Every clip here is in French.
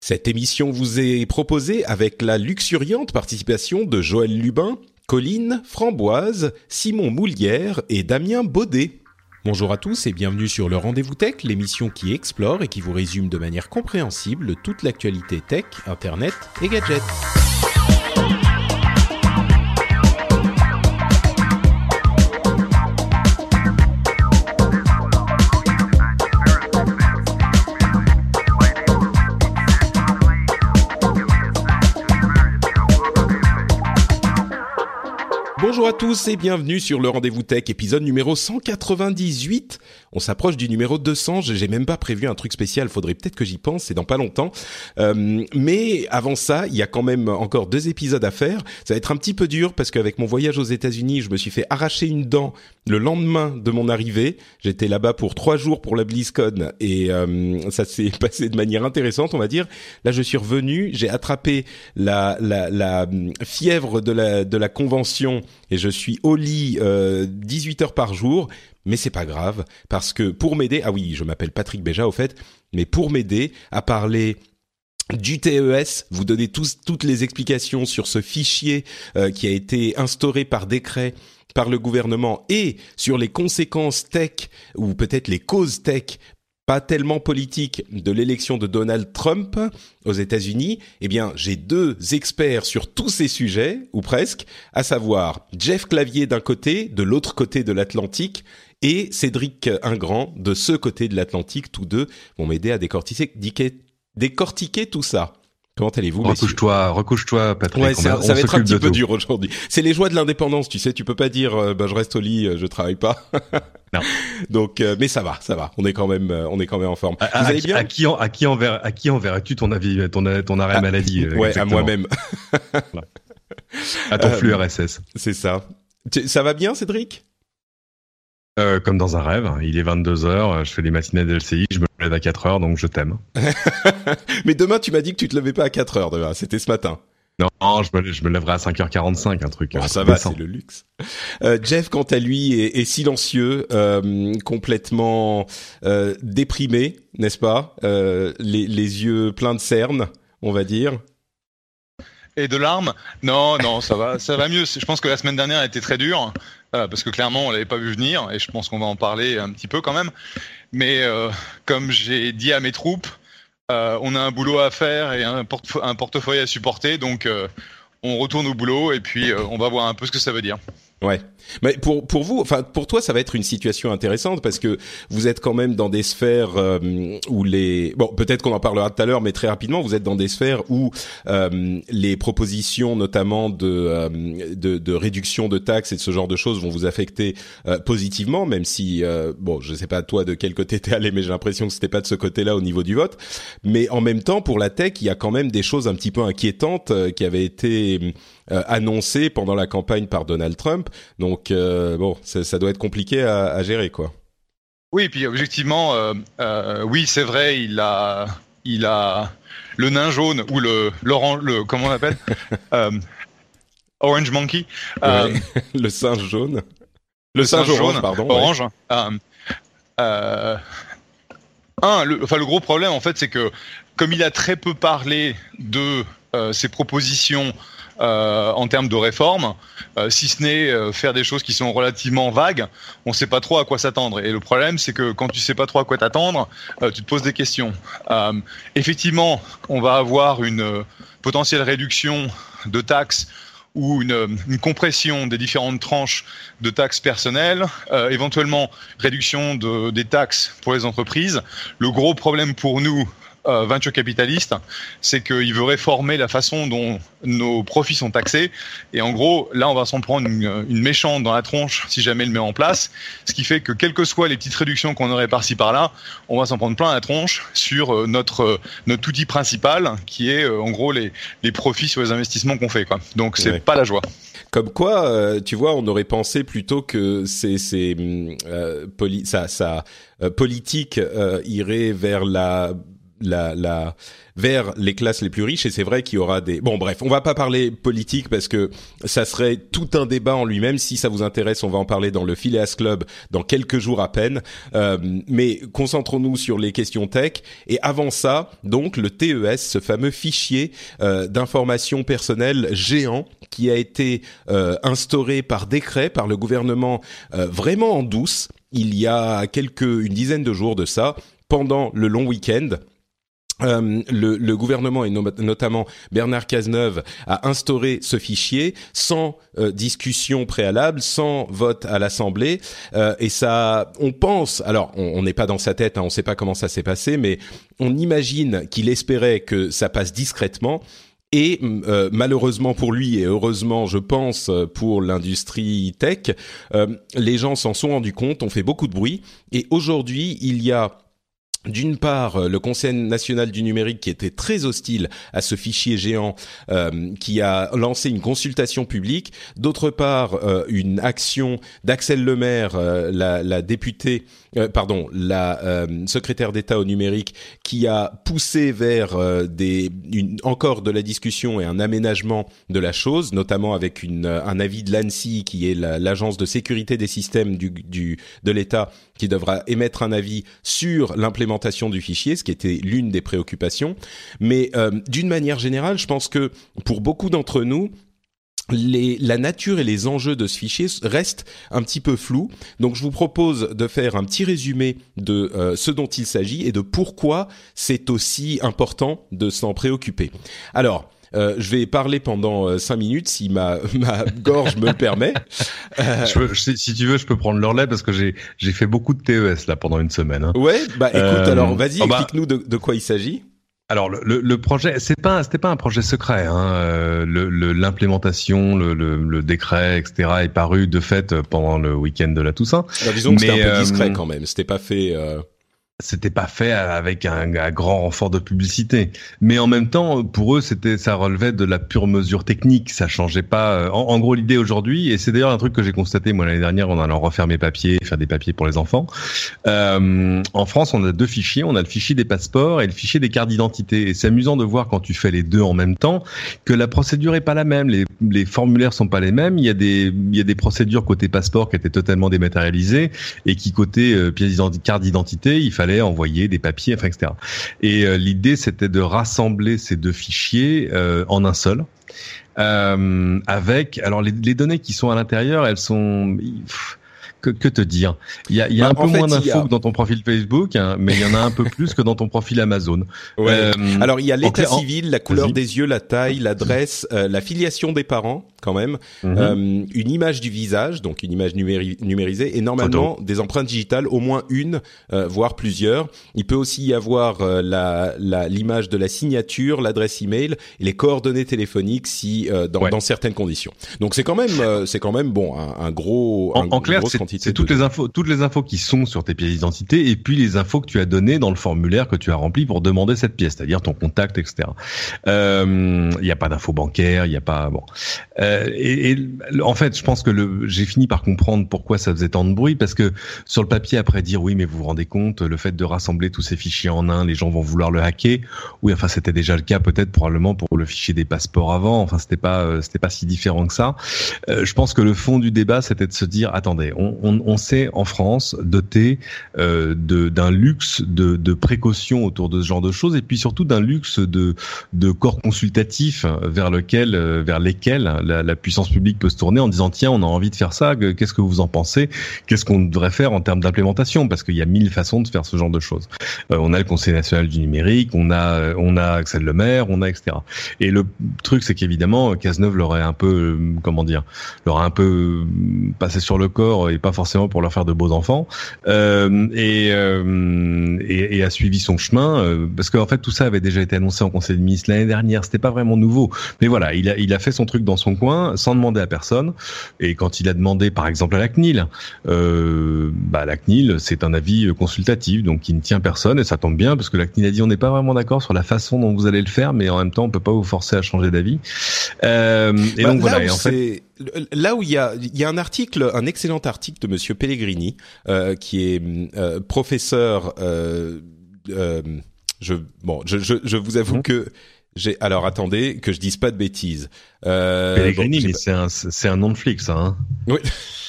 Cette émission vous est proposée avec la luxuriante participation de Joël Lubin, Colline Framboise, Simon Moulière et Damien Baudet. Bonjour à tous et bienvenue sur le Rendez-vous Tech, l'émission qui explore et qui vous résume de manière compréhensible toute l'actualité tech, internet et gadgets. Bonjour à tous et bienvenue sur le Rendez-vous Tech, épisode numéro 198. On s'approche du numéro 200, j'ai même pas prévu un truc spécial, faudrait peut-être que j'y pense, c'est dans pas longtemps. Euh, mais avant ça, il y a quand même encore deux épisodes à faire. Ça va être un petit peu dur parce qu'avec mon voyage aux États-Unis, je me suis fait arracher une dent le lendemain de mon arrivée. J'étais là-bas pour trois jours pour la BlizzCon et euh, ça s'est passé de manière intéressante, on va dire. Là, je suis revenu, j'ai attrapé la, la, la fièvre de la, de la convention et je suis au lit euh, 18 heures par jour, mais c'est pas grave parce que pour m'aider, ah oui, je m'appelle Patrick Béja au fait, mais pour m'aider à parler du TES, vous donner tous, toutes les explications sur ce fichier euh, qui a été instauré par décret par le gouvernement et sur les conséquences tech ou peut-être les causes tech pas tellement politique de l'élection de Donald Trump aux États-Unis, eh bien, j'ai deux experts sur tous ces sujets, ou presque, à savoir Jeff Clavier d'un côté, de l'autre côté de l'Atlantique, et Cédric Ingrand de ce côté de l'Atlantique. Tous deux vont m'aider à décortiquer, décortiquer tout ça. Comment allez-vous Recouche-toi, recouche-toi, Patrick. Ouais, ça, ça va être un petit peu dur aujourd'hui. C'est les joies de l'indépendance, tu sais. Tu peux pas dire, euh, bah, je reste au lit, euh, je travaille pas. non. Donc, euh, mais ça va, ça va. On est quand même, euh, on est quand même en forme. À, Vous allez à, bien? à qui, en, à qui à qui enverrais-tu ton avis, ton, ton arrêt Ah, maladie euh, Ouais, exactement à moi-même. À ton flux RSS. C'est ça. Tu- Ça va bien, Cédric? Euh, comme dans un rêve. Il est 22 heures. Je fais les matinées de LCI. Je me lève à 4 heures, donc je t'aime. Mais demain, tu m'as dit que tu te levais pas à 4 heures demain. C'était ce matin. Non, je me, je me lèverai à 5h45, un truc. Oh, un ça va, c'est le luxe. Euh, Jeff, quant à lui, est, est silencieux, euh, complètement euh, déprimé, n'est-ce pas? Euh, les, les yeux pleins de cernes, on va dire. Et de larmes? Non, non, ça va, ça va mieux. Je pense que la semaine dernière a été très dure euh, parce que clairement on l'avait pas vu venir et je pense qu'on va en parler un petit peu quand même. Mais euh, comme j'ai dit à mes troupes, euh, on a un boulot à faire et un, portefeuille, à supporter, donc euh, on retourne au boulot et puis euh, on va voir un peu ce que ça veut dire. Ouais. Mais pour pour vous, enfin pour toi, ça va être une situation intéressante parce que vous êtes quand même dans des sphères euh, où les bon peut-être qu'on en parlera tout à l'heure, mais très rapidement, vous êtes dans des sphères où euh, les propositions, notamment de, euh, de de réduction de taxes et de ce genre de choses, vont vous affecter euh, positivement, même si euh, bon, je sais pas toi de quel côté t'es allé, mais j'ai l'impression que c'était pas de ce côté-là au niveau du vote. Mais en même temps, pour la tech, il y a quand même des choses un petit peu inquiétantes euh, qui avaient été euh, annoncées pendant la campagne par Donald Trump. Donc euh, bon, ça, doit être compliqué à, à gérer quoi. Oui, et puis objectivement, euh, oui, c'est vrai, il a, il a le nain jaune ou le, l'orange, le, comment on appelle Orange Monkey. Ouais. le singe jaune. Le singe, orange, pardon. ouais. Orange. Euh, euh, un, le, enfin, le gros problème, en fait, c'est que comme il a très peu parlé de euh, ses propositions euh, en termes de réforme, euh, si ce n'est euh, faire des choses qui sont relativement vagues, on ne sait pas trop à quoi s'attendre. Et le problème, c'est que quand tu sais pas trop à quoi t'attendre, tu te poses des questions. Effectivement, on va avoir une potentielle réduction de taxes ou une, compression des différentes tranches de taxes personnelles, éventuellement réduction de, des taxes pour les entreprises. Le gros problème pour nous, euh, venture capitaliste, c'est qu'il veut réformer la façon dont nos profits sont taxés. Et en gros, là, on va s'en prendre une, une, méchante dans la tronche si jamais il le met en place. Ce qui fait que, quelles que soient les petites réductions qu'on aurait par-ci par-là, on va s'en prendre plein la tronche sur euh, notre euh, notre outil principal, qui est en gros les les profits sur les investissements qu'on fait. Quoi. Donc, c'est pas la joie. Comme quoi, tu vois, on aurait pensé plutôt que c'est c'est ça ça politique irait vers la la, la vers les classes les plus riches et c'est vrai qu'il y aura des bon bref on va pas parler politique parce que ça serait tout un débat en lui-même. Si ça vous intéresse on va en parler dans le Phileas Club dans quelques jours à peine. Euh, mais concentrons-nous sur les questions tech. Et avant ça donc le TES ce fameux fichier euh, d'information personnelle géant qui a été euh, instauré par décret par le gouvernement euh, vraiment en douce il y a quelques une dizaine de jours de ça pendant le long week-end euh, le, le, gouvernement et notamment Bernard Cazeneuve a instauré ce fichier sans euh, discussion préalable, sans vote à l'Assemblée, euh, et ça, on pense, alors on n'est pas dans sa tête, hein, on ne sait pas comment ça s'est passé, mais on imagine qu'il espérait que ça passe discrètement. Et malheureusement pour lui et heureusement, je pense pour l'industrie tech, les gens s'en sont rendus compte, ont fait beaucoup de bruit. Et aujourd'hui, il y a d'une part, euh, le Conseil national du numérique qui était très hostile à ce fichier géant, euh, qui a lancé une consultation publique. D'autre part, euh, une action d'Axel Lemaire, la, la, députée, pardon, la secrétaire d'État au numérique, qui a poussé vers des une, encore de la discussion et un aménagement de la chose, notamment avec un avis de l'ANSI, qui est l'agence de sécurité des systèmes du, de l'État, qui devra émettre un avis sur l'implémentation du fichier, ce qui était l'une des préoccupations. Mais euh, d'une manière générale, je pense que pour beaucoup d'entre nous, les, la nature et les enjeux de ce fichier restent un petit peu flous. Donc je vous propose de faire un petit résumé de euh, ce dont il s'agit et de pourquoi c'est aussi important de s'en préoccuper. Alors, euh, je vais parler pendant euh, cinq minutes si ma ma gorge me le permet. Euh... Je si tu veux, je peux prendre lait parce que j'ai j'ai fait beaucoup de TES là pendant une semaine. Hein. Ouais, bah écoute, euh, alors vas-y, oh, bah, explique-nous de, de quoi il s'agit. Alors le, le, projet, c'est pas c'était pas un projet secret. Hein. L'implémentation, le, le, le, décret, etc. est paru de fait pendant le week-end de la Toussaint. Alors, disons que c'était un peu discret quand même. C'était pas fait. Euh c'était pas fait avec un, grand renfort de publicité, mais en même temps, pour eux, c'était ça relevait de la pure mesure technique. Ça changeait pas. Euh, en, en gros, l'idée aujourd'hui, et c'est d'ailleurs un truc que j'ai constaté moi l'année dernière en allant refaire mes papiers, faire des papiers pour les enfants. Euh, en France, on a deux fichiers. On a le fichier des passeports et le fichier des cartes d'identité. Et c'est amusant de voir quand tu fais les deux en même temps que la procédure est pas la même. Les, les formulaires sont pas les mêmes. Il y a des il y a des procédures côté passeport qui étaient totalement dématérialisées et qui côté euh, pièce carte d'identité, il fallait envoyer des papiers, etc. Et euh, l'idée, c'était de rassembler ces deux fichiers euh, en un seul. Euh, avec alors les, données qui sont à l'intérieur, elles sont que, que, te dire Il y a, y a bah, un peu moins d'infos que dans ton profil Facebook, hein, mais il y en a un peu plus que dans ton profil Amazon. Ouais. Euh, Alors il y a l'état civil, la couleur des yeux, la taille, l'adresse, euh, la filiation des parents quand même, mhm. euh, une image du visage, donc une image numérisée, et normalement des empreintes digitales, au moins une, euh, voire plusieurs. Il peut aussi y avoir euh, la l'image de la signature, l'adresse email et les coordonnées téléphoniques si dans, dans, certaines conditions. Donc c'est quand même c'est quand même bon un, un gros en, en clair c'est toutes les infos toutes les infos qui sont sur tes pièces d'identité et puis les infos que tu as données dans le formulaire que tu as rempli pour demander cette pièce, c'est-à-dire ton contact, etc. Il n'y a pas d'infos bancaires, il n'y a pas bon. Euh, et, en fait, je pense que j'ai fini par comprendre pourquoi ça faisait tant de bruit, parce que sur le papier, après dire oui, mais vous vous rendez compte, le fait de rassembler tous ces fichiers en un, les gens vont vouloir le hacker. Oui, enfin, c'était déjà le cas peut-être probablement pour le fichier des passeports avant. Enfin, c'était pas, euh, c'était pas si différent que ça. Euh, je pense que le fond du débat, c'était de se dire, attendez, on, on, on s'est en France doté euh, d'un luxe de, de autour de ce genre de choses, et puis surtout d'un luxe de, de corps consultatif vers lequel, vers lesquels la la, puissance publique peut se tourner en disant tiens on a envie de faire ça, qu'est-ce que vous en pensez? Qu'est-ce qu'on devrait faire en termes d'implémentation? Parce qu'il y a mille façons de faire ce genre de choses. Euh, on a le Conseil national du numérique, on a on a Axel Lemaire, on a etc. Et le truc c'est qu'évidemment Cazeneuve l'aurait un peu comment dire, l'aurait un peu passé sur le corps et pas pas forcément pour leur faire de beaux enfants, euh, et, euh, et, et, a suivi son chemin, euh, parce qu'en fait tout ça avait déjà été annoncé en Conseil des ministres l'année dernière, c'était pas vraiment nouveau, mais voilà, il a, il a fait son truc dans son coin, sans demander à personne, et quand il a demandé par exemple à la CNIL, euh, bah, la CNIL c'est un avis consultatif, donc il ne tient personne, et ça tombe bien, parce que la CNIL a dit on n'est pas vraiment d'accord sur la façon dont vous allez le faire, mais en même temps on peut pas vous forcer à changer d'avis. Euh, et bah, donc voilà, et en fait là où il y a, il y a un article, un excellent article de Monsieur Pellegrini, euh, qui est euh, professeur. Euh, euh, je bon, je, je, je vous avoue mmh. que j'ai. Alors attendez, que je dise pas de bêtises. Euh, Pellegrini, mais c'est un, c'est un nom de flic, ça. Hein oui.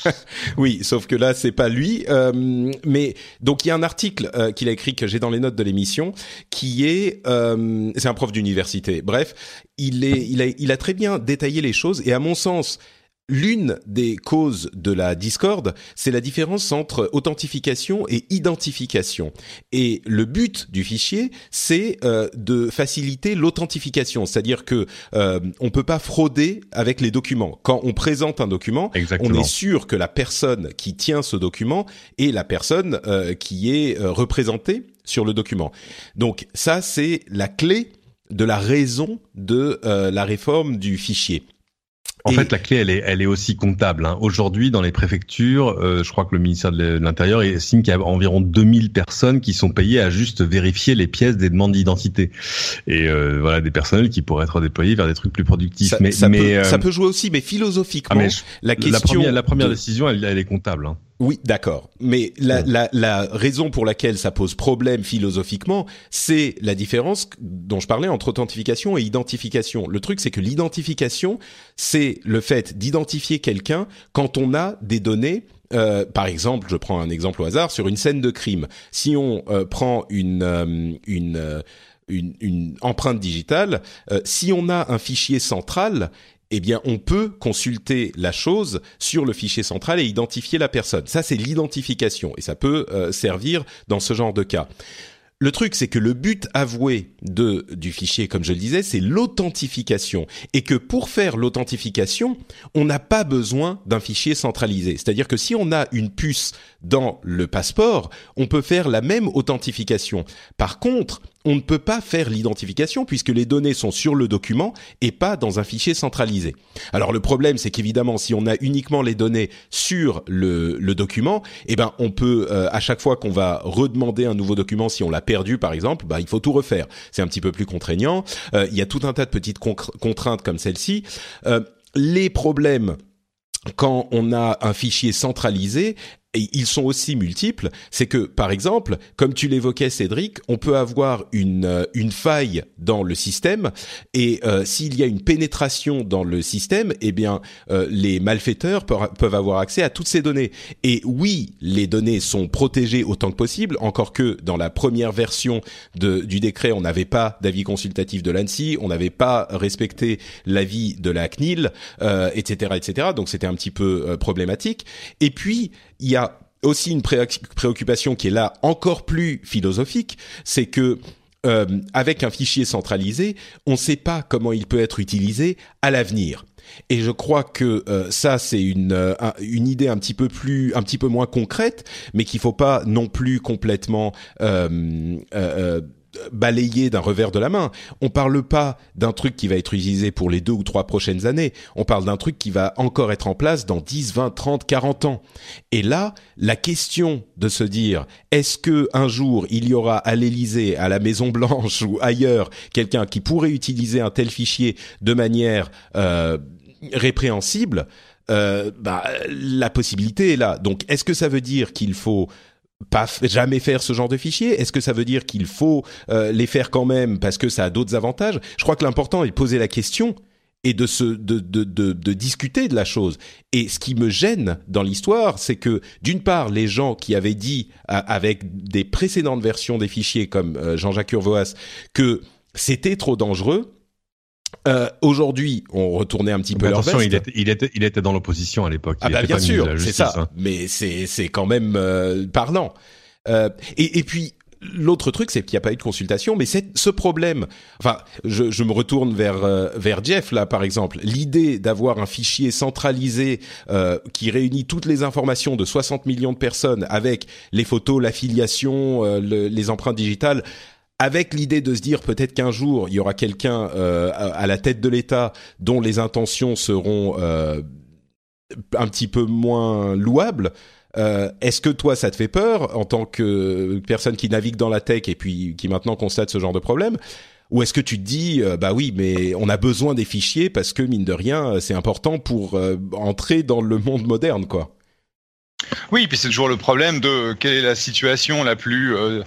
oui, sauf que là c'est pas lui. Euh, mais donc il y a un article euh, qu'il a écrit que j'ai dans les notes de l'émission, qui est, euh, c'est un prof d'université. Bref, il est, il a, il a très bien détaillé les choses et à mon sens, L'une des causes de la discorde, c'est la différence entre authentification et identification. Et le but du fichier, c'est euh, de faciliter l'authentification, c'est-à-dire que euh, on peut pas frauder avec les documents. Quand on présente un document, on est sûr que la personne qui tient ce document est la personne euh, qui est euh, représentée sur le document. Donc ça, c'est la clé de la raison de la réforme du fichier. En fait, la clé, elle est, elle est aussi comptable. Hein. Aujourd'hui, dans les préfectures, euh, je crois que le ministère de l'Intérieur estime qu'il y a environ 2000 personnes qui sont payées à juste vérifier les pièces des demandes d'identité. Et euh, voilà, des personnels qui pourraient être déployés vers des trucs plus productifs. Ça, mais, ça, mais, peut, euh, ça peut jouer aussi, mais philosophiquement, ah, la question... La première, la première décision, elle, elle, est comptable. Hein. Oui, d'accord. Mais la, la, la, raison pour laquelle ça pose problème philosophiquement, c'est la différence dont je parlais entre authentification et identification. Le truc, c'est que l'identification, c'est le fait d'identifier quelqu'un quand on a des données euh, par exemple, je prends un exemple au hasard sur une scène de crime. Si on euh, prend une euh, une, euh, une, une empreinte digitale, euh, si on a un fichier central, eh bien, on peut consulter la chose sur le fichier central et identifier la personne. Ça, c'est l'identification et ça peut euh, servir dans ce genre de cas. Le truc, c'est que le but avoué de du fichier, comme je le disais, c'est l'authentification, et que pour faire l'authentification, on n'a pas besoin d'un fichier centralisé. C'est-à-dire que si on a une puce dans le passeport, on peut faire la même authentification. Par contre, on ne peut pas faire l'identification puisque les données sont sur le document et pas dans un fichier centralisé. Alors le problème, c'est qu'évidemment, si on a uniquement les données sur le, document, eh ben on peut euh, à chaque fois qu'on va redemander un nouveau document, si on l'a perdu par exemple, bah, il faut tout refaire. C'est un petit peu plus contraignant. Euh, il y a tout un tas de petites contraintes comme celle-ci. Euh, les problèmes quand on a un fichier centralisé, et ils sont aussi multiples, c'est que par exemple, comme tu l'évoquais Cédric, on peut avoir une euh, une faille dans le système et euh, s'il y a une pénétration dans le système, eh bien euh, les malfaiteurs peuvent avoir accès à toutes ces données. Et oui, les données sont protégées autant que possible, encore que dans la première version de, du décret, on n'avait pas d'avis consultatif de l'ANSI, on n'avait pas respecté l'avis de la CNIL, etc., etc. Donc c'était un petit peu problématique. Et puis il y a aussi une préoccupation qui est là encore plus philosophique, c'est que euh, avec un fichier centralisé, on ne sait pas comment il peut être utilisé à l'avenir. Et je crois que euh, ça c'est une euh, une idée un petit peu plus un petit peu moins concrète, mais qu'il faut pas non plus complètement euh, euh balayé d'un revers de la main. On parle pas d'un truc qui va être utilisé pour les deux ou trois prochaines années. On parle d'un truc qui va encore être en place dans 10, 20, 30, 40 ans. Et là, la question de se dire, est-ce que un jour il y aura à l'Élysée, à la Maison Blanche ou ailleurs quelqu'un qui pourrait utiliser un tel fichier de manière euh, répréhensible euh, bah, la possibilité est là. Donc, est-ce que ça veut dire qu'il faut pas jamais faire ce genre de fichiers Est-ce que ça veut dire qu'il faut euh, les faire quand même parce que ça a d'autres avantages? Je crois que l'important est de poser la question et de se de, de, de, de, discuter de la chose. Et ce qui me gêne dans l'histoire, c'est que d'une part, les gens qui avaient dit avec des précédentes versions des fichiers comme euh, Jean-Jacques Urvoas que c'était trop dangereux, euh, Aujourd'hui, on retournait un petit peu leur attention, il était, il était, il était dans l'opposition à l'époque. Ah bah bien sûr, c'est ça. Hein. Mais c'est c'est quand même euh, parlant. Euh, et, et puis l'autre truc, c'est qu'il n'y a pas eu de consultation, mais c'est ce problème. Enfin, je, je me retourne vers euh, vers Jeff là, par exemple. L'idée d'avoir un fichier centralisé euh, qui réunit toutes les informations de 60 millions de personnes avec les photos, l'affiliation, euh, les empreintes digitales avec l'idée de se dire peut-être qu'un jour il y aura quelqu'un euh, à la tête de l'État dont les intentions seront euh, un petit peu moins louables. Euh, Est-ce que toi ça te fait peur en tant que personne qui navigue dans la tech et puis qui maintenant constate ce genre de problème? Ou est-ce que tu te dis euh, bah oui mais on a besoin des fichiers parce que mine de rien c'est important pour euh, entrer dans le monde moderne quoi? Oui, puis c'est toujours le problème de quelle est la situation la plus euh,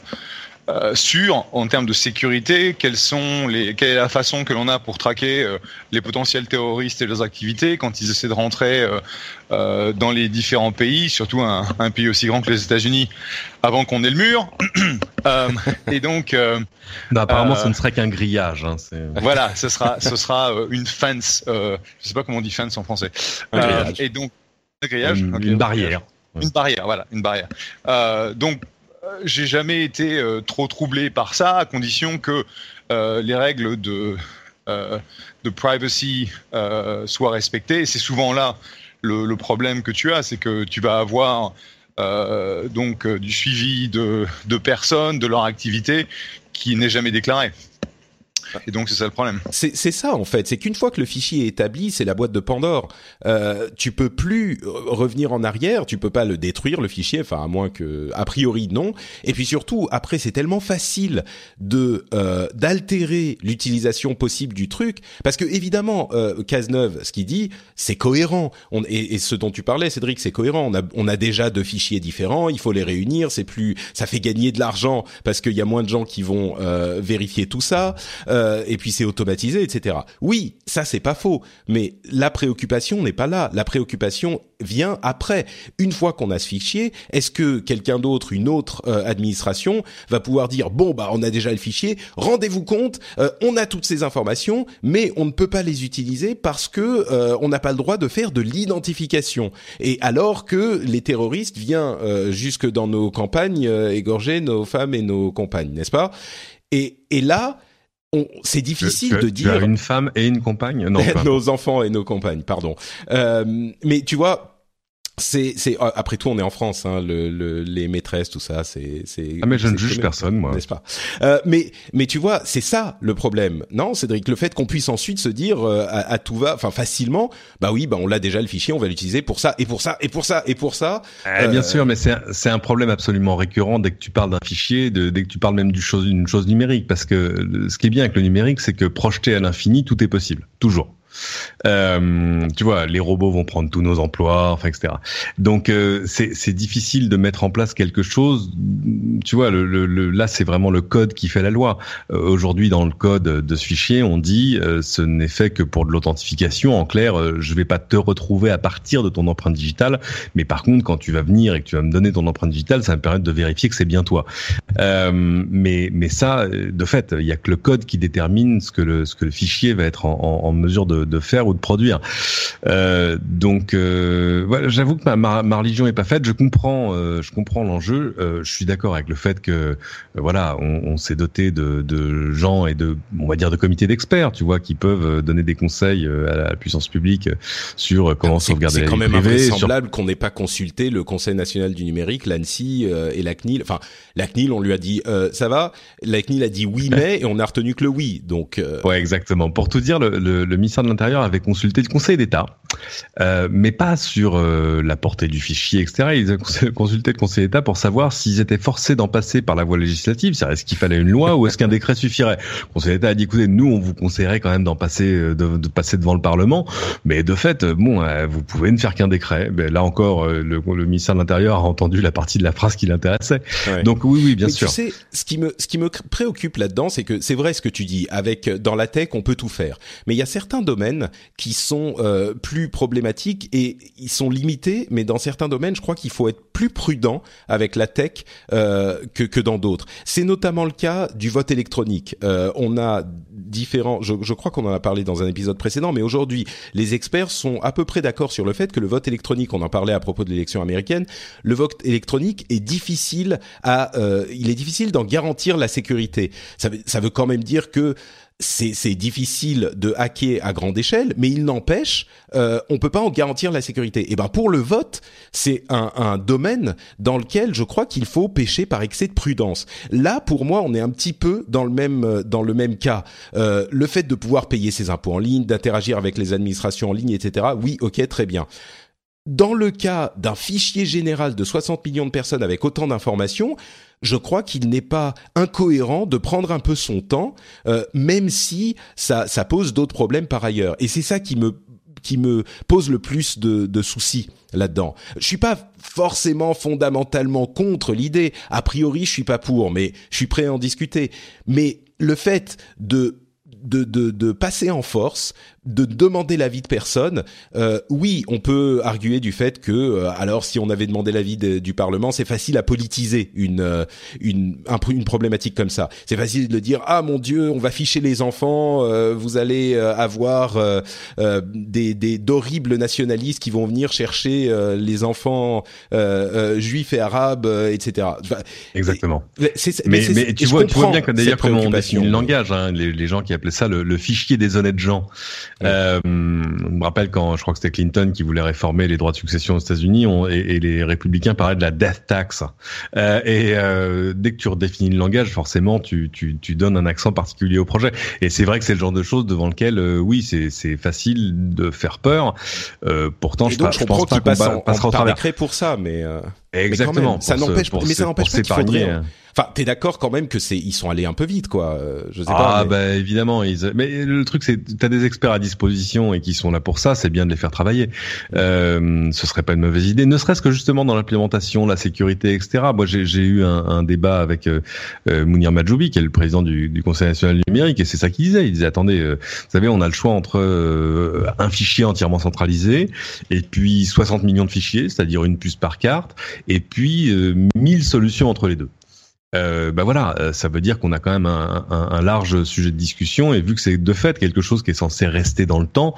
euh, sûr en termes de sécurité quelles sont les, quelle est la façon que l'on a pour traquer euh, les potentiels terroristes et leurs activités quand ils essaient de rentrer euh, dans les différents pays, surtout un, un, pays aussi grand que les États-Unis, avant qu'on ait le mur. et donc, non, apparemment, ce ne serait qu'un grillage. Hein, voilà, ce sera, ce sera une fence. je sais pas comment on dit fence en français. et donc, un grillage, une, okay, une barrière. Une barrière, voilà, une barrière. donc j'ai jamais été euh, trop troublé par ça, à condition que euh, les règles de, euh, de privacy soient respectées. C'est souvent là le, le, problème que tu as, c'est que tu vas avoir donc du suivi de, de personnes, de leur activité, qui n'est jamais déclaré. Et donc c'est ça le problème. C'est ça en fait, c'est qu'une fois que le fichier est établi, c'est la boîte de Pandore. Euh, tu peux plus revenir en arrière, tu peux pas le détruire le fichier, enfin à moins que, a priori non. Et puis surtout après c'est tellement facile de euh, d'altérer l'utilisation possible du truc, parce que évidemment euh, Cazeneuve, ce qu'il dit, c'est cohérent. On, et, et, ce dont tu parlais, Cédric, c'est cohérent. On a on a déjà deux fichiers différents, il faut les réunir, c'est plus, ça fait gagner de l'argent parce qu'il y a moins de gens qui vont euh, vérifier tout ça. Euh, euh, et puis c'est automatisé, etc. Oui, ça c'est pas faux, mais la préoccupation n'est pas là. La préoccupation vient après. Une fois qu'on a ce fichier, est-ce que quelqu'un d'autre, une autre euh, administration, va pouvoir dire bon bah on a déjà le fichier, rendez-vous compte, euh, on a toutes ces informations, mais on ne peut pas les utiliser parce que on n'a pas le droit de faire de l'identification. Et alors que les terroristes viennent jusque dans nos campagnes égorger nos femmes et nos compagnes, n'est-ce pas? Et là, c'est difficile tu, de dire. Tu as une femme et une compagne, non Nos enfants et nos compagnes, pardon. Euh, mais tu vois, c'est c'est euh, après tout on est en France hein, le, le, les maîtresses tout ça c'est c'est ah mais je ne juge personne moi. n'est-ce pas? Euh, mais mais tu vois c'est ça le problème. Non Cédric le fait qu'on puisse ensuite se dire euh, à, à, tout va enfin facilement bah oui bah on l'a déjà le fichier on va l'utiliser pour ça et pour ça et pour ça et pour ça. Eh, bien sûr mais c'est c'est un problème absolument récurrent dès que tu parles d'un fichier de, dès que tu parles même d'une chose d'une chose numérique parce que ce qui est bien avec le numérique c'est que projeté à l'infini tout est possible toujours euh, tu vois, les robots vont prendre tous nos emplois, enfin, etc. Donc euh, c'est difficile de mettre en place quelque chose. Tu vois, le, le, là c'est vraiment le code qui fait la loi. Euh, Aujourd'hui, dans le code de ce fichier, on dit euh, ce n'est fait que pour de l'authentification. En clair, euh, je vais pas te retrouver à partir de ton empreinte digitale, mais par contre, quand tu vas venir et que tu vas me donner ton empreinte digitale, ça me permettre de vérifier que c'est bien toi. mais mais ça, de fait, il y a que le code qui détermine ce que le ce que le fichier va être en, en, en mesure de de, faire ou de produire. Euh, donc euh, voilà, j'avoue que ma, ma, religion est pas faite. Je comprends, euh, je comprends l'enjeu. Je suis d'accord avec le fait que voilà, on, on s'est doté de, de, gens et de, on va dire, de comités d'experts, tu vois, qui peuvent donner des conseils à la puissance publique sur comment sauvegarder la vie privée. C'est quand même invraisemblable qu'on n'ait pas consulté le Conseil national du numérique, l'ANSI et la CNIL. Enfin, la CNIL, on lui a dit ça va? La CNIL a dit oui mais et on a retenu que le oui. Donc ouais, exactement. Pour tout dire, le, le, le ministère de l'Intérieur avait consulté le Conseil d'État, euh, mais pas sur euh, la portée du fichier, etc. Ils avaient consulté le Conseil d'État pour savoir s'ils étaient forcés d'en passer par la voie législative, c'est-à-dire est-ce qu'il fallait une loi ou est-ce qu'un décret suffirait. Le Conseil d'État a dit écoutez, nous on vous conseillerait quand même d'en passer, euh, de, de, passer devant le Parlement, mais de fait, bon, vous pouvez ne faire qu'un décret. Là encore, le, le, ministère de l'Intérieur a entendu la partie de la phrase qui l'intéressait. Ouais. Donc oui, oui, bien mais sûr. Tu sais, ce qui me, ce qui me préoccupe là-dedans, c'est que c'est vrai ce que tu dis. Avec dans la tech, on peut tout faire, mais il y a certains domaines qui sont euh, plus problématiques et ils sont limités, mais dans certains domaines, je crois qu'il faut être plus prudent avec la tech euh, que, que dans d'autres. C'est notamment le cas du vote électronique. Euh, on a différents. Je, crois qu'on en a parlé dans un épisode précédent, mais aujourd'hui, les experts sont à peu près d'accord sur le fait que le vote électronique, on en parlait à propos de l'élection américaine, le vote électronique est difficile à, il est difficile d'en garantir la sécurité. Ça veut quand même dire que c'est difficile de hacker à grande échelle, mais il n'empêche, euh, on peut pas en garantir la sécurité. Et ben pour le vote, c'est un, un, domaine dans lequel je crois qu'il faut pêcher par excès de prudence. Là, pour moi, on est un petit peu dans le même euh, dans le même cas. Euh, le fait de pouvoir payer ses impôts en ligne, d'interagir avec les administrations en ligne, etc. Oui, ok, très bien. Dans le cas d'un fichier général de 60 millions de personnes avec autant d'informations, je crois qu'il n'est pas incohérent de prendre un peu son temps, euh, même si ça, ça pose d'autres problèmes par ailleurs. Et c'est ça qui me qui me pose le plus de, de soucis là-dedans. Je suis pas forcément fondamentalement contre l'idée. A priori, je suis pas pour, mais je suis prêt à en discuter. Mais le fait de de, de, de passer en force, de demander l'avis de personne. Euh, oui, on peut arguer du fait que, euh, alors, si on avait demandé l'avis du Parlement, c'est facile à politiser une euh, une une problématique comme ça. C'est facile de dire ah mon Dieu, on va ficher les enfants, euh, vous allez avoir des des d'horribles nationalistes qui vont venir chercher les enfants juifs et arabes, etc. Exactement. mais, mais, tu vois, tu vois bien que d'ailleurs comment on définit le langage, hein, les, les gens qui appelaient ça le, le fichier des honnêtes gens. Euh, je me rappelle quand je crois que c'était Clinton qui voulait réformer les droits de succession aux États-Unis et, et, les républicains parlaient de la death tax. Euh, et euh, dès que tu redéfinis le langage, forcément, tu, tu, tu, donnes un accent particulier au projet. Et c'est vrai que c'est le genre de choses devant lequel, euh, oui, c'est facile de faire peur. Euh, pourtant, je, donc, je, pense pas qu'on passera au travers. pour ça, mais exactement. Mais ça n'empêche, mais ça n'empêche pas qu'il faudrait. Enfin, t'es d'accord quand même que c'est ils sont allés un peu vite, quoi. Euh, je sais ah, pas. Ah bah évidemment, ils... mais le truc c'est t'as des experts à disposition et qui sont là pour ça. C'est bien de les faire travailler. Euh, ce serait pas une mauvaise idée, ne serait-ce que justement dans l'implémentation, la sécurité, etc. Moi, j'ai eu un, un, débat avec euh, euh, Mounir Majoubi, qui est le président du, du Conseil national du numérique, et c'est ça qu'il disait. Il disait attendez, euh, vous savez, on a le choix entre un fichier entièrement centralisé et puis 60 millions de fichiers, c'est-à-dire une puce par carte, et puis 1000 solutions entre les deux euh, bah voilà, euh, ça veut dire qu'on a quand même un, un, un, large sujet de discussion et vu que c'est de fait quelque chose qui est censé rester dans le temps,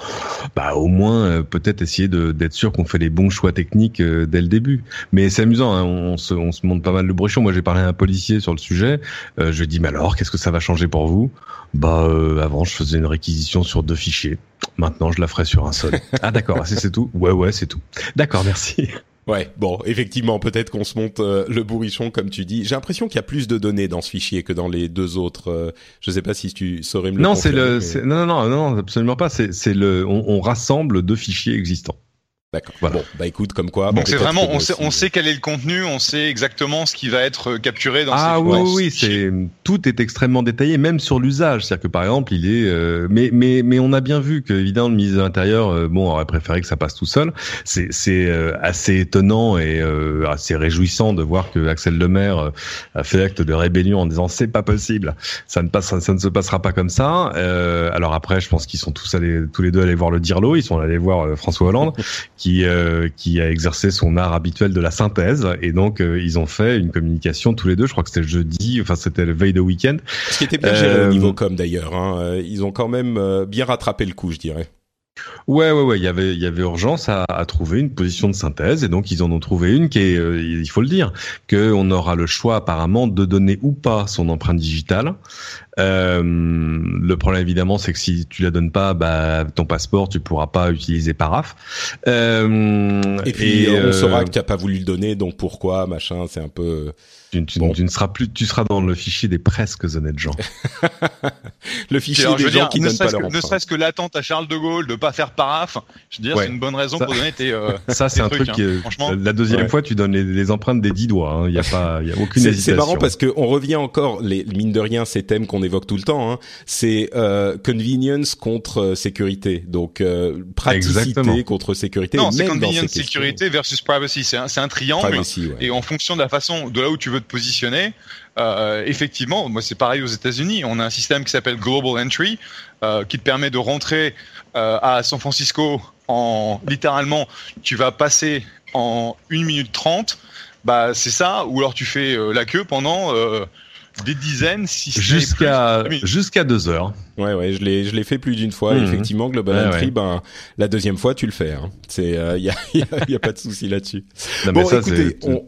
bah au moins euh, peut-être essayer d'être sûr qu'on fait les bons choix techniques euh, dès le début. Mais c'est amusant, hein, on, se, on se monte pas mal le bruchon. Moi j'ai parlé à un policier sur le sujet, je lui ai dit mais alors qu'est-ce que ça va changer pour vous? Bah avant je faisais une réquisition sur deux fichiers, maintenant je la ferai sur un seul. ah d'accord, c'est tout? Ouais ouais c'est tout. D'accord merci. Ouais, bon, effectivement, peut-être qu'on se monte euh, le bourrichon comme tu dis. J'ai l'impression qu'il y a plus de données dans ce fichier que dans les deux autres. Euh, je sais pas si tu saurais me le Non, c'est le, non, non, non, non, absolument pas. C'est, le, on, on rassemble deux fichiers existants. D'accord. Bon, bah écoute, comme quoi. Donc c'est vraiment, on sait, on sait quel est le contenu, on sait exactement ce qui va être euh, capturé dans. Ah oui, oui, c'est tout est extrêmement détaillé, même sur l'usage. C'est-à-dire que par exemple, il est, euh, mais mais mais on a bien vu que évidemment le ministre de l'Intérieur, euh, bon, aurait préféré que ça passe tout seul. C'est c'est assez étonnant et assez réjouissant de voir que Axel Lemaire a fait acte de rébellion en disant c'est pas possible, ça ne passe, ça ne se passera pas comme ça. alors après, je pense qu'ils sont tous allés, tous les deux allés voir le Dirlo, ils sont allés voir François Hollande. Qui euh, qui a exercé son art habituel de la synthèse et donc euh, ils ont fait une communication tous les deux. Je crois que c'était jeudi, enfin c'était le veille de week-end. Ce qui était bien géré au niveau euh, com d'ailleurs. Hein. Ils ont quand même bien rattrapé le coup, je dirais. Ouais, ouais, ouais. Il y avait, il y avait urgence à, à, trouver une position de synthèse, et donc ils en ont trouvé une qui est, il faut le dire, que on aura le choix apparemment de donner ou pas son empreinte digitale, euh, le problème évidemment, c'est que si tu la donnes pas, bah, ton passeport, tu pourras pas utiliser Paraf. Euh, et puis on saura euh, que tu n'as pas voulu le donner, donc pourquoi, machin, c'est un peu. Tu, tu, tu, ne seras plus, tu seras dans le fichier des presque honnêtes gens. le fichier des gens qui donnent pas leur Ne serait-ce que l'attente à Charles de Gaulle de pas faire paraf, je veux dire, c'est une bonne raison pour donner tes. Euh, ça, c'est un truc. Hein. franchement, la deuxième fois, tu donnes les, empreintes des dix doigts. Il hein. y a pas, il y a aucune hésitation. C'est marrant parce que on revient encore, les mine de rien, ces thèmes qu'on évoque tout le temps. Hein, c'est euh, convenience contre euh, sécurité. Donc euh, praticité contre sécurité. Non, c'est convenience sécurité versus privacy. C'est un, un, triangle. Et en fonction de la façon, de là où tu veux te positionner, euh, effectivement, moi c'est pareil aux États-Unis. On a un système qui s'appelle Global Entry, euh, qui te permet de rentrer euh, à San Francisco en littéralement, tu vas passer en 1 minute 30. Bah c'est ça, ou alors tu fais la queue pendant des dizaines, si Jusqu'à plus. jusqu'à deux heures. Ouais, ouais, je l'ai, je l'ai fait plus d'une fois. Mhm. Effectivement, Global Ouais, Entry, ouais. ben la deuxième fois, tu le fais. Hein. C'est, il y, a, y, a, y a pas de souci là-dessus. Non, mais bon, ça, écoutez, on,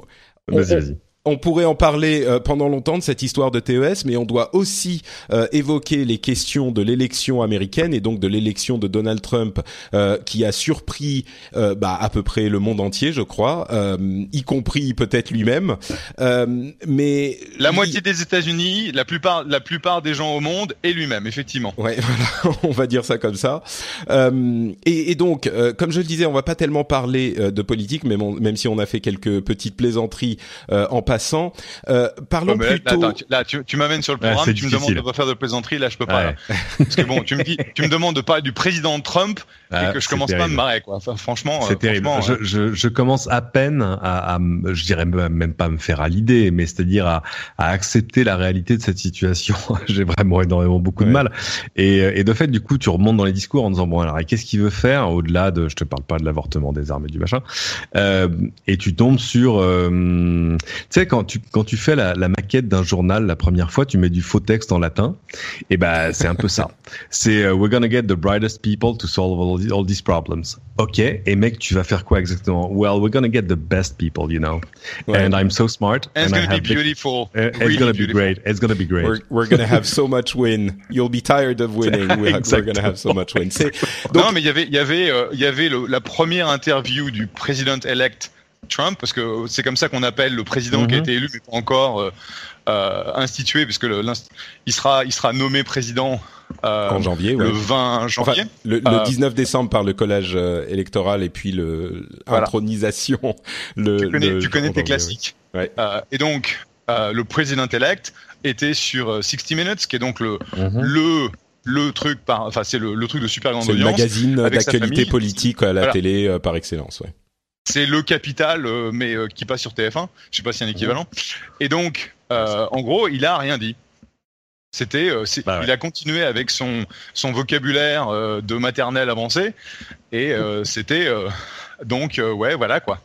on- Vas-y, vas-y. On pourrait en parler euh, pendant longtemps de cette histoire de TES, mais on doit aussi euh, évoquer les questions de l'élection américaine et donc de l'élection de Donald Trump, euh, qui a surpris euh, bah, à peu près le monde entier, je crois, euh, y compris peut-être lui-même. Euh, mais La moitié des États-Unis, la plupart, la plupart des gens au monde et lui-même, effectivement. Ouais, voilà, on va dire ça comme ça. Euh, et, et donc, euh, comme je le disais, on va pas tellement parler euh, de politique, même, on- même si on a fait quelques petites plaisanteries euh, en passant. Euh, parlons Ouais, mais là, plutôt. attends, tu- là, tu, tu m'amènes sur le programme, tu me demandes de pas faire de plaisanterie, là, je peux pas. Ouais. là. Parce que bon, tu me dis, tu me demandes de parler du président Trump Ah, et que je commence pas à me terrible. marrer, quoi. Enfin, franchement, euh, C'est terrible. franchement, Je, euh, je, je commence à peine à, je dirais même pas à me faire à l'idée, mais c'est-à-dire à, à accepter la réalité de cette situation. J'ai vraiment énormément beaucoup de mal. Et, et de fait, du coup, tu remontes dans les discours en disant bon alors, et qu'est-ce qu'il veut faire au-delà de, je te parle pas de l'avortement des armes et du machin, euh, et tu tombes sur, euh, tu sais quand tu quand tu fais la, la maquette d'un journal la première fois, tu mets du faux texte en latin. Et ben c'est un peu ça. C'est euh, we're gonna get the brightest people to solve all, all these problems. Ok. Et mec, tu vas faire quoi exactement? Well, we're gonna get the best people, you know. Ouais. And I'm so smart. and it's and gonna be big- beautiful. Uh, it's really gonna be beautiful. great. It's gonna be great. We're, we're gonna have so much win. You'll be tired of winning. We're, we're gonna have so much win. Donc, non, mais il y avait, il y avait, euh, il y avait le- la première interview du président elect Trump, parce que c'est comme ça qu'on appelle le président qui a Mhm. été élu, mais pas encore euh, euh, institué, puisque le, il sera, il sera nommé président en janvier, ouais. le 20 janvier. Enfin, le, le Euh, 19 décembre par le collège euh, électoral et puis le Voilà. intronisation. Le, tu connais, le- tu connais tes janvier, classiques. Ouais. Euh, et donc, euh, le président elect était sur euh, 60 Minutes, qui est donc le, Mhm. le, le truc par, enfin, c'est le, le truc de super grande C'est le audience. magazine d'actualité politique à la Voilà. télé euh, par excellence. Ouais. C'est le capital, euh, mais euh, qui passe sur TF1. Je sais pas s'il y a un équivalent. Et donc, euh, en gros, il a rien dit. C'était, euh, Bah ouais. il a continué avec son son vocabulaire euh, de maternelle avancé, et euh, c'était donc ouais, voilà quoi.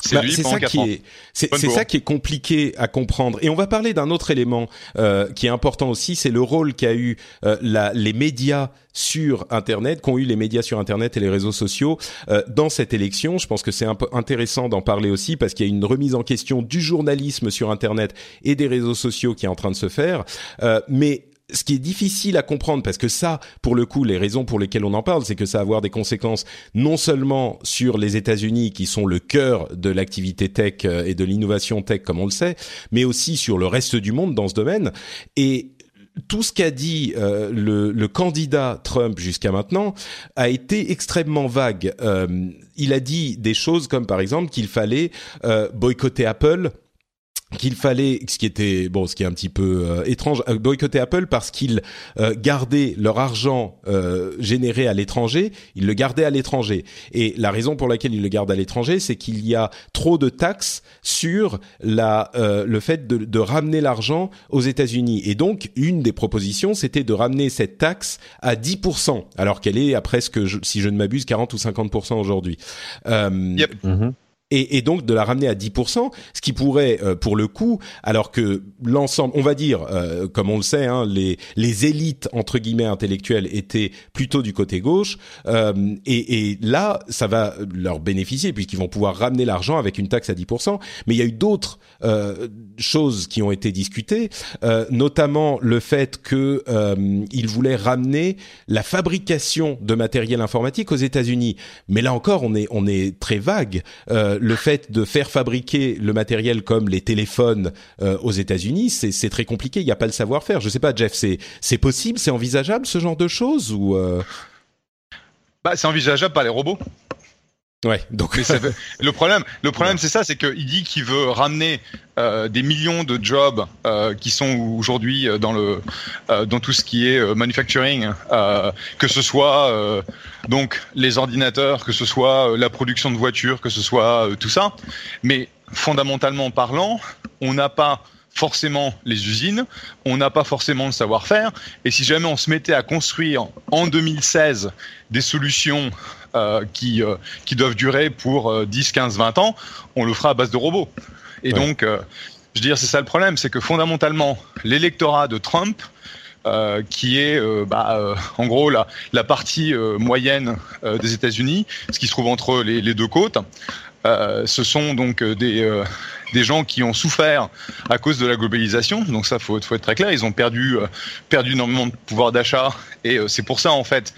C'est Bah, ça qui ans. est, c'est ça qui est compliqué à comprendre. Et on va parler d'un autre élément euh, qui est important aussi, c'est le rôle qu'a eu euh, la, les médias sur Internet, qu'ont eu les médias sur Internet et les réseaux sociaux euh, dans cette élection. Je pense que c'est un peu intéressant d'en parler aussi parce qu'il y a une remise en question du journalisme sur Internet et des réseaux sociaux qui est en train de se faire. Euh, mais ce qui est difficile à comprendre, parce que ça, pour le coup, les raisons pour lesquelles on en parle, c'est que ça va avoir des conséquences non seulement sur les États-Unis, qui sont le cœur de l'activité tech euh, et de l'innovation tech, comme on le sait, mais aussi sur le reste du monde dans ce domaine. Et tout ce qu'a dit euh, le, candidat Trump jusqu'à maintenant a été extrêmement vague. Euh, il a dit des choses comme par exemple qu'il fallait boycotter Apple qu'il fallait, ce qui était bon, ce qui est un petit peu euh, étrange, euh, boycotter Apple parce qu'ils euh, gardaient leur argent euh, généré à l'étranger, ils le gardaient à l'étranger. Et la raison pour laquelle ils le gardent à l'étranger, c'est qu'il y a trop de taxes sur la euh, le fait de, de ramener l'argent aux États-Unis. Et donc, une des propositions, c'était de ramener cette taxe à 10%, alors qu'elle est à presque, je- si je ne m'abuse, 40 ou 50% aujourd'hui. Euh, Yep. Mhm. Et, et donc de la ramener à 10%, ce qui pourrait, euh, pour le coup, alors que l'ensemble, on va dire, euh, comme on le sait, hein, les, les élites entre guillemets intellectuelles étaient plutôt du côté gauche, euh, et, et là, ça va leur bénéficier puisqu'ils vont pouvoir ramener l'argent avec une taxe à 10%. Mais il y a eu d'autres euh, choses qui ont été discutées, euh, notamment le fait que euh, ils voulaient ramener la fabrication de matériel informatique aux États-Unis. Mais là encore, on est on est très vague. Euh, le fait de faire fabriquer le matériel comme les téléphones euh, aux États-Unis, c'est très compliqué. Il n'y a pas le savoir-faire. Je sais pas, Jeff, c'est c'est possible, c'est envisageable ce genre de choses ou euh... Bah, c'est envisageable par les robots. Ouais. Donc Mais le problème, le problème, c'est ça, c'est qu'il dit qu'il veut ramener euh, des millions de jobs euh, qui sont aujourd'hui euh, dans le euh, dans tout ce qui est manufacturing, que ce soit donc les ordinateurs, que ce soit la production de voitures, que ce soit tout ça. Mais fondamentalement parlant, on n'a pas forcément les usines, on n'a pas forcément le savoir-faire, et si jamais on se mettait à construire en 2016 des solutions euh, qui, euh, qui doivent durer pour euh, 10, 15, 20 ans, on le fera à base de robots. Et Ouais. donc, euh, Je veux dire, c'est ça le problème, c'est que fondamentalement, l'électorat de Trump, euh, qui est euh, bah, euh, en gros la, la partie moyenne des États-Unis, ce qui se trouve entre les, les deux côtes. ce sont donc des, des gens qui ont souffert à cause de la globalisation. Donc ça, faut, faut être très clair. Ils ont perdu, perdu énormément de pouvoir d'achat, et c'est pour ça en fait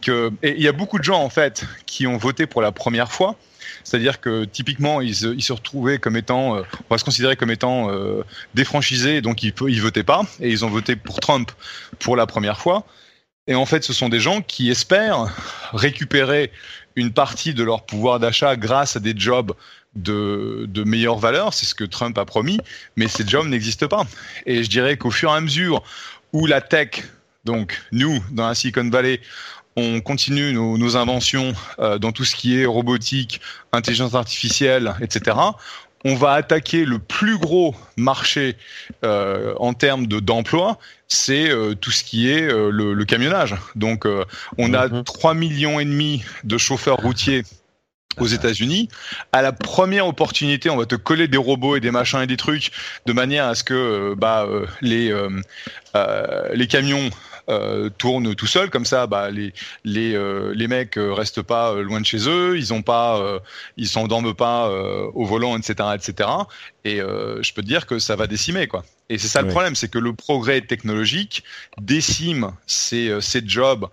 que il y a beaucoup de gens en fait qui ont voté pour la première fois c'est-à-dire que typiquement, ils, se retrouvaient comme étant, euh, on va se considérer comme étant euh, défranchisés, donc ils, ils votaient pas, et ils ont voté pour Trump pour la première fois. Et en fait, ce sont des gens qui espèrent récupérer une partie de leur pouvoir d'achat grâce à des jobs de, de meilleure valeur, c'est ce que Trump a promis, mais ces jobs n'existent pas. Et je dirais qu'au fur et à mesure où la tech, donc nous, dans la Silicon Valley, on continue nos, inventions euh, dans tout ce qui est robotique, intelligence artificielle, etc. On va attaquer le plus gros marché euh, en termes de d'emploi, c'est euh, tout ce qui est le, camionnage. Donc, on a 3 mhm. millions et demi de chauffeurs routiers aux États-Unis. À la première opportunité, on va te coller des robots et des machins et des trucs de manière à ce que bah, les les camions euh, tourne tout seul comme ça bah les les euh, les mecs euh, restent pas loin de chez eux ils ont pas ils s'endorment pas au volant etc etc et je peux te dire que ça va décimer quoi. Et c'est ça le problème c'est que le progrès technologique décime ces ces jobs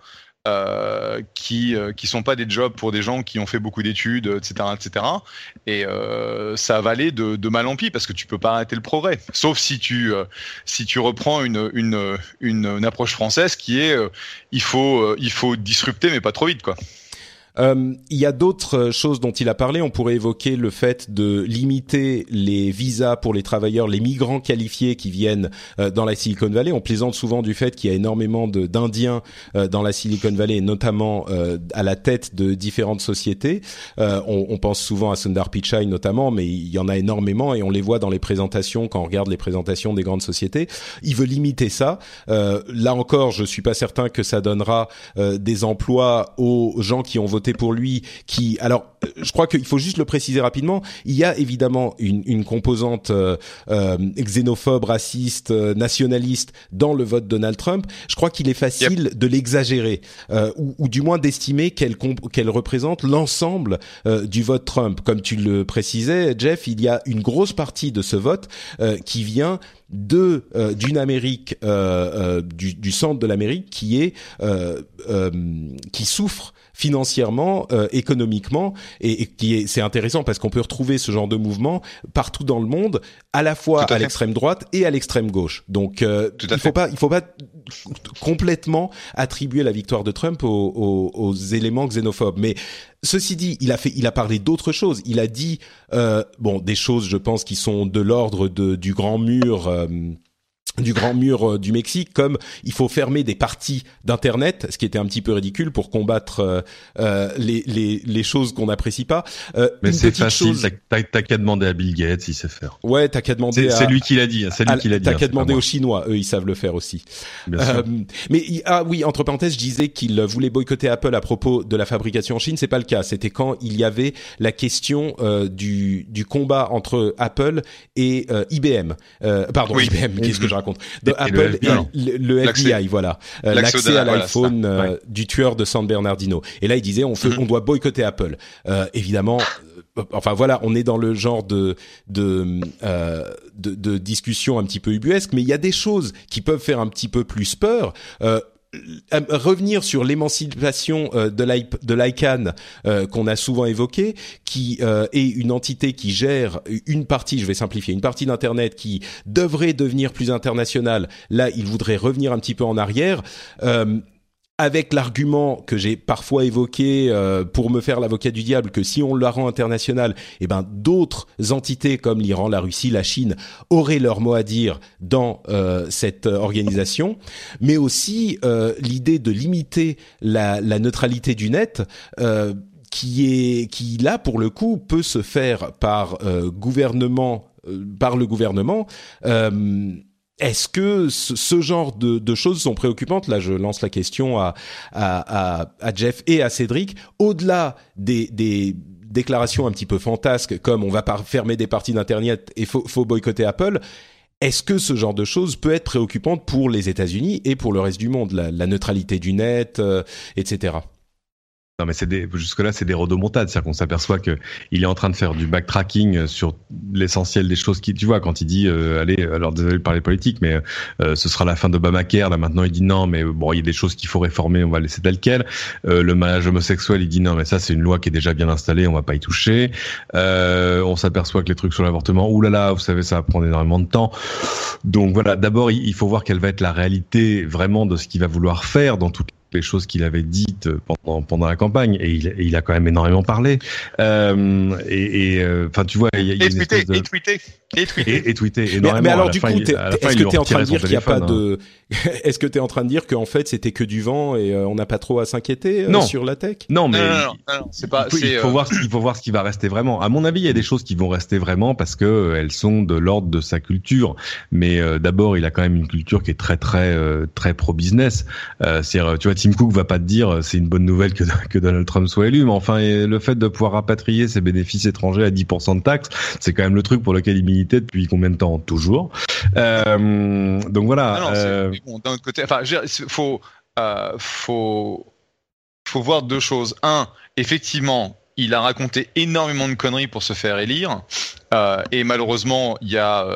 euh, qui euh, qui sont pas des jobs pour des gens qui ont fait beaucoup d'études, etc., etc. Et euh, ça va aller de, de, mal en pis parce que tu peux pas arrêter le progrès. Sauf si tu euh, si tu reprends une une une, une approche française qui est il faut il faut disrupter mais pas trop vite quoi. Euh, il y a d'autres euh, choses dont il a parlé. On pourrait évoquer le fait de limiter les visas pour les travailleurs, les migrants qualifiés qui viennent euh, dans la Silicon Valley. On plaisante souvent du fait qu'il y a énormément d'Indiens dans la Silicon Valley, notamment à la tête de différentes sociétés. On, on, pense souvent à Sundar Pichai notamment, mais il y en a énormément et on les voit dans les présentations quand on regarde les présentations des grandes sociétés. Il veut limiter ça. là encore, je suis pas certain que ça donnera des emplois aux gens qui ont voté pour lui, qui alors euh, je crois qu'il faut juste le préciser rapidement. Il y a évidemment une, une composante euh, euh xénophobe, raciste, euh, nationaliste dans le vote Donald Trump. Je crois qu'il est facile de l'exagérer ou, ou, du moins d'estimer qu'elle qu'elle représente l'ensemble du vote Trump. Comme tu le précisais, Jeff, il y a une grosse partie de ce vote qui vient de d'une Amérique du, du, centre de l'Amérique qui est qui souffre financièrement, euh, économiquement, et, qui est c'est intéressant parce qu'on peut retrouver ce genre de mouvement partout dans le monde, à la fois à, l'extrême droite et à l'extrême gauche. Donc euh, il faut pas il faut pas complètement attribuer la victoire de Trump aux, aux, éléments xénophobes, mais Ceci dit, il a fait, il a parlé d'autres choses. Il a dit, euh, bon, des choses, je pense, qui sont de l'ordre de du grand mur. Euh, du grand mur euh, du Mexique, comme il faut fermer des parties d'internet, ce qui était un petit peu ridicule pour combattre euh, euh les, les, les choses qu'on n'apprécie pas. Euh, Mais c'est facile, chose... t'as qu'à demander à Bill Gates, il sait faire. Ouais, t'as qu'à demander. C'est lui qui l'a dit, c'est lui qui l'a dit. T'as qu'à demander aux Chinois, eux ils savent le faire aussi. Euh, mais ah oui, entre parenthèses, je disais qu'il voulait boycotter Apple à propos de la fabrication en Chine, c'est pas le cas. C'était quand il y avait la question du du combat entre Apple et IBM. pardon, IBM. Qu'est-ce que je raconte? De Apple le, FBI, voilà, euh, l'accès à l'iPhone euh, du tueur de San Bernardino. Et là, il disait on, fait, mhm. on doit boycotter Apple. Euh, évidemment, enfin voilà, on est dans le genre de de, de, de discussion un petit peu ubuesque, mais il y a des choses qui peuvent faire un petit peu plus peur. Euh, revenir sur l'émancipation euh, de l'ICANN euh, qu'on a souvent évoqué, qui est une entité qui gère une partie, je vais simplifier, une partie d'Internet qui devrait devenir plus internationale. Là, il voudrait revenir un petit peu en arrière avec l'argument que j'ai parfois évoqué euh, pour me faire l'avocat du diable que si on la rend internationale, eh ben d'autres entités comme l'Iran, la Russie, la Chine auraient leur mot à dire dans euh, cette organisation, mais aussi euh, l'idée de limiter la, la, neutralité du net qui est qui là pour le coup peut se faire par gouvernement par le gouvernement est-ce que ce, genre de, choses sont préoccupantes? Là, je lance la question à, Jeff et à Cédric. Au-delà des, déclarations un petit peu fantasques comme on va fermer des parties d'internet et faut, boycotter Apple. Est-ce que ce genre de choses peut être préoccupante pour les États-Unis et pour le reste du monde, la, la neutralité du net, euh, etc. Non, mais c'est jusque-là, c'est des rodomontades. C'est-à-dire qu'on s'aperçoit que il est en train de faire du backtracking sur l'essentiel des choses qui, tu vois, quand il dit, euh, allez, alors désolé de parler politique, mais euh, ce sera la fin d'Obamacare. Là, maintenant, il dit non, mais bon, il y a des choses qu'il faut réformer, on va laisser tel quel. Euh, le mariage homosexuel, il dit non, mais ça, c'est une loi qui est déjà bien installée, on va pas y toucher. Euh, on s'aperçoit que les trucs sur l'avortement, oulala, vous savez, ça va prendre énormément de temps. Donc voilà, d'abord, il faut voir quelle va être la réalité vraiment de ce qu'il va vouloir faire dans toutes les choses qu'il avait dites pendant pendant la campagne et il, et il a quand même énormément parlé. Euh, et euh, enfin tu vois il y a, il y a Et une tweeté, espèce de et tweeté, et tweeté. et, et tweeté Mais, énormément mais À alors du fin, coup, il- t'es- est-ce il que lui tu es en train de dire qu'il n'y a pas de, est-ce que tu es en train de dire qu'en fait c'était que du vent et euh, on n'a pas trop à s'inquiéter euh, Non. sur la tech? Non mais Non, non, non, non, non, c'est pas, il faut, il euh, voir ce qu'il faut voir ce qui va rester vraiment. À mon avis, il y a des choses qui vont rester vraiment parce que elles sont de l'ordre de sa culture. Mais euh, d'abord, il a quand même une culture qui est très très euh, très pro business. Euh, c'est tu vois, Tim Cook va pas te dire c'est une bonne nouvelle que que Donald Trump soit élu, mais enfin le fait de pouvoir rapatrier ses bénéfices étrangers à 10% de taxes, c'est quand même le truc pour lequel il depuis combien de temps? Toujours. Euh, donc voilà. Ah euh, bon, d'un autre côté, enfin, faut, euh, faut, faut voir deux choses. Un, effectivement, il a raconté énormément de conneries pour se faire élire, et malheureusement, il y a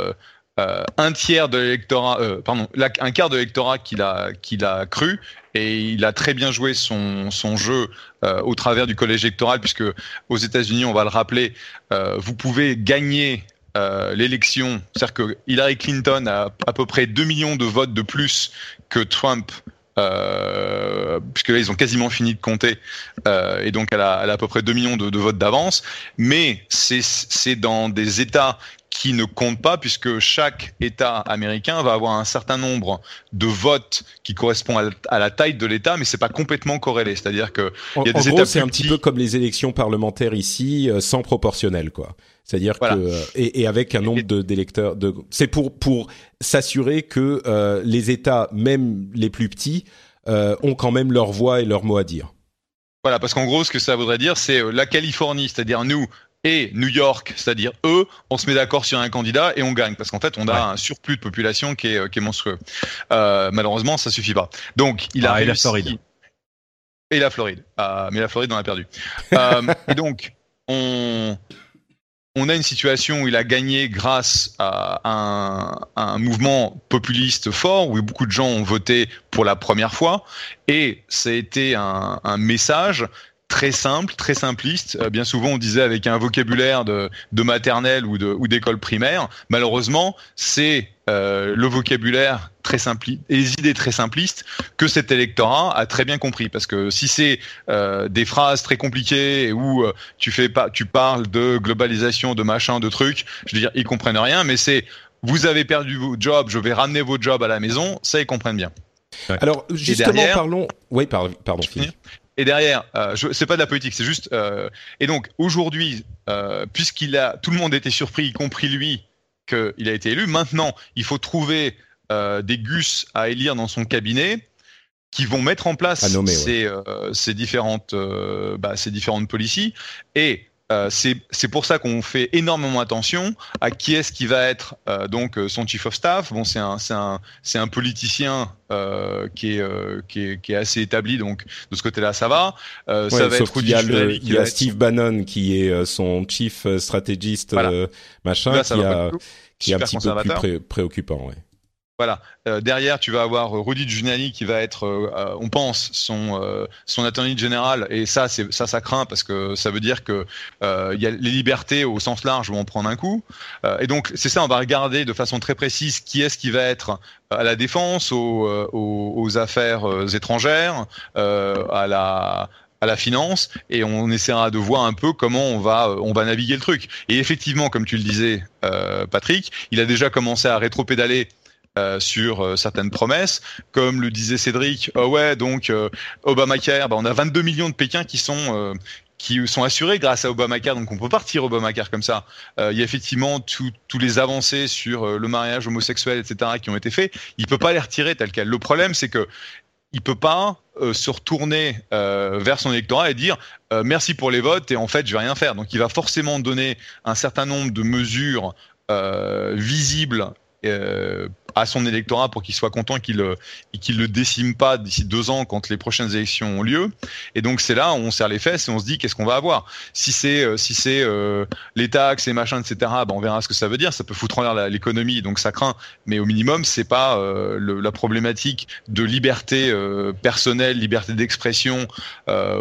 un tiers de l'électorat, pardon, la- un quart de l'électorat qu'il a, qu'il a cru, et il a très bien joué son, son jeu euh, au travers du collège électoral, puisque aux États-Unis, on va le rappeler, euh, vous pouvez gagner euh, l'élection, c'est-à-dire que Hillary Clinton a à peu près 2 millions de votes de plus que Trump, euh, puisque là ils ont quasiment fini de compter, euh, et donc elle a, à peu près 2 millions de, de votes d'avance, mais c'est c'est dans des États qui ne comptent pas, puisque chaque État américain va avoir un certain nombre de votes qui correspondent à la, taille de l'État, mais c'est pas complètement corrélé. C'est-à-dire que En, il y a en des gros, c'est un petit peu comme les élections parlementaires ici, euh, sans proportionnel, quoi. C'est-à-dire Voilà. que euh, et, et avec un nombre de d'électeurs, de, c'est pour pour s'assurer que euh, les États, même les plus petits, euh, ont quand même leur voix et leur mot à dire. Voilà, parce qu'en gros, ce que ça voudrait dire, c'est la Californie, c'est-à-dire nous, et New York, c'est-à-dire eux, on se met d'accord sur un candidat et on gagne, parce qu'en fait, on a un surplus de population qui est, euh, qui est monstrueux. Euh, malheureusement, ça suffit pas. Donc, il a Ah, et la Floride. Et la Floride. Ah, mais la Floride, on a perdu. Euh, et donc, on, on a une situation où il a gagné grâce à un, à un mouvement populiste fort, où beaucoup de gens ont voté pour la première fois, et ça a été un, un message très simple, très simpliste. Euh, bien souvent, on disait avec un vocabulaire de, de maternelle ou de ou d'école primaire. Malheureusement, c'est euh, le vocabulaire très simple et les idées très simplistes que cet électorat a très bien compris. Parce que si c'est euh, des phrases très compliquées où tu fais pas, tu parles de globalisation, de machin, de trucs, je veux dire, ils comprennent rien. Mais c'est vous avez perdu vos jobs, je vais ramener vos jobs à la maison. Ça, ils comprennent bien. Alors justement, derrière- parlons. Oui, par- pardon. Et derrière, euh, c'est pas de la politique, c'est juste. euh, et donc aujourd'hui, euh, puisqu'il a, tout le monde était surpris, y compris lui, qu'il a été élu. Maintenant, il faut trouver euh, des gus à élire dans son cabinet qui vont mettre en place nommer, ouais. ces, euh, ces différentes, euh, bah, ces différentes policies. Et euh, c'est c'est pour ça qu'on fait énormément attention à qui est-ce qui va être euh, donc euh, son chief of staff. Bon, c'est un c'est un c'est un politicien euh, qui est euh, qui est qui est assez établi donc de ce côté-là ça va. Euh, ça va sauf être qu'il y a, le- il y a être- Steve Bannon qui est son chief stratégiste Voilà. euh, machin, Là, qui, a, qui est un petit peu plus pré- préoccupant. Ouais. Voilà. Euh, derrière, tu vas avoir euh, Rudy Giuliani qui va être, euh, euh, on pense, son euh, son attorney général. Et ça, c'est ça, ça craint parce que ça veut dire que euh, il y a les libertés au sens large vont en prendre un coup. Et donc, c'est ça. On va regarder de façon très précise qui est-ce qui va être à la défense, aux, aux, aux affaires étrangères, à la à la finance et on essaiera de voir un peu comment on va on va naviguer le truc. Et effectivement, comme tu le disais, Patrick, il a déjà commencé à rétro-pédaler euh, sur euh, certaines promesses, comme le disait Cédric. Oh ouais, donc euh, Obamacare, bah, on a 22 millions de Pékin qui sont qui sont assurés grâce à Obamacare, donc on peut pas retirer Obamacare comme ça. Il y a effectivement tous les avancées sur le mariage homosexuel, etc., qui ont été faits. Il peut pas les retirer tel quel. Le problème, c'est que il peut pas se retourner vers son électorat et dire merci pour les votes et en fait je vais rien faire. Donc il va forcément donner un certain nombre de mesures visibles à son électorat pour qu'il soit content qu'il ne qu'il le décime pas d'ici deux ans quand les prochaines élections ont lieu. Et donc c'est là où on serre les fesses et on se dit qu'est-ce qu'on va avoir? Si c'est euh, si c'est euh, les taxes et machin etc. Ben on verra ce que ça veut dire. Ça peut foutre en l'air l'économie donc ça craint. Mais au minimum c'est pas euh, la problématique de liberté euh, personnelle, liberté d'expression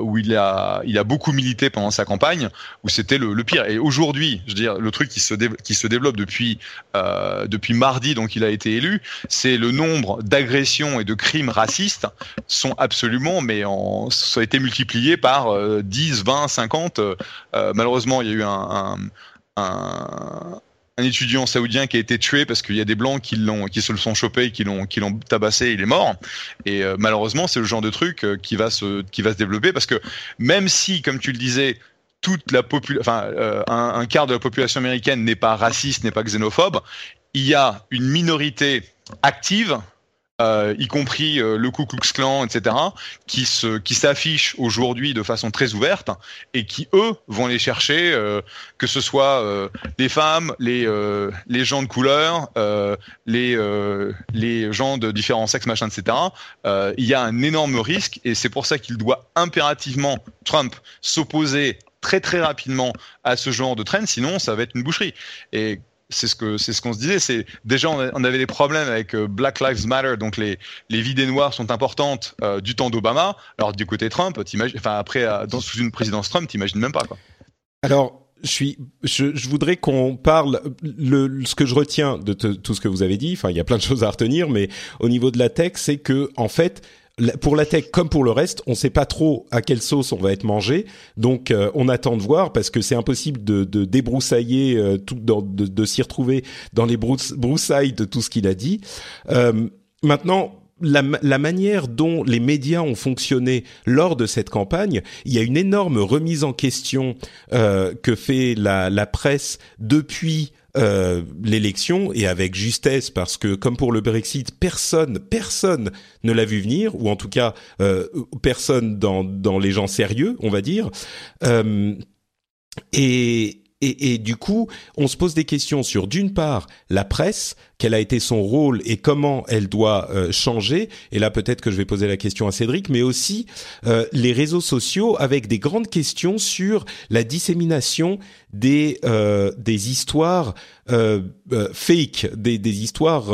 où il a il a beaucoup milité pendant sa campagne où c'était le, pire. Et aujourd'hui je veux dire le truc qui se qui se développe depuis depuis mardi donc il a été c'est le nombre d'agressions et de crimes racistes sont absolument, mais en, ça a été multiplié par 10, 20, 50. malheureusement, il y a eu un, étudiant saoudien qui a été tué parce qu'il y a des blancs qui l'ont, qui se le sont chopés, qui l'ont, qui l'ont tabassé, il est mort. Et euh, malheureusement, c'est le genre de truc euh, qui va se, qui va se développer parce que même si, comme tu le disais, toute la population, enfin, euh, un, un, quart de la population américaine n'est pas raciste, n'est pas xénophobe, il y a une minorité active, euh, y compris euh, le Ku Klux Klan, etc., qui se, qui s'affichent aujourd'hui de façon très ouverte et qui eux vont les chercher, euh, que ce soit les femmes, les les gens de couleur, les les gens de différents sexes, machin, etc. Il y a un énorme risque et c'est pour ça qu'il doit impérativement Trump s'opposer très très rapidement à ce genre de trend, sinon ça va être une boucherie. Et c'est ce que c'est ce qu'on se disait. C'est déjà on, avait des problèmes avec euh, Black Lives Matter, donc les les vies des noirs sont importantes euh, du temps d'Obama. Alors du côté Trump, enfin après euh, dans sous une présidence Trump, t'imagines même pas quoi. Alors je suis, je, voudrais qu'on parle. Le, ce que je retiens de tout ce que vous avez dit, enfin, il y a plein de choses à retenir, mais au niveau de la tech, c'est que en fait, pour la tech comme pour le reste, on ne sait pas trop à quelle sauce on va être mangé. Donc euh, on attend de voir parce que c'est impossible de, de débroussailler euh, tout, de, de s'y retrouver dans les broussailles de tout ce qu'il a dit. Euh, maintenant. La, la, manière dont les médias ont fonctionné lors de cette campagne, il y a une énorme remise en question que fait la, la presse depuis euh, l'élection et avec justesse parce que comme pour le Brexit, personne, personne ne l'a vu venir ou en tout cas euh, personne dans dans les gens sérieux, on va dire. Euh, et et, et, du coup, on se pose des questions sur d'une part la presse, quel a été son rôle et comment elle doit euh, changer. Et là, peut-être que je vais poser la question à Cédric, mais aussi euh, les réseaux sociaux avec des grandes questions sur la dissémination des euh, des histoires fake, des, des histoires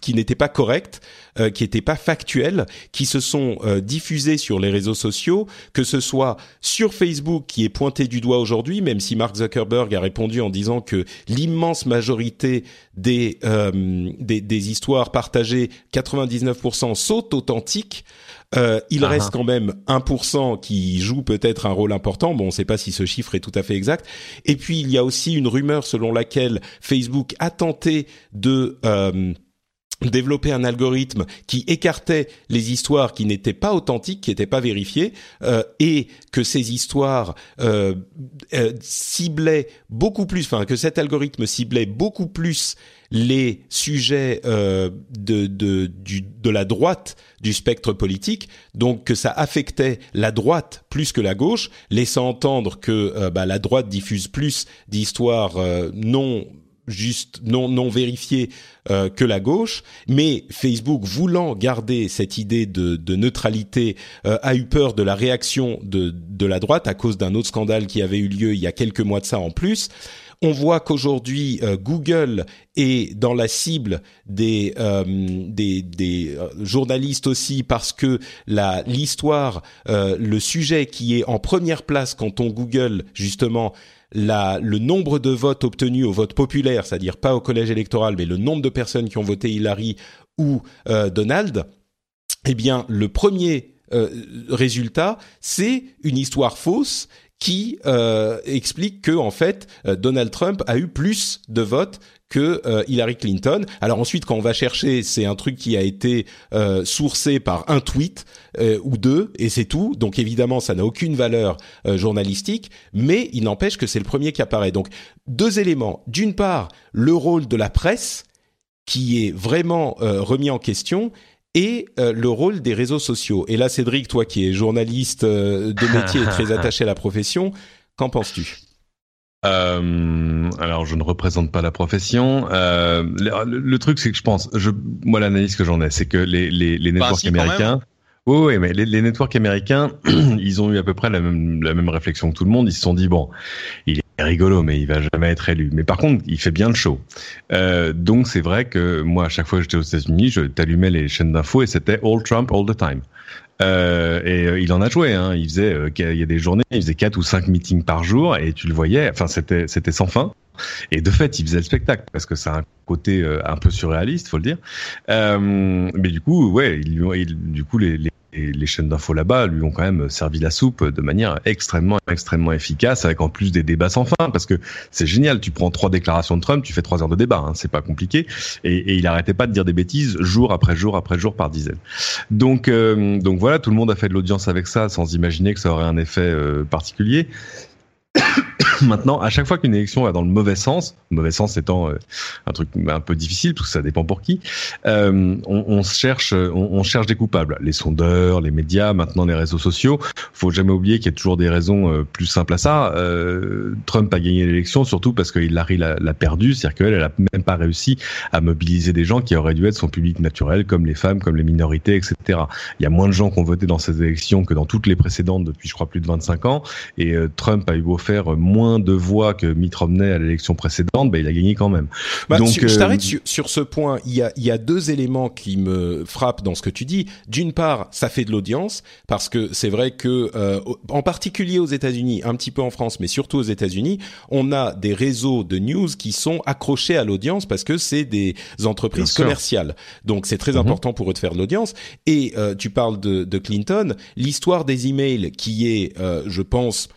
qui n'étaient pas correctes. Euh, qui n'étaient pas factuels, qui se sont euh, diffusés sur les réseaux sociaux, que ce soit sur Facebook qui est pointé du doigt aujourd'hui, même si Mark Zuckerberg a répondu en disant que l'immense majorité des, euh, des, des histoires partagées, 99% sont authentiques. Euh, il ah reste ah. quand même 1% qui joue peut-être un rôle important. Bon, on ne sait pas si ce chiffre est tout à fait exact. Et puis il y a aussi une rumeur selon laquelle Facebook a tenté de euh, développer un algorithme qui écartait les histoires qui n'étaient pas authentiques, qui n'étaient pas vérifiées, euh, et que ces histoires euh, euh, ciblaient beaucoup plus, enfin que cet algorithme ciblait beaucoup plus les sujets euh, de, de, du, de la droite du spectre politique, donc que ça affectait la droite plus que la gauche, laissant entendre que euh, bah, la droite diffuse plus d'histoires euh, non juste non non vérifié euh, que la gauche, mais Facebook voulant garder cette idée de, de neutralité euh, a eu peur de la réaction de de la droite à cause d'un autre scandale qui avait eu lieu il y a quelques mois de ça en plus. On voit qu'aujourd'hui euh, Google est dans la cible des des, des journalistes aussi parce que la l'histoire le sujet qui est en première place quand on Google justement la, le nombre de votes obtenus au vote populaire, c'est-à-dire pas au collège électoral, mais le nombre de personnes qui ont voté Hillary ou euh, Donald, eh bien, le premier euh, résultat, c'est une histoire fausse qui euh, explique que en fait Donald Trump a eu plus de votes que euh, Hillary Clinton. Alors ensuite, quand on va chercher, c'est un truc qui a été euh, sourcé par un tweet euh, ou deux, et c'est tout. Donc évidemment, ça n'a aucune valeur journalistique, mais il n'empêche que c'est le premier qui apparaît. Donc deux éléments. D'une part, le rôle de la presse qui est vraiment remis en question, et euh, le rôle des réseaux sociaux. Et là, Cédric, toi qui es journaliste euh, de métier et très attaché à la profession, qu'en penses-tu? Euh, alors, je ne représente pas la profession. Euh, le, le, truc, c'est que je pense, je, moi, l'analyse que j'en ai, c'est que les, les, les bah, networks américains, oui, oui, mais les, les networks américains, ils ont eu à peu près la même, la même réflexion que tout le monde. Ils se sont dit bon, il est rigolo, mais il va jamais être élu. Mais par contre, il fait bien le show. Euh, donc c'est vrai que moi, à chaque fois que j'étais aux États-Unis, je t'allumais les chaînes d'infos et c'était all Trump all the time. Euh, et euh, il en a joué. Hein. Il faisait, euh, il y a des journées, il faisait quatre ou cinq meetings par jour et tu le voyais. Enfin, c'était c'était sans fin. Et de fait, il faisait le spectacle parce que ça a un côté un peu surréaliste, faut le dire. mais du coup, ouais, il, du coup, les, les et les chaînes d'infos là-bas lui ont quand même servi la soupe de manière extrêmement extrêmement efficace avec en plus des débats sans fin parce que c'est génial. Tu prends trois déclarations de Trump tu fais trois heures de débat hein, c'est pas compliqué. Et, il arrêtait pas de dire des bêtises jour après jour après jour par dizaines. Donc euh, donc voilà tout le monde a fait de l'audience avec ça sans imaginer que ça aurait un effet euh, particulier Maintenant, à chaque fois qu'une élection va dans le mauvais sens, mauvais sens étant euh, un truc un peu difficile, tout ça dépend pour qui, euh, on, cherche, on, cherche des coupables. Les sondeurs, les médias, maintenant les réseaux sociaux. Faut jamais oublier qu'il y a toujours des raisons euh, plus simples à ça. Trump a gagné l'élection surtout parce que l'a perdu, c'est-à-dire qu'elle, elle a même pas réussi à mobiliser des gens qui auraient dû être son public naturel, comme les femmes, comme les minorités, etc. Il y a moins de gens qui ont voté dans ces élections que dans toutes les précédentes depuis, je crois, plus de 25 ans. Et Trump a eu beau faire moins de voix que Mitt Romney à l'élection précédente, bah, il a gagné quand même. Bah, Donc, je t'arrête euh, sur, ce point. Il y, a, il y a deux éléments qui me frappent dans ce que tu dis. D'une part, ça fait de l'audience parce que c'est vrai que, euh, en particulier aux États-Unis, un petit peu en France, mais surtout aux États-Unis, on a des réseaux de news qui sont accrochés à l'audience parce que c'est des entreprises commerciales. Donc, c'est très mhm. important pour eux de faire de l'audience. Et euh, tu parles de, de Clinton, l'histoire des emails qui est, je pense,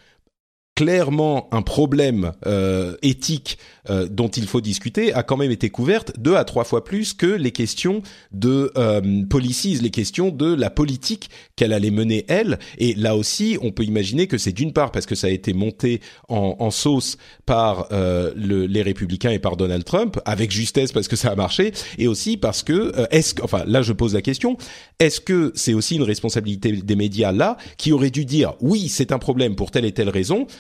clairement un problème euh, éthique euh, dont il faut discuter a quand même été couverte deux à trois fois plus que les questions de euh, policies, les questions de la politique qu'elle allait mener elle. Et là aussi, on peut imaginer que c'est d'une part parce que ça a été monté en, en sauce par euh, le, les républicains et par Donald Trump avec justesse parce que ça a marché, et aussi parce que euh, est-ce enfin là je pose la question, est-ce que c'est aussi une responsabilité des médias là qui auraient dû dire oui c'est un problème pour telle et telle raison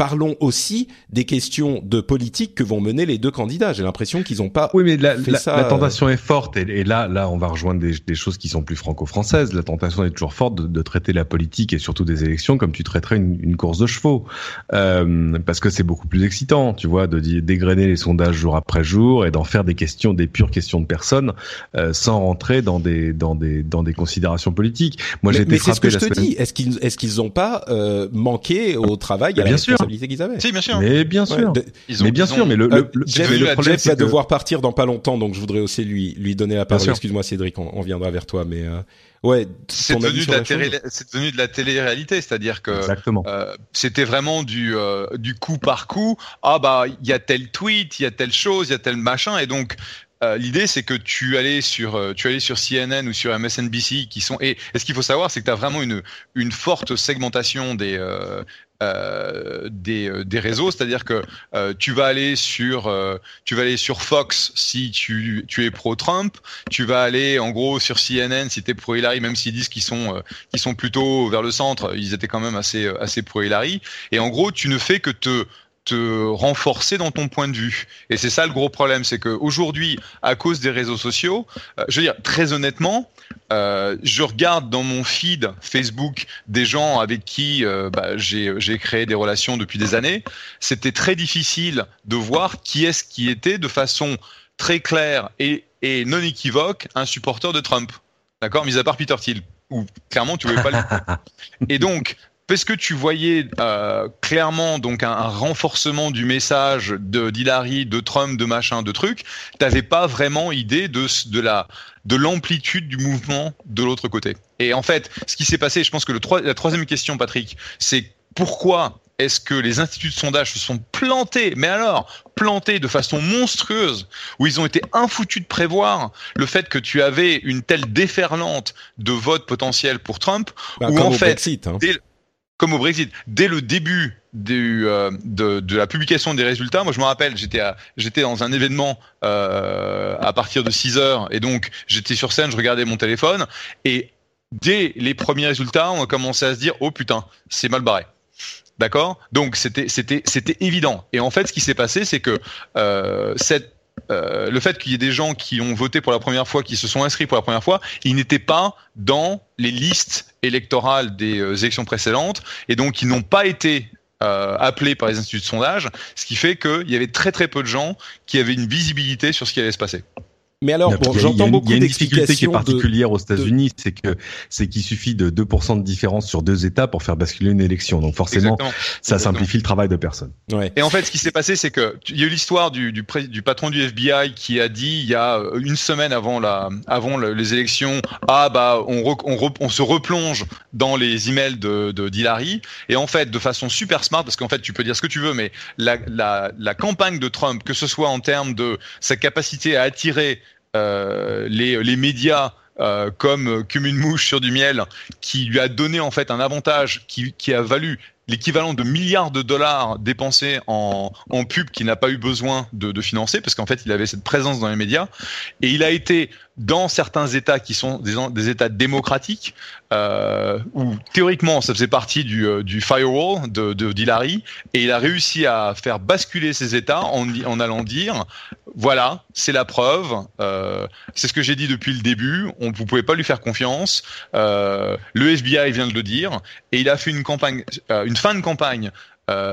parlons aussi des questions de politique que vont mener les deux candidats. J'ai l'impression qu'ils n'ont pas. Oui, mais la, la, la tentation est forte et, là, là, on va rejoindre des, des choses qui sont plus franco-françaises. La tentation est toujours forte de, de, traiter la politique et surtout des élections comme tu traiterais une, une course de chevaux, euh, parce que c'est beaucoup plus excitant, tu vois, de dégrainer les sondages jour après jour et d'en faire des questions, des pures questions de personnes, euh, sans rentrer dans des dans des dans des considérations politiques. Moi, j'ai été frappé. c'est ce que je te dis. Est-ce qu'ils est-ce qu'ils n'ont pas euh, manqué au travail à la bien responsabilité qu'ils avaient Si, bien sûr. Mais bien sûr. ils ont, mais bien sûr. Mais le, le, le, Jeff, le problème, Jeff va devoir partir dans pas longtemps, donc je voudrais aussi lui lui donner la parole. Excuse-moi, Cédric, on, on, viendra vers toi, mais euh, ouais, c'est devenu, de la c'est devenu de la télé-réalité, c'est-à-dire que euh, c'était vraiment du euh, du coup par coup. Ah bah il y a tel tweet, il y a telle chose, il y a tel machin, et donc euh, l'idée c'est que tu allais sur euh, tu allais sur CNN ou sur MSNBC qui sont et, et ce qu'il faut savoir c'est que tu as vraiment une une forte segmentation des euh, euh, des, euh, des, réseaux, c'est-à-dire que euh, tu vas aller sur tu vas aller sur Fox si tu, tu es pro Trump, tu vas aller en gros sur CNN si tu es pro Hillary, même s'ils disent qu'ils sont qu'ils sont plutôt vers le centre, ils étaient quand même assez assez pro Hillary. Et en gros, tu ne fais que te te renforcer dans ton point de vue. Et c'est ça le gros problème, c'est qu'aujourd'hui, à cause des réseaux sociaux, je veux dire très honnêtement, euh, je regarde dans mon feed Facebook des gens avec qui euh, bah, j'ai créé des relations depuis des années. C'était très difficile de voir qui est-ce qui était de façon très claire et, et non équivoque un supporter de Trump. D'accord? Mis à part Peter Thiel où clairement tu ne pouvais pas le Et donc, parce que tu voyais euh, clairement donc un, un, renforcement du message de d'Hillary, de Trump, de machin, de trucs, t'avais pas vraiment idée de de la de l'amplitude du mouvement de l'autre côté. Et en fait, ce qui s'est passé, je pense que le la troisième question, Patrick, c'est pourquoi est-ce que les instituts de sondage se sont plantés, mais alors plantés de façon monstrueuse, où ils ont été infoutus de prévoir le fait que tu avais une telle déferlante de votes potentiels pour Trump, bah, ou en fait, Brexit, hein. Comme au Brexit. Dès le début du, euh, de, de, la publication des résultats, moi je me rappelle, j'étais dans un événement euh, à partir de 6 heures et donc j'étais sur scène, je regardais mon téléphone et dès les premiers résultats, on a commencé à se dire oh putain, c'est mal barré. D'accord? Donc c'était c'était c'était évident. Et en fait, ce qui s'est passé, c'est que euh, cette euh, le fait qu'il y ait des gens qui ont voté pour la première fois, qui se sont inscrits pour la première fois, ils n'étaient pas dans les listes électorales des euh, élections précédentes et donc ils n'ont pas été euh, appelés par les instituts de sondage, ce qui fait qu'il y avait très très peu de gens qui avaient une visibilité sur ce qui allait se passer. Mais alors, bon, j'entends beaucoup Il y a une difficulté qui est particulière aux États-Unis, c'est que c'est qu'il suffit de 2% de différence sur deux États pour faire basculer une élection. Donc forcément, ça simplifie le travail de personne. Ouais. Et en fait, ce qui s'est passé, c'est que il y a eu l'histoire du, du, du, patron du FBI qui a dit il y a euh, une semaine avant la, avant les élections, ah bah on, on, on, se replonge dans les emails de, de d'Hillary. Et en fait, de façon super smart, parce qu'en fait, tu peux dire ce que tu veux, mais la, la, la campagne de Trump, que ce soit en termes de sa capacité à attirer les, les médias euh, comme, comme une mouche sur du miel, qui lui a donné en fait un avantage qui, qui a valu l'équivalent de milliards de dollars dépensés en, en pub qu'il n'a pas eu besoin de, de financer parce qu'en fait il avait cette présence dans les médias. Et il a été dans certains États qui sont des, États démocratiques euh, où théoriquement ça faisait partie du, euh, du firewall de, de d'Hillary et il a réussi à faire basculer ces États en, allant dire voilà c'est la preuve euh, c'est ce que j'ai dit depuis le début on vous pouvez pas lui faire confiance le FBI vient de le dire et il a fait une campagne une fin de campagne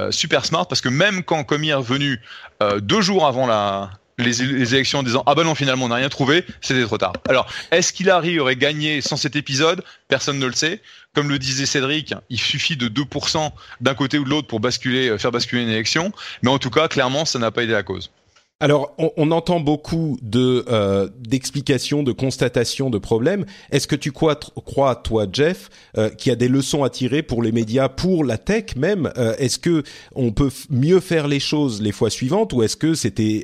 super smart parce que même quand Comey est revenu deux jours avant la les, les, élections en disant ah ben non finalement on n'a rien trouvé, c'était trop tard. Alors est-ce qu'Hillary aurait gagné sans cet épisode? Personne ne le sait. Comme le disait Cédric, il suffit de 2% d'un côté ou de l'autre pour basculer, faire basculer une élection. Mais en tout cas, clairement, ça n'a pas aidé la cause. Alors, on, on, entend beaucoup de euh, d'explications, de constatations de problèmes. Est-ce que tu crois, crois toi, Jeff, euh, qu'il y a des leçons à tirer pour les médias, pour la tech même? Euh, Est-ce que on peut mieux faire les choses les fois suivantes, ou est-ce que c'était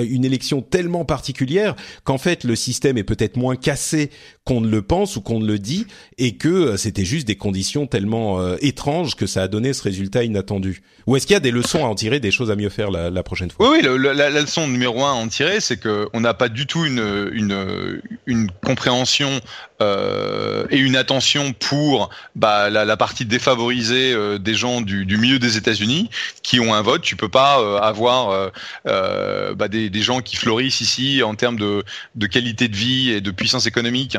Une élection tellement particulière qu'en fait le système est peut-être moins cassé qu'on ne le pense ou qu'on ne le dit et que euh, c'était juste des conditions tellement euh, étranges que ça a donné ce résultat inattendu. Ou est-ce qu'il y a des leçons à en tirer, des choses à mieux faire la, prochaine fois? Oui, la, leçon numéro un à en tirer, c'est que on n'a pas du tout une, une, une compréhension euh, et une attention pour bah, la, la, partie défavorisée euh, des gens du, du milieu des États-Unis qui ont un vote. Tu peux pas euh, avoir euh, bah, des, des, gens qui fleurissent ici en termes de, de qualité de vie et de puissance économique,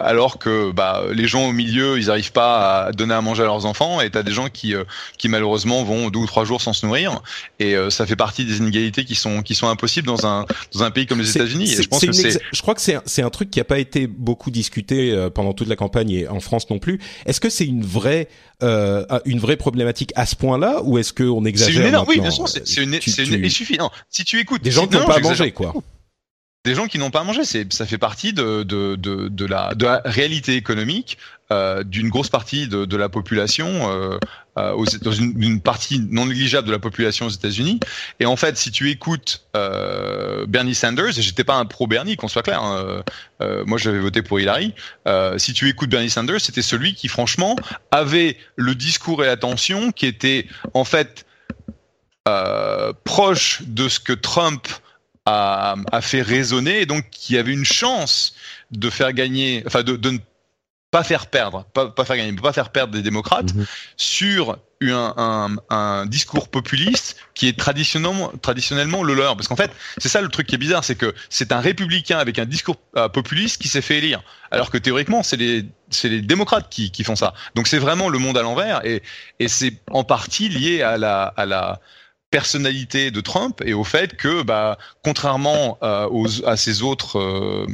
alors que bah, les gens au milieu, ils n'arrivent pas à donner à manger à leurs enfants. Et tu as des gens qui, qui malheureusement vont deux ou trois jours sans se nourrir. Et ça fait partie des inégalités qui sont qui sont impossibles dans un dans un pays comme les États-Unis. Je pense que c'est. Je crois que c'est c'est un truc qui a pas été beaucoup discuté euh, pendant toute la campagne et en France non plus. Est-ce que c'est une vraie euh, une vraie problématique à ce point-là ou est-ce qu'on exagère une énorme, Oui, bien sûr, c'est une, tu, une, tu... il suffit. Non, si tu écoutes des gens qui n'ont pas à manger, quoi des gens qui n'ont pas à manger. C'est, ça fait partie de, de, de, de, la, de la réalité économique euh, d'une grosse partie de, la population, euh, euh, dans une, partie non négligeable de la population aux États-Unis. Et en fait, si tu écoutes euh, Bernie Sanders, et j'étais pas un pro Bernie, qu'on soit clair, hein, moi j'avais voté pour Hillary. Si tu écoutes Bernie Sanders, c'était celui qui, franchement, avait le discours et l'attention qui était en fait proche de ce que Trump a, fait résonner et donc qui avait une chance de faire gagner, enfin de, de pas faire perdre, pas, pas faire gagner, pas faire perdre des démocrates Mhm. sur un, un, un discours populiste qui est traditionnellement, traditionnellement le leur. Parce qu'en fait, c'est ça le truc qui est bizarre, c'est que c'est un républicain avec un discours euh, populiste qui s'est fait élire. Alors que théoriquement, c'est les, les démocrates qui, qui font ça. Donc c'est vraiment le monde à l'envers et, et c'est en partie lié à la, à la personnalité de Trump et au fait que, bah, contrairement euh, aux, à ses autres euh,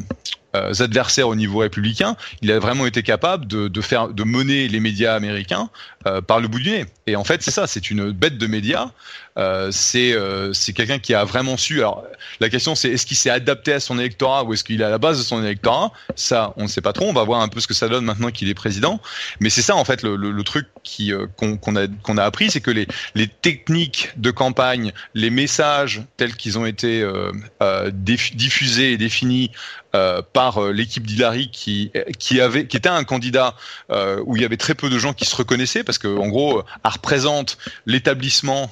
adversaires au niveau républicain, il a vraiment été capable de, de faire, de mener les médias américains euh, par le bout du nez. Et en fait, c'est ça, c'est une bête de médias. Euh, c'est euh, c'est quelqu'un qui a vraiment su. Alors, la question, c'est est-ce qu'il s'est adapté à son électorat ou est-ce qu'il est à la base de son électorat? Ça, on ne sait pas trop. On va voir un peu ce que ça donne maintenant qu'il est président. Mais c'est ça, en fait, le, le, le truc qui euh, qu'on qu'on a qu'on a appris, c'est que les les techniques de campagne, les messages tels qu'ils ont été diffusés et définis euh, par l'équipe d'Hillary qui qui avait qui était un candidat euh, où il y avait très peu de gens qui se reconnaissaient parce que en gros elle représente l'établissement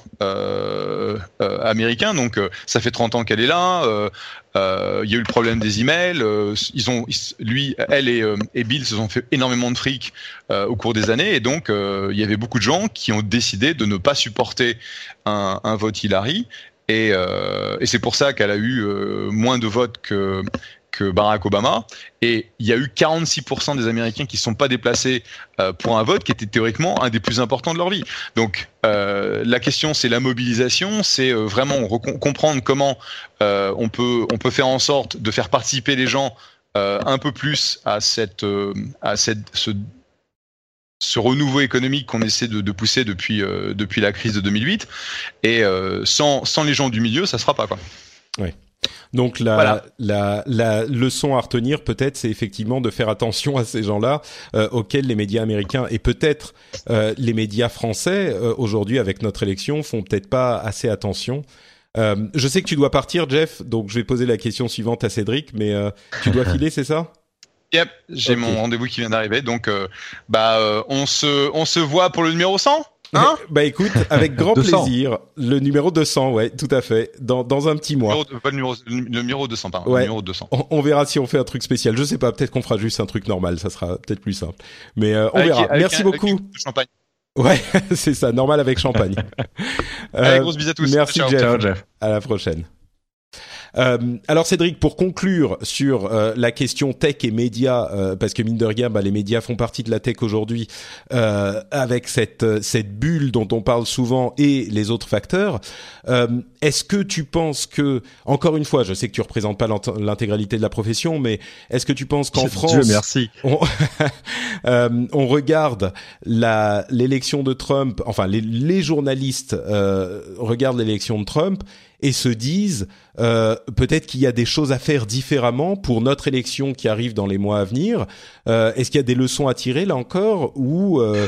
américain. Donc euh, ça fait 30 ans qu'elle est là. Euh, euh, il y a eu le problème des emails. Euh, ils ont lui elle et, euh, Bill se sont fait énormément de fric euh, au cours des années. Et donc euh, il y avait beaucoup de gens qui ont décidé de ne pas supporter un, vote Hillary. Et, euh, c'est pour ça qu'elle a eu euh, moins de votes que Barack Obama. Et il y a eu 46% des Américains qui ne sont pas déplacés euh, pour un vote qui était théoriquement un des plus importants de leur vie. Donc euh, la question, c'est la mobilisation, c'est euh, vraiment comprendre comment on peut on peut faire en sorte de faire participer les gens un peu plus à cette à cette ce renouveau économique qu'on essaie de, de pousser depuis depuis la crise de 2008 et sans sans les gens du milieu ça se fera pas quoi. Donc la, Voilà. la, la leçon à retenir peut-être, c'est effectivement de faire attention à ces gens-là euh, auxquels les médias américains et peut-être euh, les médias français euh, aujourd'hui avec notre élection font peut-être pas assez attention. Euh, je sais que tu dois partir, Jeff, donc je vais poser la question suivante à Cédric, mais euh, tu dois filer, c'est ça? Yep, j'ai mon rendez-vous qui vient d'arriver donc euh, bah euh, on se on se voit pour le numéro 100 hein Bah écoute, avec grand 200. plaisir. Le numéro 200, ouais, tout à fait, dans, dans un petit mois. Numéro- pas le numéro le numéro 200 pardon, Ouais. le numéro 200. On, on verra si on fait un truc spécial. Je sais pas, peut-être qu'on fera juste un truc normal, ça sera peut-être plus simple. Mais euh, on Avec- verra. avec Merci un- beaucoup. champagne. Ouais, c'est ça, normal avec champagne. Allez, Euh, grosse bise à tous. Merci Ciao. Jeff. Ciao, Jeff. À la prochaine. Euh, alors Cédric, pour conclure sur euh, la question tech et médias, euh, parce que mine de rien, bah, les médias font partie de la tech aujourd'hui, euh, avec cette euh, cette bulle dont on parle souvent et les autres facteurs. euh, est-ce que tu penses que, encore une fois, je sais que tu représentes pas l'int- l'intégralité de la profession, mais est-ce que tu penses qu'en France, Dieu merci. on, euh, on regarde l'élection de Trump, enfin les, les journalistes euh, regardent l'élection de Trump et se disent euh, peut-être qu'il y a des choses à faire différemment pour notre élection qui arrive dans les mois à venir. Euh, Est-ce qu'il y a des leçons à tirer là encore ou euh,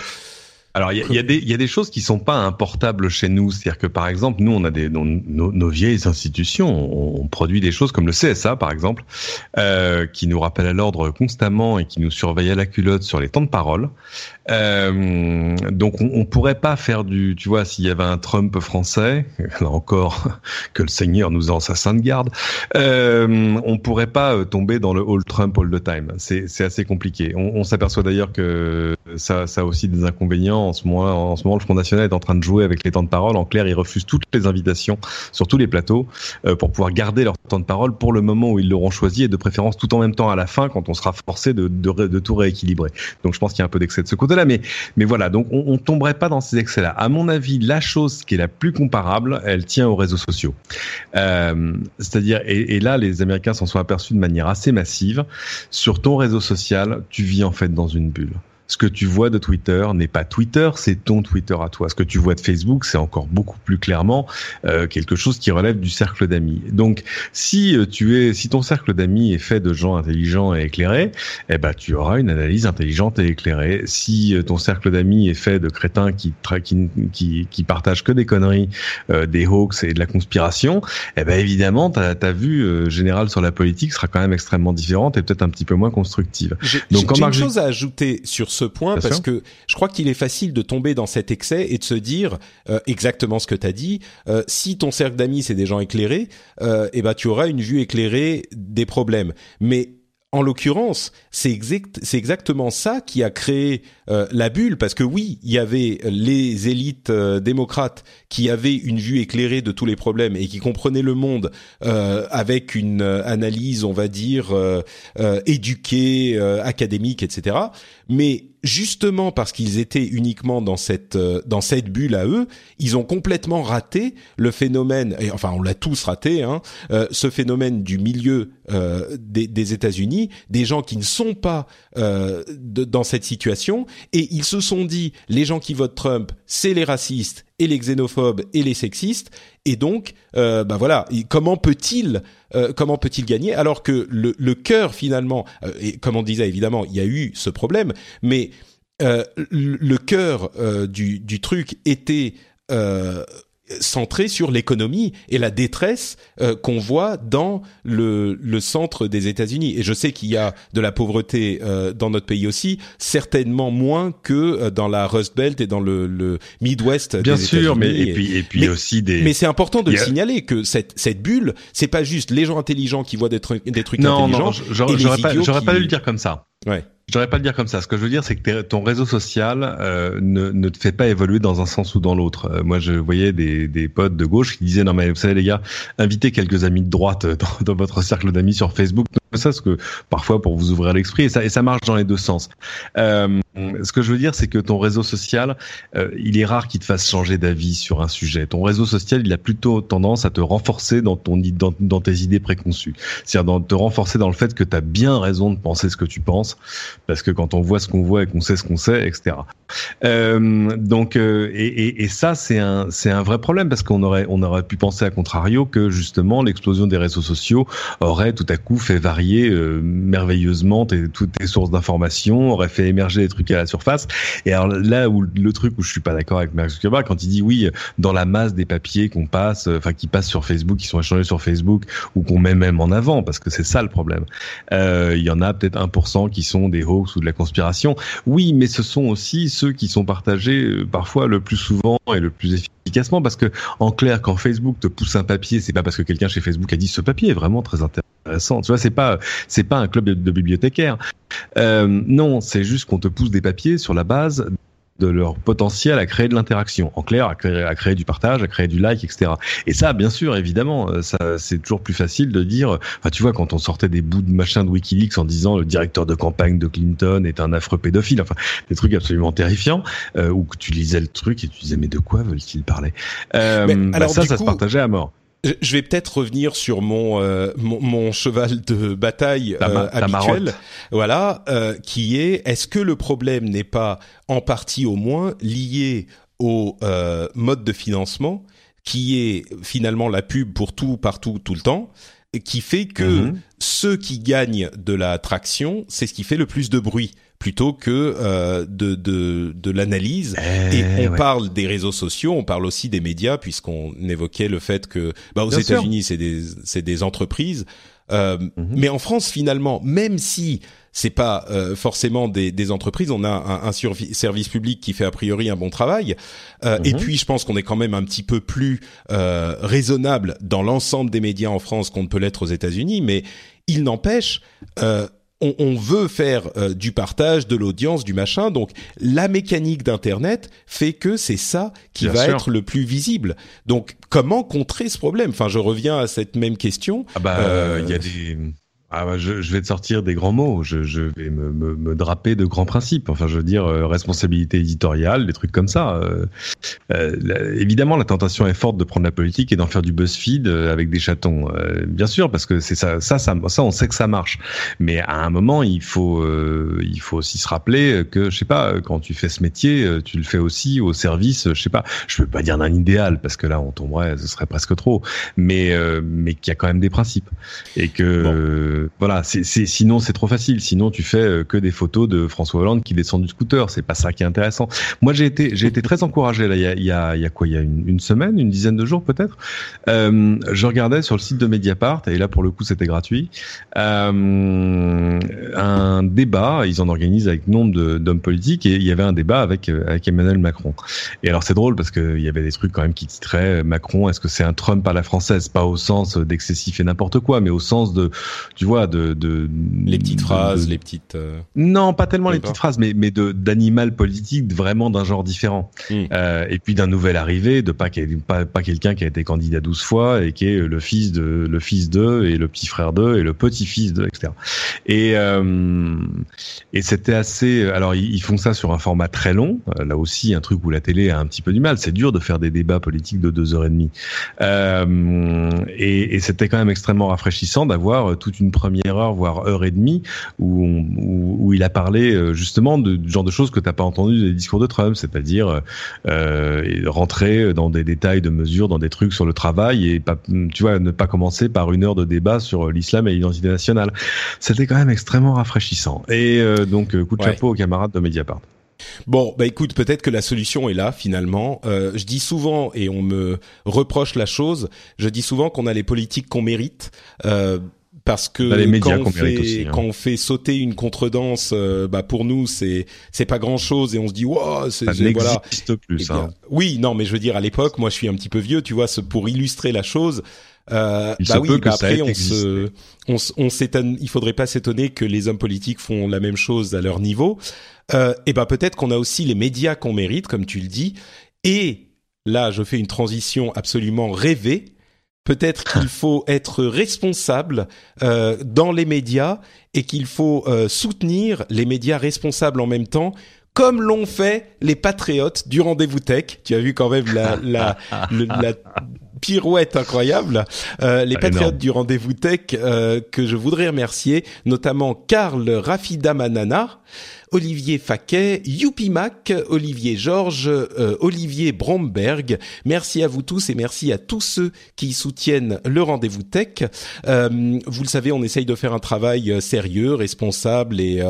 Alors il y a, y a des choses qui sont pas importables chez nous, c'est-à-dire que par exemple nous on a des nos vieilles institutions, on, on produit des choses comme le CSA par exemple, euh, qui nous rappelle à l'ordre constamment et qui nous surveille à la culotte sur les temps de parole. Euh, donc on, on pourrait pas faire du, tu vois, s'il y avait un Trump français, là encore que le Seigneur nous en sa sainte garde, euh, on pourrait pas euh, tomber dans le all Trump all the time. C'est assez compliqué. On, on s'aperçoit d'ailleurs que ça, ça a aussi des inconvénients. En ce moment, en ce moment, le Front National est en train de jouer avec les temps de parole. En clair, ils refusent toutes les invitations sur tous les plateaux euh, pour pouvoir garder leur temps de parole pour le moment où ils l'auront choisi et de préférence tout en même temps à la fin quand on sera forcé de, de, de tout rééquilibrer. Donc je pense qu'il y a un peu d'excès de ce côté-là, mais mais voilà. Donc on, on tomberait pas dans ces excès-là. À mon avis, la chose qui est la plus comparable, elle tient aux réseaux sociaux. Euh, C'est-à-dire, et là, les Américains s'en sont aperçus de manière assez massive. Sur ton réseau social, tu vis en fait dans une bulle. Ce que tu vois de Twitter n'est pas Twitter, c'est ton Twitter à toi. Ce que tu vois de Facebook, c'est encore beaucoup plus clairement euh, quelque chose qui relève du cercle d'amis. Donc, si euh, tu es, si ton cercle d'amis est fait de gens intelligents et éclairés, eh ben, tu auras une analyse intelligente et éclairée. Si euh, ton cercle d'amis est fait de crétins qui, qui, qui, qui partagent que des conneries, euh, des hoax et de la conspiration, eh ben, évidemment, ta, ta vue euh, générale sur la politique sera quand même extrêmement différente et peut-être un petit peu moins constructive. j'ai Donc, quand une Marc- chose à ajouter sur ce ce point parce que je crois qu'il est facile de tomber dans cet excès et de se dire exactement ce que tu as dit. si ton cercle d'amis c'est des gens éclairés, eh ben tu auras une vue éclairée des problèmes. Mais en l'occurrence, c'est exact, exactement ça qui a créé euh, la bulle, parce que oui, il y avait les élites euh, démocrates qui avaient une vue éclairée de tous les problèmes et qui comprenaient le monde euh, avec une analyse, on va dire, éduquée, académique, etc. Mais justement parce qu'ils étaient uniquement dans cette euh, dans cette bulle à eux, ils ont complètement raté le phénomène. Et enfin, on l'a tous raté. Hein, euh, ce phénomène du milieu euh, des, des États-Unis, des gens qui ne sont pas de, dans cette situation, et ils se sont dit les gens qui votent Trump, c'est les racistes et les xénophobes et les sexistes. Et donc, euh, bah voilà, comment peut-il comment peut-il gagner alors que le, le cœur finalement, et comme on disait évidemment, il y a eu ce problème, mais euh, le cœur euh, du, truc était euh, centré sur l'économie et la détresse euh, qu'on voit dans le, le centre des États-Unis. Et je sais qu'il y a de la pauvreté euh, dans notre pays aussi, certainement moins que euh, dans la Rust Belt et dans le, le Midwest. Bien sûr, mais et, puis et puis aussi des. Mais c'est important de signaler que cette cette bulle, c'est pas juste les gens intelligents qui voient des trucs des trucs non, intelligents. Non, j'aurais pas, j'aurais pas dû le dire comme ça. Ouais. Je devrais pas le dire comme ça. Ce que je veux dire, c'est que ton réseau social euh, ne, te fait pas évoluer dans un sens ou dans l'autre. Euh, moi, je voyais des, des potes de gauche qui disaient non mais vous savez les gars, invitez quelques amis de droite dans, dans votre cercle d'amis sur Facebook. Ça, ce que parfois pour vous ouvrir l'esprit et ça et ça marche dans les deux sens. Euh, ce que je veux dire, c'est que ton réseau social, euh, il est rare qu'il te fasse changer d'avis sur un sujet. Ton réseau social, il a plutôt tendance à te renforcer dans ton dans, dans tes idées préconçues. C'est-à-dire te renforcer dans le fait que tu as bien raison de penser ce que tu penses parce que quand on voit ce qu'on voit et qu'on sait ce qu'on sait, etc. Euh, donc, euh, et, et, et, ça, c'est un, un vrai problème parce qu'on aurait, on aurait pu penser à contrario que justement l'explosion des réseaux sociaux aurait tout à coup fait varier euh, merveilleusement tes, toutes tes sources d'informations, aurait fait émerger des trucs à la surface. Et alors là où le truc où je suis pas d'accord avec Mark Zuckerberg quand il dit oui, dans la masse des papiers qu'on passe, enfin qui passent sur Facebook, qui sont échangés sur Facebook ou qu'on met même en avant, parce que c'est ça le problème. Euh, il y en a peut-être 1% qui sont des hoax ou de la conspiration. Oui, mais ce sont aussi ceux qui sont partagés euh, parfois le plus souvent et le plus efficacement parce que en clair quand Facebook te pousse un papier c'est pas parce que quelqu'un chez Facebook a dit ce papier est vraiment très intéressant tu vois c'est pas c'est pas un club de, bibliothécaires euh, non c'est juste qu'on te pousse des papiers sur la base de leur potentiel à créer de l'interaction. En clair, à créer, à créer, du partage, à créer du like, etc. Et ça, bien sûr, évidemment, euh, ça, c'est toujours plus facile de dire. Enfin, tu vois, quand on sortait des bouts de machin de WikiLeaks en disant le directeur de campagne de Clinton est un affreux pédophile, enfin, des trucs absolument terrifiants, euh, ou que tu lisais le truc et tu disais mais de quoi veulent-ils parler? Euh, bah, alors, Ça, ça se partageait à mort. Je vais peut-être revenir sur mon, euh, mon, cheval de bataille euh, habituel, voilà, euh, qui est est-ce que le problème n'est pas en partie au moins lié au mode de financement qui est finalement la pub pour tout partout tout le temps qui fait que mm-hmm. ceux qui gagnent de la traction, c'est ce qui fait le plus de bruit plutôt que euh, de, de, de l'analyse. Eh et on parle des réseaux sociaux, on parle aussi des médias, puisqu'on évoquait le fait que bah, aux États-Unis, c'est des, c'est des entreprises. Euh, mhm. Mais en France, finalement, même si c'est pas euh, forcément des, des, entreprises, on a un, un service public qui fait a priori un bon travail. Euh, Et mhm. puis, je pense qu'on est quand même un petit peu plus euh, raisonnable dans l'ensemble des médias en France qu'on ne peut l'être aux États-Unis. Mais il n'empêche, euh, on, veut faire euh, du partage, de l'audience, du machin. Donc la mécanique d'Internet fait que c'est ça qui va être le plus visible. Donc comment contrer ce problème? Enfin, je reviens à cette même question. Ah bah, il y a des ah bah je, je, vais te sortir des grands mots. Je, je vais me, me, me, draper de grands principes. Enfin, je veux dire euh, responsabilité éditoriale, des trucs comme ça. Euh, euh, évidemment, la tentation est forte de prendre la politique et d'en faire du BuzzFeed euh, avec des chatons. Euh, bien sûr, parce que c'est ça, ça, ça, ça, on sait que ça marche. Mais à un moment, il faut, il faut aussi se rappeler que, je sais pas, quand tu fais ce métier, tu le fais aussi au service, je sais pas, je veux pas dire d'un idéal parce que là, on tomberait, ce serait presque trop. Mais, mais qu'il y a quand même des principes et que voilà, c'est sinon c'est trop facile. Sinon tu fais euh, que des photos de François Hollande qui descend du scooter. C'est pas ça qui est intéressant. Moi j'ai été j'ai été très encouragé là. Il y a y a, y a quoi? Il y a une, semaine, une dizaine de jours peut-être? Euh, je regardais sur le site de Mediapart et là pour le coup c'était gratuit. Euh, un débat. Ils en organisent avec nombre d'hommes politiques et il y avait un débat avec avec Emmanuel Macron. Et alors c'est drôle parce que il y avait des trucs quand même qui titraient Macron. Est-ce que c'est un Trump à la française? Pas au sens d'excessif et n'importe quoi, mais au sens de tu de, de les petites phrases, les petites. Euh, non, pas tellement les petites phrases, mais mais de d'animal politique vraiment d'un genre différent. Hmm. Euh, et puis d'un nouvel arrivé, de pas pas, pas quelqu'un qui a été candidat 12 fois et qui est le fils de le fils d'eux et le petit frère d'eux et le petit fils d'eux, etc. Et euh, et c'était assez. Alors ils, font ça sur un format très long. Là aussi, un truc où la télé a un petit peu du mal. C'est dur de faire des débats politiques de deux heures et demie. Et, et c'était quand même extrêmement rafraîchissant d'avoir toute une première heure, voire heure et demie, où, où, où il a parlé euh, justement de, du genre de choses que t'as pas entendu des discours de Trump, c'est-à-dire euh, rentrer dans des détails de mesures, dans des trucs sur le travail et pas, tu vois, ne pas commencer par une heure de débat sur l'islam et l'identité nationale. C'était quand même extrêmement rafraîchissant. Et euh, donc coup de chapeau aux camarades de Mediapart. Bon, bah écoute, peut-être que la solution est là finalement. Euh, je dis souvent, et on me reproche la chose, je dis souvent qu'on a les politiques qu'on mérite. Euh, parce que quand, on fait, aussi, hein. quand on fait sauter une contredanse, euh, bah pour nous c'est c'est pas grand chose et on se dit wow c'est voilà. plus. Eh hein. Oui, non, mais je veux dire à l'époque, moi je suis un petit peu vieux, tu vois, pour illustrer la chose. Euh, bah oui, bah après on se, on, on s'étonne. Il faudrait pas s'étonner que les hommes politiques font la même chose à leur niveau. Euh, et ben peut-être qu'on a aussi les médias qu'on mérite, comme tu le dis. Et là, je fais une transition absolument rêvée. Peut-être qu'il faut être responsable euh, dans les médias et qu'il faut euh, soutenir les médias responsables en même temps, comme l'ont fait les patriotes du rendez-vous tech. Tu as vu quand même la, la, la pirouette incroyable. Euh, les patriotes du rendez-vous tech euh, que je voudrais remercier, notamment Karl Rafidamanana, Olivier Faquet, Youpi Mac, Olivier Georges, euh, Olivier Bromberg. Merci à vous tous et merci à tous ceux qui soutiennent le rendez-vous tech. Euh, vous le savez, on essaye de faire un travail euh, sérieux, responsable et,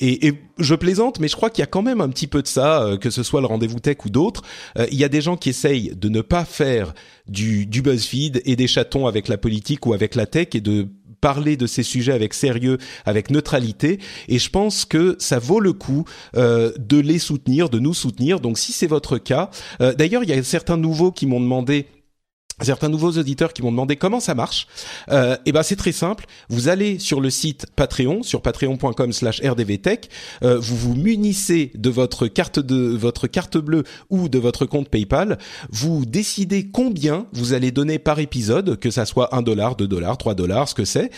et, et je plaisante, mais je crois qu'il y a quand même un petit peu de ça, que ce soit le rendez-vous tech ou d'autres. il y a des gens qui essayent de ne pas faire du, du BuzzFeed et des chatons avec la politique ou avec la tech et de parler de ces sujets avec sérieux, avec neutralité. Et je pense que ça vaut le coup euh, de les soutenir, de nous soutenir. Donc si c'est votre cas, euh, d'ailleurs il y a certains nouveaux qui m'ont demandé certains nouveaux auditeurs qui m'ont demandé comment ça marche. Euh, et eh ben c'est très simple. Vous allez sur le site Patreon, sur patreon.com/rdvtech. Euh, vous vous munissez de votre carte de votre carte bleue ou de votre compte PayPal. Vous décidez combien vous allez donner par épisode, que ça soit un dollar, deux dollars, trois dollars, ce que c'est.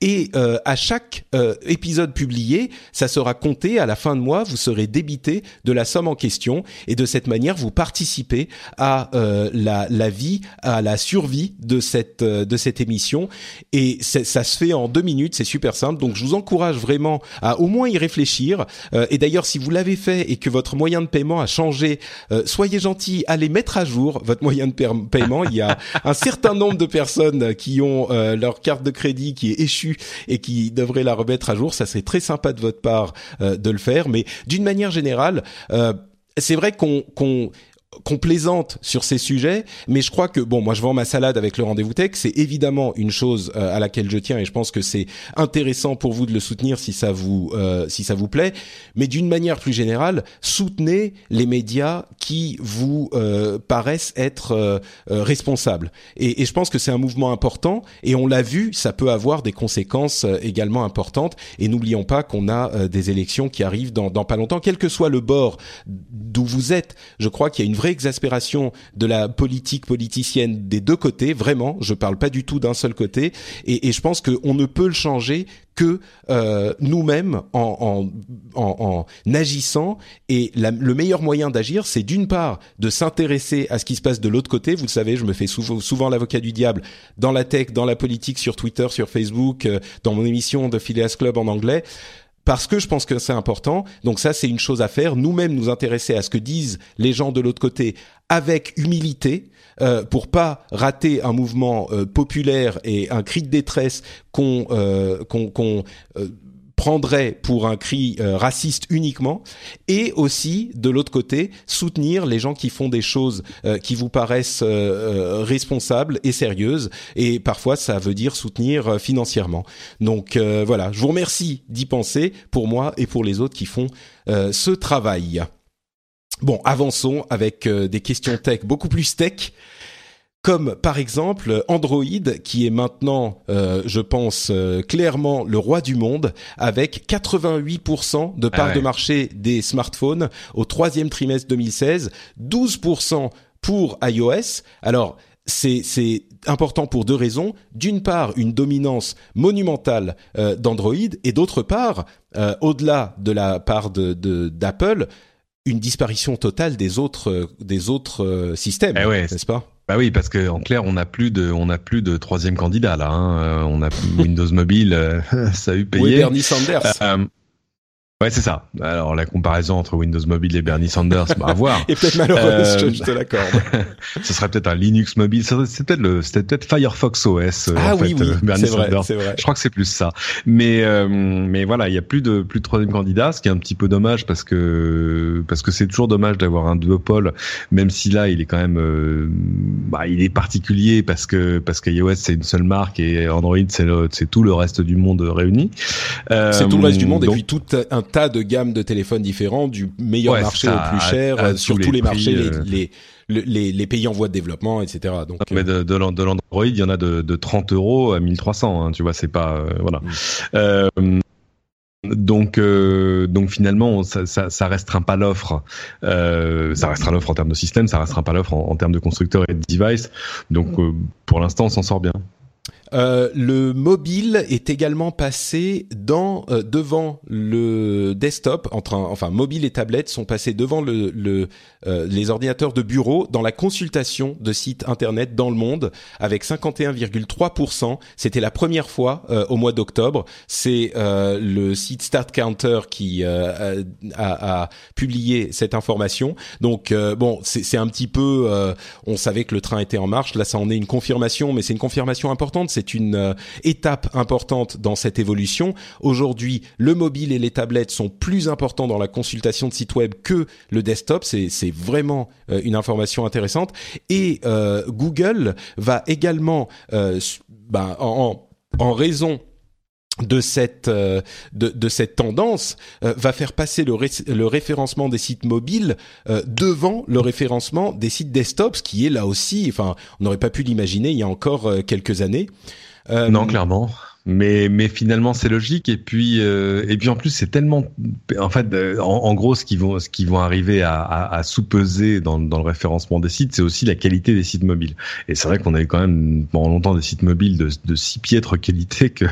Et euh, à chaque euh, épisode publié, ça sera compté à la fin de mois. Vous serez débité de la somme en question et de cette manière, vous participez à euh, la, la vie, la survie de cette euh, de cette émission et ça se fait en deux minutes, c'est super simple. Donc je vous encourage vraiment à au moins y réfléchir. Euh, et d'ailleurs, si vous l'avez fait et que votre moyen de paiement a changé, euh, soyez gentil, allez mettre à jour votre moyen de paiement. Il y a un certain nombre de personnes qui ont leur carte de crédit qui est échue et qui devraient la remettre à jour. Ça serait très sympa de votre part de le faire, mais d'une manière générale. c'est vrai qu'on qu'on qu'on plaisante sur ces sujets, mais je crois que bon, moi je vends ma salade avec le rendez-vous tech, c'est évidemment une chose euh, à laquelle je tiens et je pense que c'est intéressant pour vous de le soutenir si ça vous euh, si ça vous plaît, mais d'une manière plus générale, soutenez les médias qui vous euh, paraissent être responsables. Et, et, je pense que c'est un mouvement important et on l'a vu, ça peut avoir des conséquences également importantes. Et n'oublions pas qu'on a des élections qui arrivent dans, dans pas longtemps, quel que soit le bord d'où vous êtes. Je crois qu'il y a une vraie exaspération de la politique politicienne des deux côtés, vraiment. Je parle pas du tout d'un seul côté, et, et je pense qu'on ne peut le changer que euh, nous-mêmes en, en, en, en, agissant. Et la, le meilleur moyen d'agir, c'est d'une part de s'intéresser à ce qui se passe de l'autre côté. Vous le savez, je me fais souvent, souvent l'avocat du diable dans la tech, dans la politique, sur Twitter, sur Facebook, euh, dans mon émission de Phileas Club en anglais parce que je pense que c'est important. Donc ça, c'est une chose à faire. Nous-mêmes, nous intéresser à ce que disent les gens de l'autre côté avec humilité euh, pour pas rater un mouvement euh, populaire et un cri de détresse qu'on euh, euh, prendrait pour un cri euh, raciste uniquement, et aussi de l'autre côté soutenir les gens qui font des choses euh, qui vous paraissent euh, responsables et sérieuses, et parfois ça veut dire soutenir financièrement. Donc voilà, je vous remercie d'y penser pour moi et pour les autres qui font ce travail. Bon, avançons avec des questions tech beaucoup plus tech comme par exemple Android, qui est maintenant, euh, je pense, euh, clairement le roi du monde, avec 88% de part Ah ouais. de marché des smartphones au troisième trimestre 2016, 12% pour iOS. Alors, c'est important pour deux raisons. D'une part, une dominance monumentale euh, d'Android, et d'autre part, euh, au-delà de la part de de- d'Apple, une disparition totale des autres euh, des autres euh, systèmes, Eh ouais, n'est-ce pas? Bah oui, parce que en clair, on n'a plus de, on n'a plus de troisième candidat là. Hein. Euh, On a Windows Mobile, euh, ça a eu payé. Oui, Bernie Sanders. Euh, ouais, c'est ça. Alors la comparaison entre Windows Mobile et Bernie Sanders, bah, à voir. Et peut-être malheureuse, Euh, je, te l'accorde. Ce serait peut-être un Linux mobile. C'est c'est peut-être le, c'était peut-être Firefox OS. euh, ah en oui, fait, oui, euh, Bernie c'est vrai, Sanders. c'est vrai. Je crois que c'est plus ça. Mais euh, mais voilà, il y a plus de plus de troisième candidat, ce qui est un petit peu dommage parce que parce que c'est toujours dommage d'avoir un duopole, même si là il est quand même euh, bah, il est particulier parce que parce que iOS c'est une seule marque et Android c'est le- c'est tout le reste du monde réuni. Euh, C'est tout le reste du monde donc- et puis tout un tas de gammes de téléphones différents, du meilleur Ouais, marché au plus cher, à euh, sur tous les prix, marchés, les, euh. les, le- les, les pays en voie de développement, etc. Donc, Mais euh, de, de, l'an- de l'Android, il y en a de, de 30 euros à 1300. Hein, tu vois, c'est pas euh, voilà. Mm. Euh, donc, euh, donc finalement, ça, ça, ça restreint pas l'offre. Euh, ça restreint l'offre en termes de système, ça restreint pas l'offre en, en termes de constructeurs et de device. Donc, euh, pour l'instant, on s'en sort bien. Euh, le mobile est également passé dans euh, devant le desktop, entre un- enfin mobile et tablette sont passés devant le, le euh, les ordinateurs de bureau dans la consultation de sites internet dans le monde avec 51,3%. C'était la première fois euh, au mois d'octobre. C'est euh, le site Start Counter qui a, a publié cette information. Donc bon, c'est un petit peu, on savait que le train était en marche. Là, ça en est une confirmation, mais c'est une confirmation importante. C'est une euh, étape importante dans cette évolution. Aujourd'hui, le mobile et les tablettes sont plus importants dans la consultation de sites web que le desktop. C'est vraiment euh, une information intéressante. Et euh, Google va également, en en raison de cette euh, de, de cette tendance euh, va faire passer le, ré- le référencement des sites mobiles euh, devant le référencement des sites desktop, ce qui est là aussi, enfin, on n'aurait pas pu l'imaginer il y a encore euh, quelques années. Euh, Non, clairement. Mais mais finalement c'est logique. Et puis euh, et puis en plus c'est tellement en fait euh, en, en gros ce qui vont ce qui vont arriver à, à, à sous-peser dans, dans le référencement des sites c'est aussi la qualité des sites mobiles. Et c'est vrai qu'on avait quand même pendant longtemps des sites mobiles de, de si piètre qualité que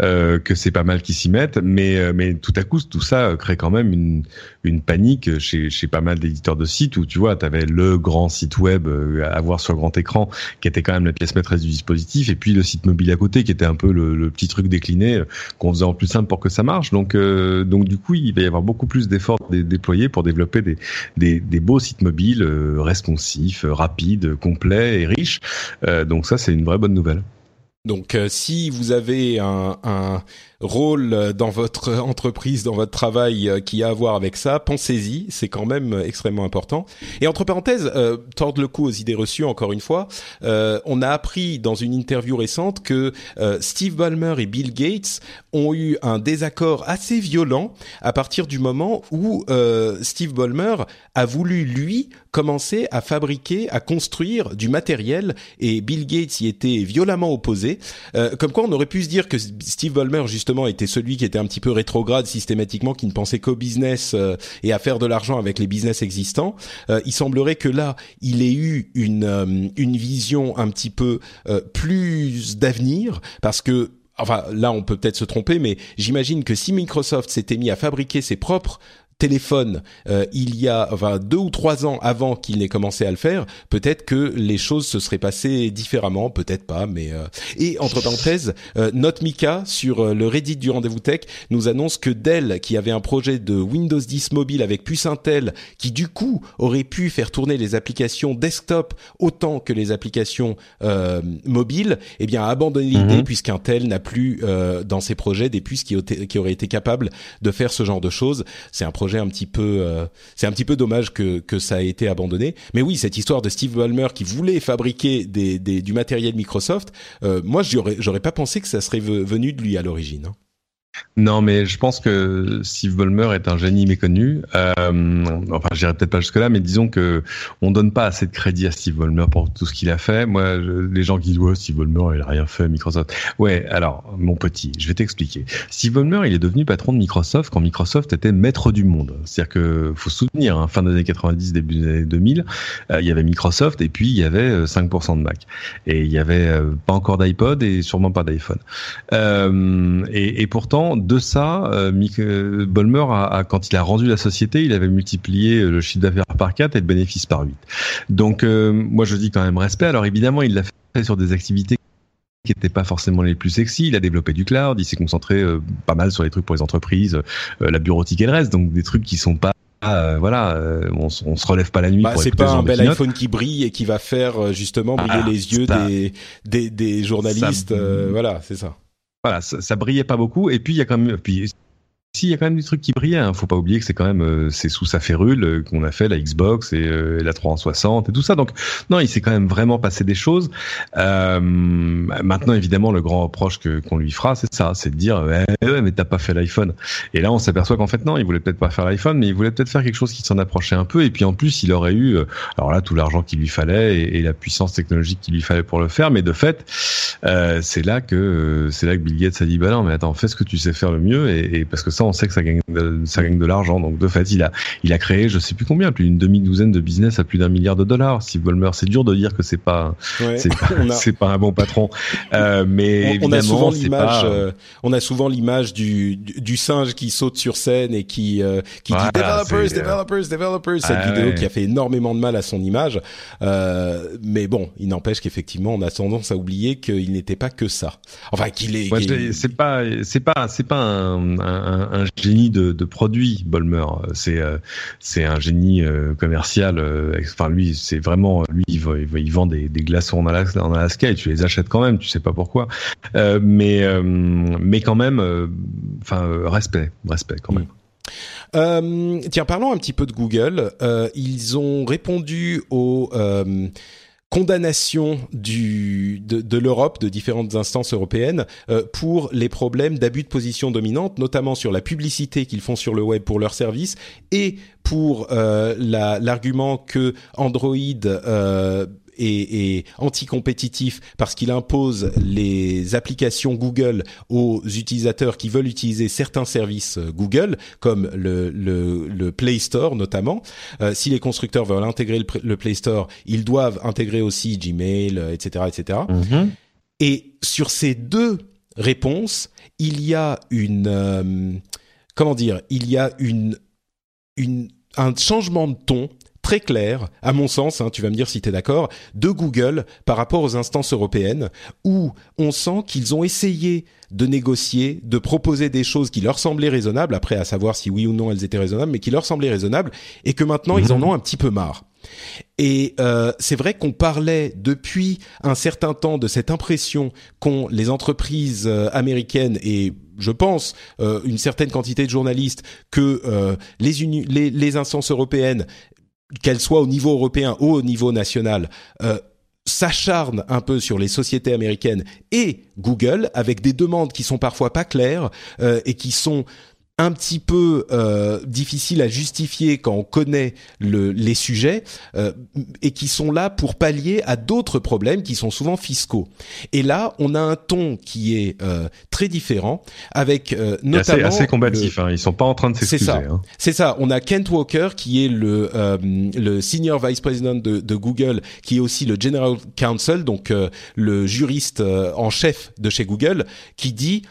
euh, que c'est pas mal qui s'y mettent. Mais euh, mais tout à coup tout ça crée quand même une une panique chez chez pas mal d'éditeurs de sites où tu vois tu avais le grand site web euh, à voir sur grand écran qui était quand même la pièce maîtresse du dispositif et puis le site mobile à côté qui était un peu le, le petit truc décliné euh, qu'on faisait en plus simple pour que ça marche. Donc euh, donc du coup il va y avoir beaucoup plus d'efforts dé- déployés pour développer des des, des beaux sites mobiles euh, responsifs rapides complets et riches. Donc ça c'est une vraie bonne nouvelle. Donc, si vous avez un rôle euh, dans votre entreprise, dans votre travail euh, qui a à voir avec ça, pensez-y, c'est quand même euh, extrêmement important. Et entre parenthèses, euh, tordre le coup aux idées reçues, encore une fois, euh, on a appris dans une interview récente que euh, Steve Ballmer et Bill Gates ont eu un désaccord assez violent à partir du moment où Steve Ballmer a voulu, lui, commencer à fabriquer, à construire du matériel et Bill Gates y était violemment opposé. Comme quoi on aurait pu se dire que Steve Ballmer justement était celui qui était un petit peu rétrograde systématiquement, qui ne pensait qu'au business euh, et à faire de l'argent avec les business existants. Euh, il semblerait que là, il ait eu une, euh, une vision un petit peu plus d'avenir parce que Enfin, là, on peut peut-être se tromper, mais j'imagine que si Microsoft s'était mis à fabriquer ses propres téléphone euh, il y a enfin deux ou trois ans avant qu'il n'ait commencé à le faire, peut-être que les choses se seraient passées différemment, peut-être pas, mais euh, et entre parenthèses, euh, Note Mika sur euh, le Reddit du rendez-vous tech nous annonce que Dell, qui avait un projet de Windows 10 mobile avec puce Intel, qui du coup aurait pu faire tourner les applications desktop autant que les applications euh, mobiles, eh bien a abandonné l'idée Mhm. puisqu'Intel n'a plus euh, dans ses projets des puces qui, qui auraient été capables de faire ce genre de choses. C'est un projet un petit peu, euh, c'est un petit peu dommage que que ça ait été abandonné. Mais oui, cette histoire de Steve Ballmer qui voulait fabriquer des, des- du matériel Microsoft, euh, moi j'aurais j'aurais pas pensé que ça serait ve- venu de lui à l'origine. hein. Non, mais je pense que Steve Ballmer est un génie méconnu. Euh, enfin, je dirais peut-être pas jusque là, mais disons que on donne pas assez de crédit à Steve Ballmer pour tout ce qu'il a fait. Moi, les gens qui disent Steve Ballmer, il a rien fait, Microsoft. Ouais, alors mon petit, je vais t'expliquer. Steve Ballmer, il est devenu patron de Microsoft quand Microsoft était maître du monde. C'est-à-dire que faut se souvenir, hein, fin des années 90, début des années 2000, euh, il y avait Microsoft et puis il y avait euh, 5% de Mac et il y avait euh, pas encore d'iPod et sûrement pas d'iPhone. Euh, et pourtant, de ça, euh, Mick euh, a, a- quand il a rendu la société, il avait multiplié le chiffre d'affaires par 4 et le bénéfice par 8. Donc, euh, moi, je dis quand même respect. Alors, évidemment, il l'a fait sur des activités qui n'étaient pas forcément les plus sexy. Il a développé du cloud, il s'est concentré euh, pas mal sur les trucs pour les entreprises, euh, la bureautique et le reste, donc des trucs qui sont pas euh, voilà, euh, on, on se relève pas la nuit Bah, c'est pas un bel iPhone qui brille et qui va faire euh, justement briller Ah, les yeux des, des des journalistes. ça- euh, voilà, c'est ça. Voilà, ça, brillait pas beaucoup. Et puis il y a quand même, puis si il y a quand même des trucs qui brillaient. Hein. Faut pas oublier que c'est quand même euh, c'est sous sa férule euh, qu'on a fait la Xbox et, euh, et la 360 et tout ça. Donc non, il s'est quand même vraiment passé des choses. Euh, maintenant, évidemment, le grand reproche que qu'on lui fera, c'est ça, c'est de dire ouais, ouais mais t'as pas fait l'iPhone. Et là, on s'aperçoit qu'en fait non, il voulait peut-être pas faire l'iPhone, mais il voulait peut-être faire quelque chose qui s'en approchait un peu. Et puis en plus, il aurait eu, euh, alors là, tout l'argent qu'il lui fallait et, et la puissance technologique qu'il lui fallait pour le faire. Mais de fait, euh, c'est là que c'est là que Bill Gates a dit bah non, mais attends, fais ce que tu sais faire le mieux. Et, parce que on sait que ça gagne de, ça gagne de l'argent. Donc de fait, il a il a créé, je sais plus combien, plus d'une demi-douzaine de business à plus d'un milliard de dollars. Steve Ballmer, c'est dur de dire que c'est pas Ouais. c'est pas, a- c'est pas un bon patron. Euh, mais on, on a souvent l'image, pas- euh, on a souvent l'image du, du du singe qui saute sur scène et qui euh, qui Voilà, dit developers, c'est, developers, developers. Cette ah vidéo ouais. qui a fait énormément de mal à son image. Euh, mais bon, il n'empêche qu'effectivement, on a tendance à oublier qu'il n'était pas que ça. Enfin, qu'il est. Ouais, c'est pas, c'est pas, c'est pas un, un, un génie de, produit, Bolmer. C'est, euh, un génie euh, commercial. euh, Enfin, lui, c'est vraiment, lui, il, vend des, glaçons en Alaska, et tu les achètes quand même. Tu sais pas pourquoi, mais, mais quand même, enfin, respect, respect quand même. Euh, tiens, parlons un petit peu de Google. Ils ont répondu aux condamnations du, de, de l'Europe, de différentes instances européennes, euh, pour les problèmes d'abus de position dominante, notamment sur la publicité qu'ils font sur le web pour leurs services et pour euh, la- l'argument que Android euh, est, est anticompétitif parce qu'il impose les applications Google aux utilisateurs qui veulent utiliser certains services euh, Google, comme le, le, le Play Store notamment. Euh, si les constructeurs veulent intégrer le, Play Store, ils doivent intégrer aussi Gmail, euh, etc., etc. Et sur ces deux réponses, il y a une euh, comment dire, il y a une une un changement de ton très clair, à mon sens, hein, tu vas me dire si tu es d'accord, de Google par rapport aux instances européennes, où on sent qu'ils ont essayé de négocier, de proposer des choses qui leur semblaient raisonnables, après à savoir si oui ou non elles étaient raisonnables, mais qui leur semblaient raisonnables, et que maintenant ils en ont un petit peu marre. Et euh, c'est vrai qu'on parlait depuis un certain temps de cette impression qu'ont les entreprises euh, américaines et je pense euh, une certaine quantité de journalistes que euh, les, uni- les, les instances européennes, qu'elles soient au niveau européen ou au niveau national, euh, s'acharnent un peu sur les sociétés américaines et Google avec des demandes qui sont parfois pas claires euh, et qui sont un petit peu euh, difficiles à justifier quand on connaît le, les sujets euh, et qui sont là pour pallier à d'autres problèmes qui sont souvent fiscaux. Et là, on a un ton qui est euh, très différent avec euh, Et assez, notamment assez combatif. le- Hein. Ils sont pas en train de c'est s'excuser. ça. Hein. C'est ça. On a Kent Walker qui est le euh, le senior vice president de, de Google, qui est aussi le general counsel, donc euh, le juriste euh, en chef de chez Google, qui dit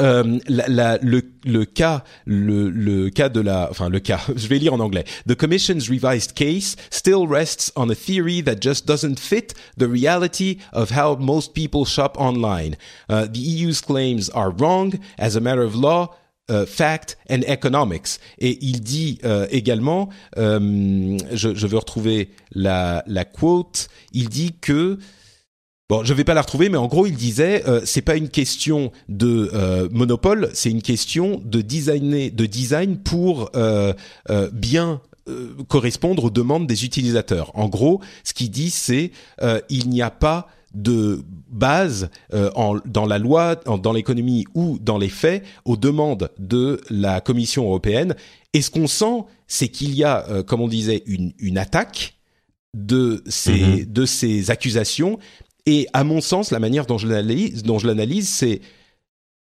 euh, la, la, le, le cas, le, le cas de la, enfin le cas, je vais lire en anglais. The Commission's revised case still rests on a theory that just doesn't fit the reality of how most people shop online. Uh, the EU's claims are wrong as a matter of law. Uh, fact and economics. Et il dit euh, également, euh, je, je veux retrouver la, la quote, il dit que Bon, je vais pas la retrouver, mais en gros, il disait, euh, c'est pas une question de euh, monopole, c'est une question de designer, de design pour euh, euh bien euh, correspondre aux demandes des utilisateurs. En gros, ce qu'il dit, c'est il n'y a pas de base en, dans la loi, en, dans l'économie ou dans les faits aux demandes de la Commission européenne. Et ce qu'on sent, c'est qu'il y a, comme on disait, une, une attaque de ces, mm-hmm. de ces accusations, et à mon sens, la manière dont je l'analyse, c'est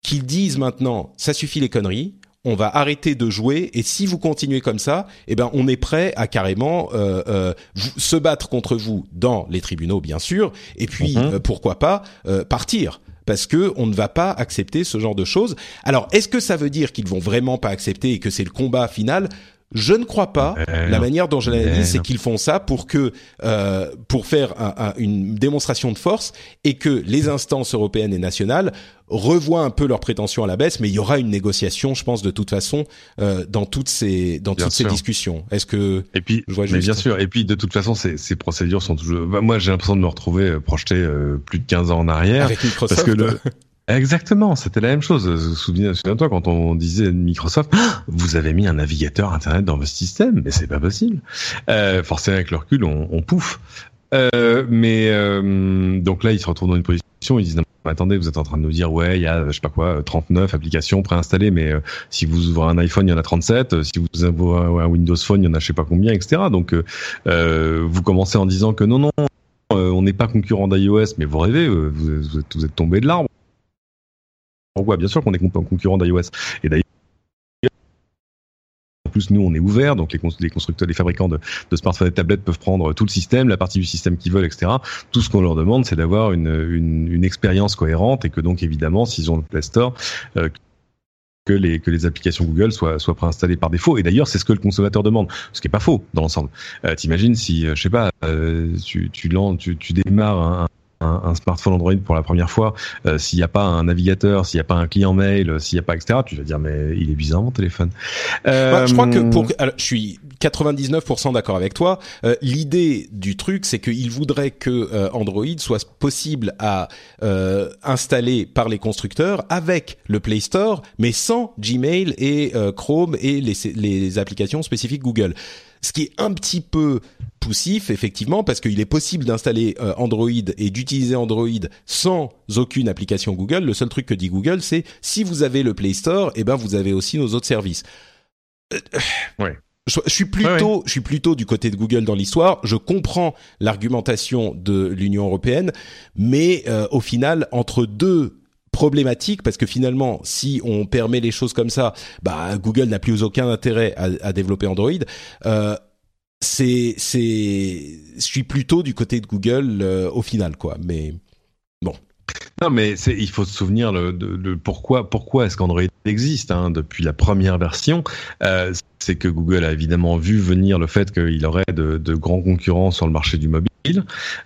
qu'ils disent maintenant, ça suffit les conneries, on va arrêter de jouer et si vous continuez comme ça, eh ben on est prêt à carrément euh, euh, se battre contre vous dans les tribunaux bien sûr et puis mhm. euh, pourquoi pas euh, partir parce que on ne va pas accepter ce genre de choses. Alors est-ce que ça veut dire qu'ils vont vraiment pas accepter et que c'est le combat final? Je ne crois pas. la manière dont je l'analyse, c'est qu'ils font ça pour que, euh, pour faire un, un, une démonstration de force et que les instances européennes et nationales revoient un peu leurs prétentions à la baisse. Mais il y aura une négociation, je pense, de toute façon, euh, dans toutes ces dans toutes ces discussions. Est-ce que et puis, je vois mais bien sûr. Et puis, de toute façon, ces, ces procédures sont toujours. Bah, moi, j'ai l'impression de me retrouver euh, projeté euh, plus de 15 ans en arrière. Avec Microsoft. Parce que le, Exactement, c'était la même chose. Souviens-toi quand on disait Microsoft, ah, vous avez mis un navigateur internet dans votre système, mais c'est pas possible. Euh, forcément, avec le recul, on, on pouffe. Euh, mais euh, donc là, ils se retrouvent dans une position, ils disent attendez, vous êtes en train de nous dire ouais, il y a je sais pas quoi, 39 applications préinstallées, mais euh, si vous ouvrez un iPhone, il y en a 37, euh, si vous ouvrez un Windows Phone, il y en a je sais pas combien, etc. Donc vous commencez en disant que non, non, on n'est pas concurrent d'iOS, mais vous rêvez, vous, vous, êtes, vous êtes tombé de l'arbre bien sûr qu'on est concurrent d'iOS. Et d'ailleurs, en plus, nous, on est ouvert, donc les, constructeurs, les fabricants de, smartphones et tablettes peuvent prendre tout le système, la partie du système qu'ils veulent, etc. Tout ce qu'on leur demande, c'est d'avoir une, expérience cohérente et que donc, évidemment, s'ils ont le Play Store, euh, que les, applications Google soient, préinstallées par défaut. Et d'ailleurs, c'est ce que le consommateur demande, ce qui est pas faux dans l'ensemble. Euh, T'imagines si, euh, je sais pas, tu, tu démarres un, un, un, smartphone Android pour la première fois, euh, s'il n'y a pas un navigateur, s'il n'y a pas un client mail, euh, s'il n'y a pas etc., tu vas dire mais il est bizarre mon téléphone. Euh... Je crois que pour, alors, je suis 99% d'accord avec toi. Euh, L'idée du truc, c'est qu'il voudrait que euh, Android soit possible à installer par les constructeurs avec le Play Store, mais sans Gmail et Chrome et les, les applications spécifiques Google. Ce qui est un petit peu poussif, effectivement, parce qu'il est possible d'installer euh, Android et d'utiliser Android sans aucune application Google. Le seul truc que dit Google, c'est si vous avez le Play Store, eh ben vous avez aussi nos autres services. Euh, ouais. Je, suis plutôt, je suis plutôt du côté de Google dans l'histoire. Je comprends l'argumentation de l'Union européenne, mais euh, au final, entre deux problématiques, parce que finalement, si on permet les choses comme ça, bah Google n'a plus aucun intérêt à, à développer Android. Euh, c'est c'est je suis plutôt du côté de Google euh, au final quoi mais bon non mais il faut se souvenir le, de, pourquoi pourquoi est-ce qu'Android existe hein, depuis la première version. Euh, c'est que Google a évidemment vu venir le fait qu'il aurait de, de, grands concurrents sur le marché du mobile.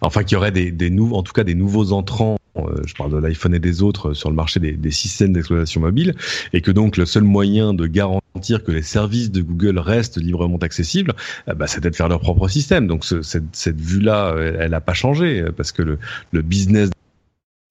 Enfin qu'il y aurait des, des nouveaux en tout cas des nouveaux entrants euh, je parle de l'iPhone et des autres sur le marché des, des systèmes d'exploitation mobile. Et que donc le seul moyen de garantir que les services de Google restent librement accessibles, euh, bah, c'était de faire leur propre système. Donc ce, cette, cette vue-là, elle n'a pas changé parce que le, le business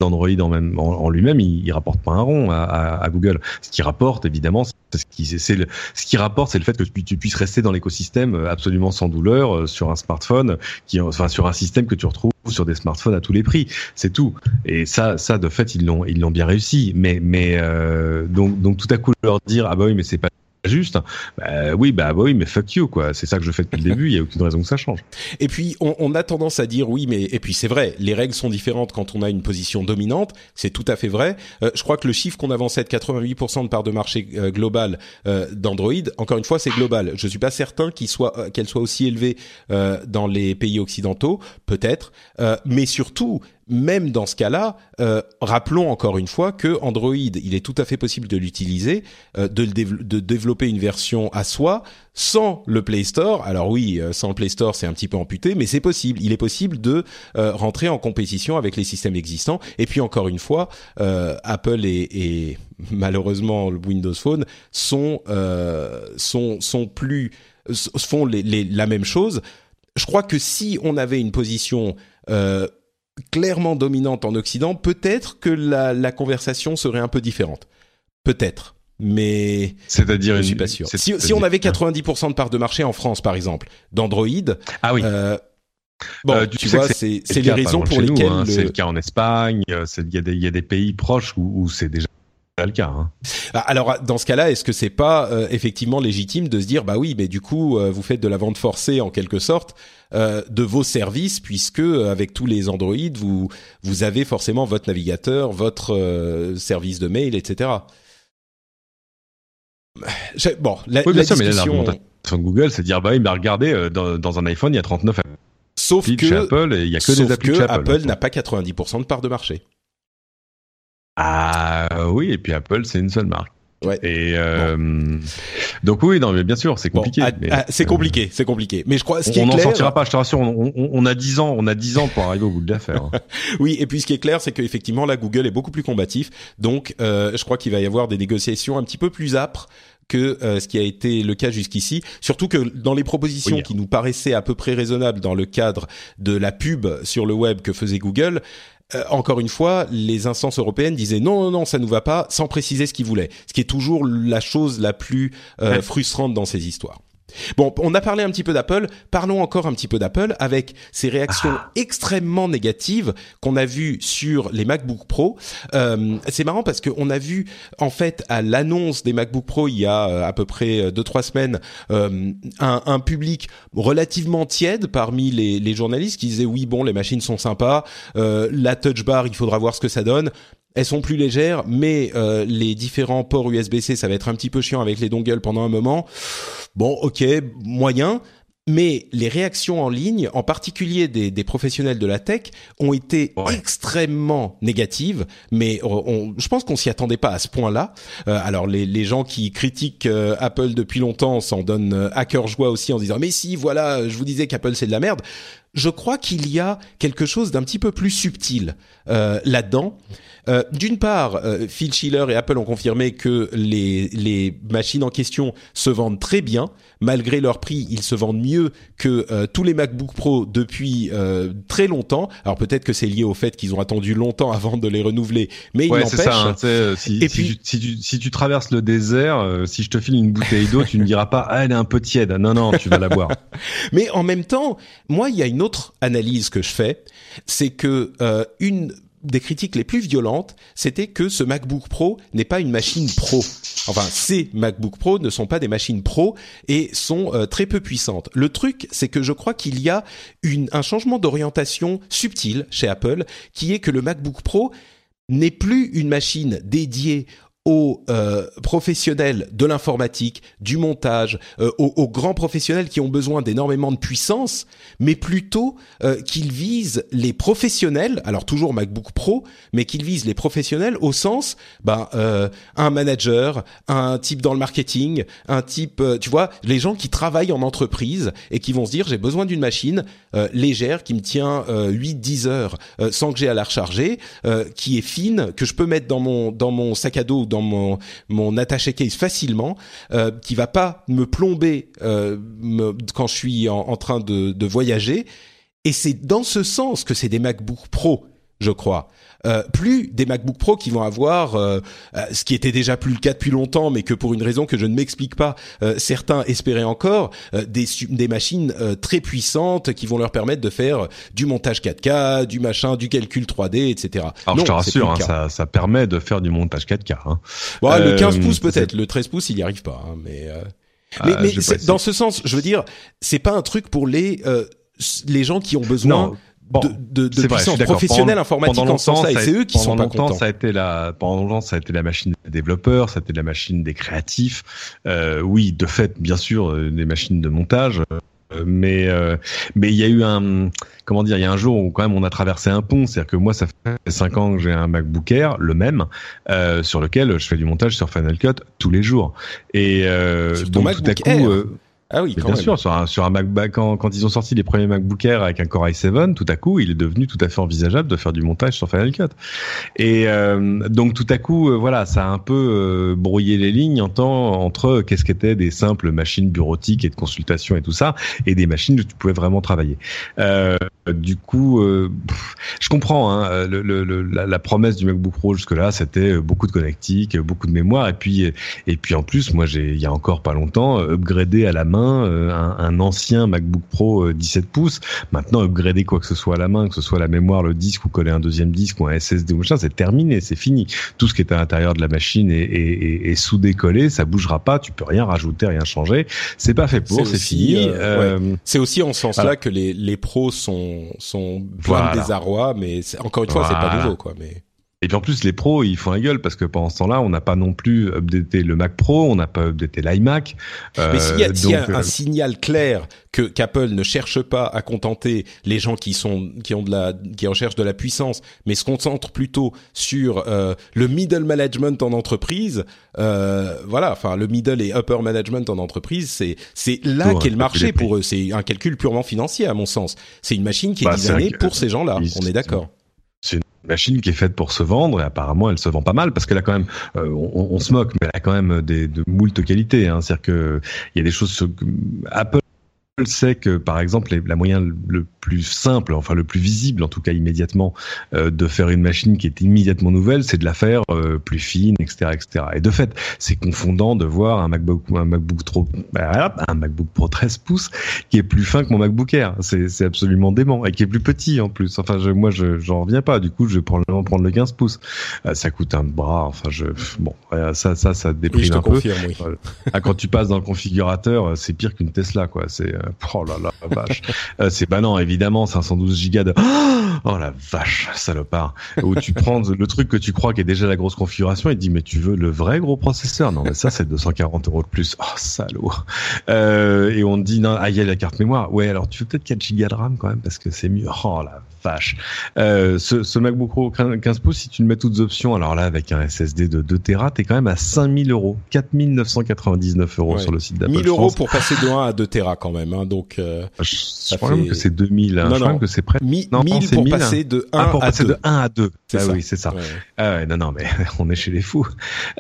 d'Android en, en, lui-même, il, il, rapporte pas un rond à, à, à Google. Ce qui rapporte, évidemment, c'est ce qui, le, ce qui rapporte, c'est le fait que tu, puisses rester dans l'écosystème absolument sans douleur euh, sur un smartphone, qui, enfin sur un système que tu retrouves sur des smartphones à tous les prix. C'est tout. Et ça, ça de fait, ils l'ont, ils l'ont bien réussi. Mais, mais euh, donc, donc tout à coup leur dire ah bah oui, mais c'est pas juste. Bah, oui, bah, bah, oui, mais fuck you, quoi. C'est ça que je fais depuis le début. Il y a aucune raison que ça change. Et puis, on, on, a tendance à dire oui, mais et puis c'est vrai, les règles sont différentes quand on a une position dominante. C'est tout à fait vrai. Euh, je crois que le chiffre qu'on avançait de 88% de part de marché euh, global euh, d'Android, encore une fois, c'est global. Je suis pas certain qu'il soit euh, qu'elle soit aussi élevée euh, dans les pays occidentaux, peut-être, mais surtout même dans ce cas-là, euh, rappelons encore une fois que Android, il est tout à fait possible de l'utiliser, euh, de, de, développer une version à soi sans le Play Store. Alors oui, sans le Play Store, c'est un petit peu amputé, mais c'est possible. Il est possible de rentrer en compétition avec les systèmes existants. Et puis encore une fois, Apple et, malheureusement le Windows Phone sont sont sont plus font les, la même chose. Je crois que si on avait une position euh, clairement dominante en Occident, peut-être que la, la, conversation serait un peu différente. Peut-être. Mais c'est-à-dire je suis pas sûr. Si, si, on avait 90% de part de marché en France, par exemple, d'Android, ah oui. Euh, bon, euh, tu, vois, c'est les raisons pour lesquelles hein. c'est le cas en Espagne. Il y, a des, y a des pays proches où, où c'est déjà le cas. Hein. Bah, alors dans ce cas-là, est-ce que c'est pas euh, effectivement légitime de se dire bah oui, mais du coup euh, vous faites de la vente forcée en quelque sorte euh, de vos services puisque avec tous les Android vous vous avez forcément votre navigateur, votre service de mail, etc. Bon, la, oui, la discussion... Google, c'est dire bah oui, mais regardez dans, un iPhone il y a 39 Sauf que chez Apple, il y a que des applis que Apple. Apple n'a pas 90% de part de marché. Ah oui, et puis Apple, c'est une seule marque. Ouais. Et euh, donc oui, non, mais bien sûr, c'est compliqué. Ah, ah, c'est compliqué, c'est compliqué. Mais je crois, ce qui on n'en sortira pas. Je te rassure, on, on, on, a dix ans, on a dix ans pour arriver au bout de l'affaire. Oui, et puis ce qui est clair, c'est qu'effectivement, là, Google est beaucoup plus combatif. Donc, euh, je crois qu'il va y avoir des négociations un petit peu plus âpres que euh, ce qui a été le cas jusqu'ici. Surtout que dans les propositions qui nous paraissaient à peu près raisonnables dans le cadre de la pub sur le web que faisait Google, euh, encore une fois, les instances européennes disaient non, non, non, ça nous va pas, sans préciser ce qu'ils voulaient. Ce qui est toujours la chose la plus euh, frustrante dans ces histoires. Bon, on a parlé un petit peu d'Apple, parlons encore un petit peu d'Apple avec ces réactions ah. extrêmement négatives qu'on a vues sur les MacBook Pro. Euh, c'est marrant parce qu'on a vu en fait à l'annonce des MacBook Pro il y a euh, à peu près euh, deux trois semaines euh, un, un, public relativement tiède parmi les, les, journalistes qui disaient oui bon les machines sont sympas, euh, la Touch Bar il faudra voir ce que ça donne. Elles sont plus légères, mais euh, les différents ports USB-C, ça va être un petit peu chiant avec les dongles pendant un moment. Bon, ok, moyen. Mais les réactions en ligne, en particulier des, des professionnels de la tech, ont été extrêmement négatives. Mais on, je pense qu'on s'y attendait pas à ce point-là. Euh, alors les, les, gens qui critiquent euh, Apple depuis longtemps s'en donnent euh, à cœur joie aussi en disant mais si voilà, je vous disais qu'Apple c'est de la merde. Je crois qu'il y a quelque chose d'un petit peu plus subtil là-dedans. Euh, d'une part, euh, Phil Schiller et Apple ont confirmé que les, les machines en question se vendent très bien. Malgré leur prix, ils se vendent mieux que euh, tous les MacBook Pro depuis très longtemps. Alors peut-être que c'est lié au fait qu'ils ont attendu longtemps avant de les renouveler, mais il n'empêche. Hein, si, et puis, si, tu, si tu traverses le désert, si je te file une bouteille d'eau, tu ne diras pas ah elle est un peu tiède. Non non, tu vas la boire. mais en même temps, moi il y a une autre analyse que je fais, c'est que une des critiques les plus violentes, c'était que ce MacBook Pro n'est pas une machine pro. Enfin, ces MacBook Pro ne sont pas des machines pro et sont euh, très peu puissantes. Le truc, c'est que je crois qu'il y a un changement d'orientation subtil chez Apple, qui est que le MacBook Pro n'est plus une machine dédiée aux euh, professionnels de l'informatique, du montage, euh, aux, grands professionnels qui ont besoin d'énormément de puissance, mais plutôt euh, qu'ils visent les professionnels, alors toujours MacBook Pro, mais qu'ils visent les professionnels au sens, ben, un manager, un type dans le marketing, un type, tu vois, les gens qui travaillent en entreprise et qui vont se dire j'ai besoin d'une machine légère qui me tient 8-10 heures sans que j'ai à la recharger, qui est fine, que je peux mettre dans mon dans mon sac à dos dans mon attaché case facilement, euh, qui va pas me plomber euh, quand je suis en, en train de, de voyager. Et c'est dans ce sens que c'est des MacBook Pro, je crois. Euh, plus des MacBook Pro qui vont avoir euh, euh, ce qui était déjà plus le cas depuis longtemps, mais que pour une raison que je ne m'explique pas, certains espéraient encore des, des machines très puissantes qui vont leur permettre de faire du montage 4K, du machin, du calcul 3D, etc. Alors je te rassure, hein, ça, ça permet de faire du montage 4K. Hein. le 15 pouces peut-être, le 13 pouces il y arrive pas, hein, mais. Mais, mais dans ce sens, je veux dire, c'est pas un truc pour les les gens qui ont besoin bon, de, de, de puissance professionnelle informatique en sens et c'est eux qui sont pas contents. Ça a été la, pendant longtemps, ça a été la machine des développeurs, ça a été la machine des créatifs. Euh, oui, de fait, bien sûr, euh, des machines de montage. mais euh, mais il y a eu un comment dire, il y a un jour où quand même on a traversé un pont, c'est-à-dire que moi ça fait cinq ans que j'ai un MacBook Air, le même, euh, sur lequel je fais du montage sur Final Cut tous les jours. Et euh, Sur donc tout à MacBook coup, Air Ah oui, quand bien même. sûr, sur un, sur un MacBook, quand, quand ils ont sorti les premiers MacBook Air avec un Core i7, tout à coup, il est devenu tout à fait envisageable de faire du montage sur Final Cut. Et euh, donc tout à coup, euh, voilà, ça a un peu euh, brouillé les lignes en temps, entre qu'est-ce qu'étaient des simples machines bureautiques et de consultation et tout ça, et des machines où tu pouvais vraiment travailler. Euh, du coup, euh, pff, je comprends. Hein, le, le- la, la promesse du MacBook Pro jusque-là, c'était beaucoup de connectique, beaucoup de mémoire, et puis et puis en plus, moi, j'ai il y a encore pas longtemps upgradé à la main euh, un, un ancien MacBook Pro euh, 17 pouces. Maintenant, upgrader quoi que ce soit à la main, que ce soit la mémoire, le disque ou coller un deuxième disque ou un SSD ou machin, c'est terminé, c'est fini. Tout ce qui est à l'intérieur de la machine est, est, est, est soudé, collé, ça bougera pas. Tu peux rien rajouter, rien changer. C'est pas fait pour, C'est c'est aussi, fini. euh, Euh, C'est aussi en ce sens-là que les, les pros sont, sont pleins Voilà. de désarroi, mais c'est- encore une fois, c'est pas nouveau, quoi. Mais Et puis en plus, les pros, ils font la gueule parce que pendant ce temps-là, on n'a pas non plus updaté le Mac Pro, on n'a pas updaté l'iMac. Mais s'il y a, Euh, s'il y a donc, un euh, signal clair que qu'Apple ne cherche pas à contenter les gens qui sont qui ont de la qui recherchent de la puissance, mais se concentre plutôt sur euh, le middle management en entreprise, euh, voilà, enfin le middle et upper management en entreprise, c'est c'est là qu'est le marché pour eux. C'est un calcul purement financier à mon sens. C'est une machine qui est Bah, designée un- pour ces gens-là. On est d'accord. Machine qui est faite pour se vendre et apparemment elle se vend pas mal parce qu'elle a quand même euh, on, se moque mais elle a quand même des de moult qualités hein. c'est-à-dire que il y a des choses sait que par exemple la moyen le plus simple enfin le plus visible en tout cas immédiatement euh, de faire une machine qui est immédiatement nouvelle c'est de la faire euh, plus fine etc etc et de fait c'est confondant de voir un MacBook un MacBook Pro bah, un MacBook Pro 13 pouces qui est plus fin que mon MacBook Air. C'est, absolument dément et qui est plus petit en plus. Enfin, je, moi, je, j'en reviens pas. Du coup, je vais probablement prendre le 15 pouces. Euh, ça coûte un bras. Enfin, je, bon, ça, ça, ça Oui, déprime je te un peu. oui. Ah, quand tu passes dans le configurateur, euh, c'est pire qu'une Tesla, quoi. C'est, euh, oh là là, la vache. Euh, c'est banal, évidemment, 512 gigas de, oh la vache, salopard. Où tu prends le truc que tu crois qui est déjà la grosse configuration et tu dis, mais tu veux le vrai gros processeur? Non, mais ça, c'est 240 euros de plus. Oh, salaud. Euh, et on te dit non, ah il y a la carte mémoire. Ouais, alors tu veux peut-être 4 gigas de RAM quand même parce que c'est mieux. Oh la vache. Euh, ce, ce MacBook Pro 15 pouces, si tu le mets toutes options, alors là avec un SSD de 2 Tera, t'es quand même à 5000 euros, 4999 euros Ouais. sur le site d'Apple 1000 euros pour passer de 1 à 2 Tera quand même, hein, donc euh, Je, ça je crois même que c'est 2000. Hein. Non, je crois non. même que c'est près. mi- Non, 1000 c'est pour 1000, passer de 1 Ah, pour à passer 2. de 1 à 2. C'est Ah ça. oui, c'est ça. Ouais. Ah ouais, non, non, mais on est chez les fous.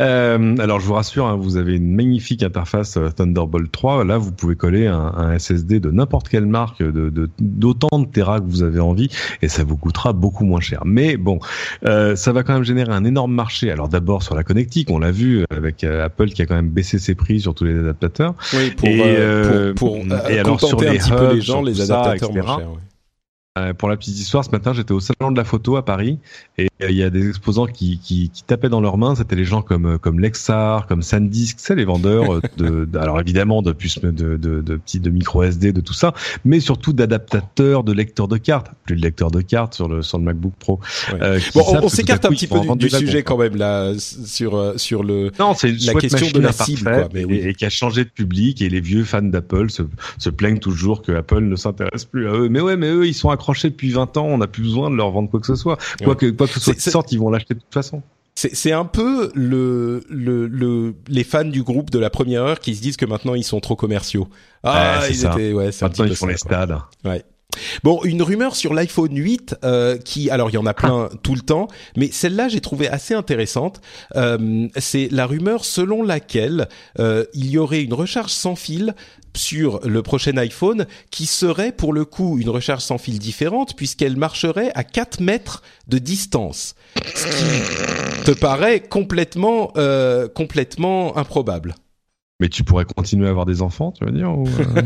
Euh, alors, je vous rassure, hein, vous avez une magnifique interface euh, Thunderbolt 3. Là, vous pouvez coller un, un SSD de n'importe quelle marque, de de- d'autant de, Tera que vous avez envie, et ça vous coûtera beaucoup moins cher. Mais bon, euh, ça va quand même générer un énorme marché. Alors, d'abord sur la connectique, on l'a vu avec euh, Apple qui a quand même baissé ses prix sur tous les adaptateurs. Oui, pour, Et, euh, euh, pour, pour, euh, et alors, sur un les petit peu les gens, les ça, adaptateurs etc. moins chers. Euh, pour la petite histoire, ce matin, j'étais au salon de la photo à Paris et euh, il y a des exposants qui, qui, qui tapaient dans leurs mains. C'était les gens comme euh, comme Lexar, comme SanDisk, c'est les vendeurs de, de- alors évidemment de puces de, de, de petits de micro SD, de tout ça, mais surtout d'adaptateurs, de lecteurs de cartes. Plus de lecteurs de cartes sur le sur le MacBook Pro. Euh, Bon, on, s'écarte un petit peu du, sujet quand même là sur sur le Non, c'est la question de la cible, quoi, mais et, oui. et qui a changé de public et les vieux fans d'Apple se, se plaignent toujours que Apple ne s'intéresse plus à eux. Mais ouais, mais eux, ils sont accrochés depuis 20 ans, on n'a plus besoin de leur vendre quoi que ce soit. Quoi Ouais. que, quoi que ce soit C'est- qui sorte, ils vont l'acheter de toute façon. C'est c'est un peu le, le, le, les fans du groupe de la première heure qui se disent que maintenant ils sont trop commerciaux. Ah, Ouais, c'est ils ça. étaient, ouais, c'est un Maintenant, petit ils peu font ça, les quoi. stades. Ouais. Bon, une rumeur sur l'iPhone 8 euh, qui, alors il y en a plein tout le temps, mais celle-là j'ai trouvé assez intéressante. Euh, c'est la rumeur selon laquelle euh, il y aurait une recharge sans fil sur le prochain iPhone qui serait pour le coup une recharge sans fil différente puisqu'elle marcherait à 4 mètres de distance, ce qui te paraît complètement euh, complètement improbable. Mais tu pourrais continuer à avoir des enfants, tu veux dire ou, euh...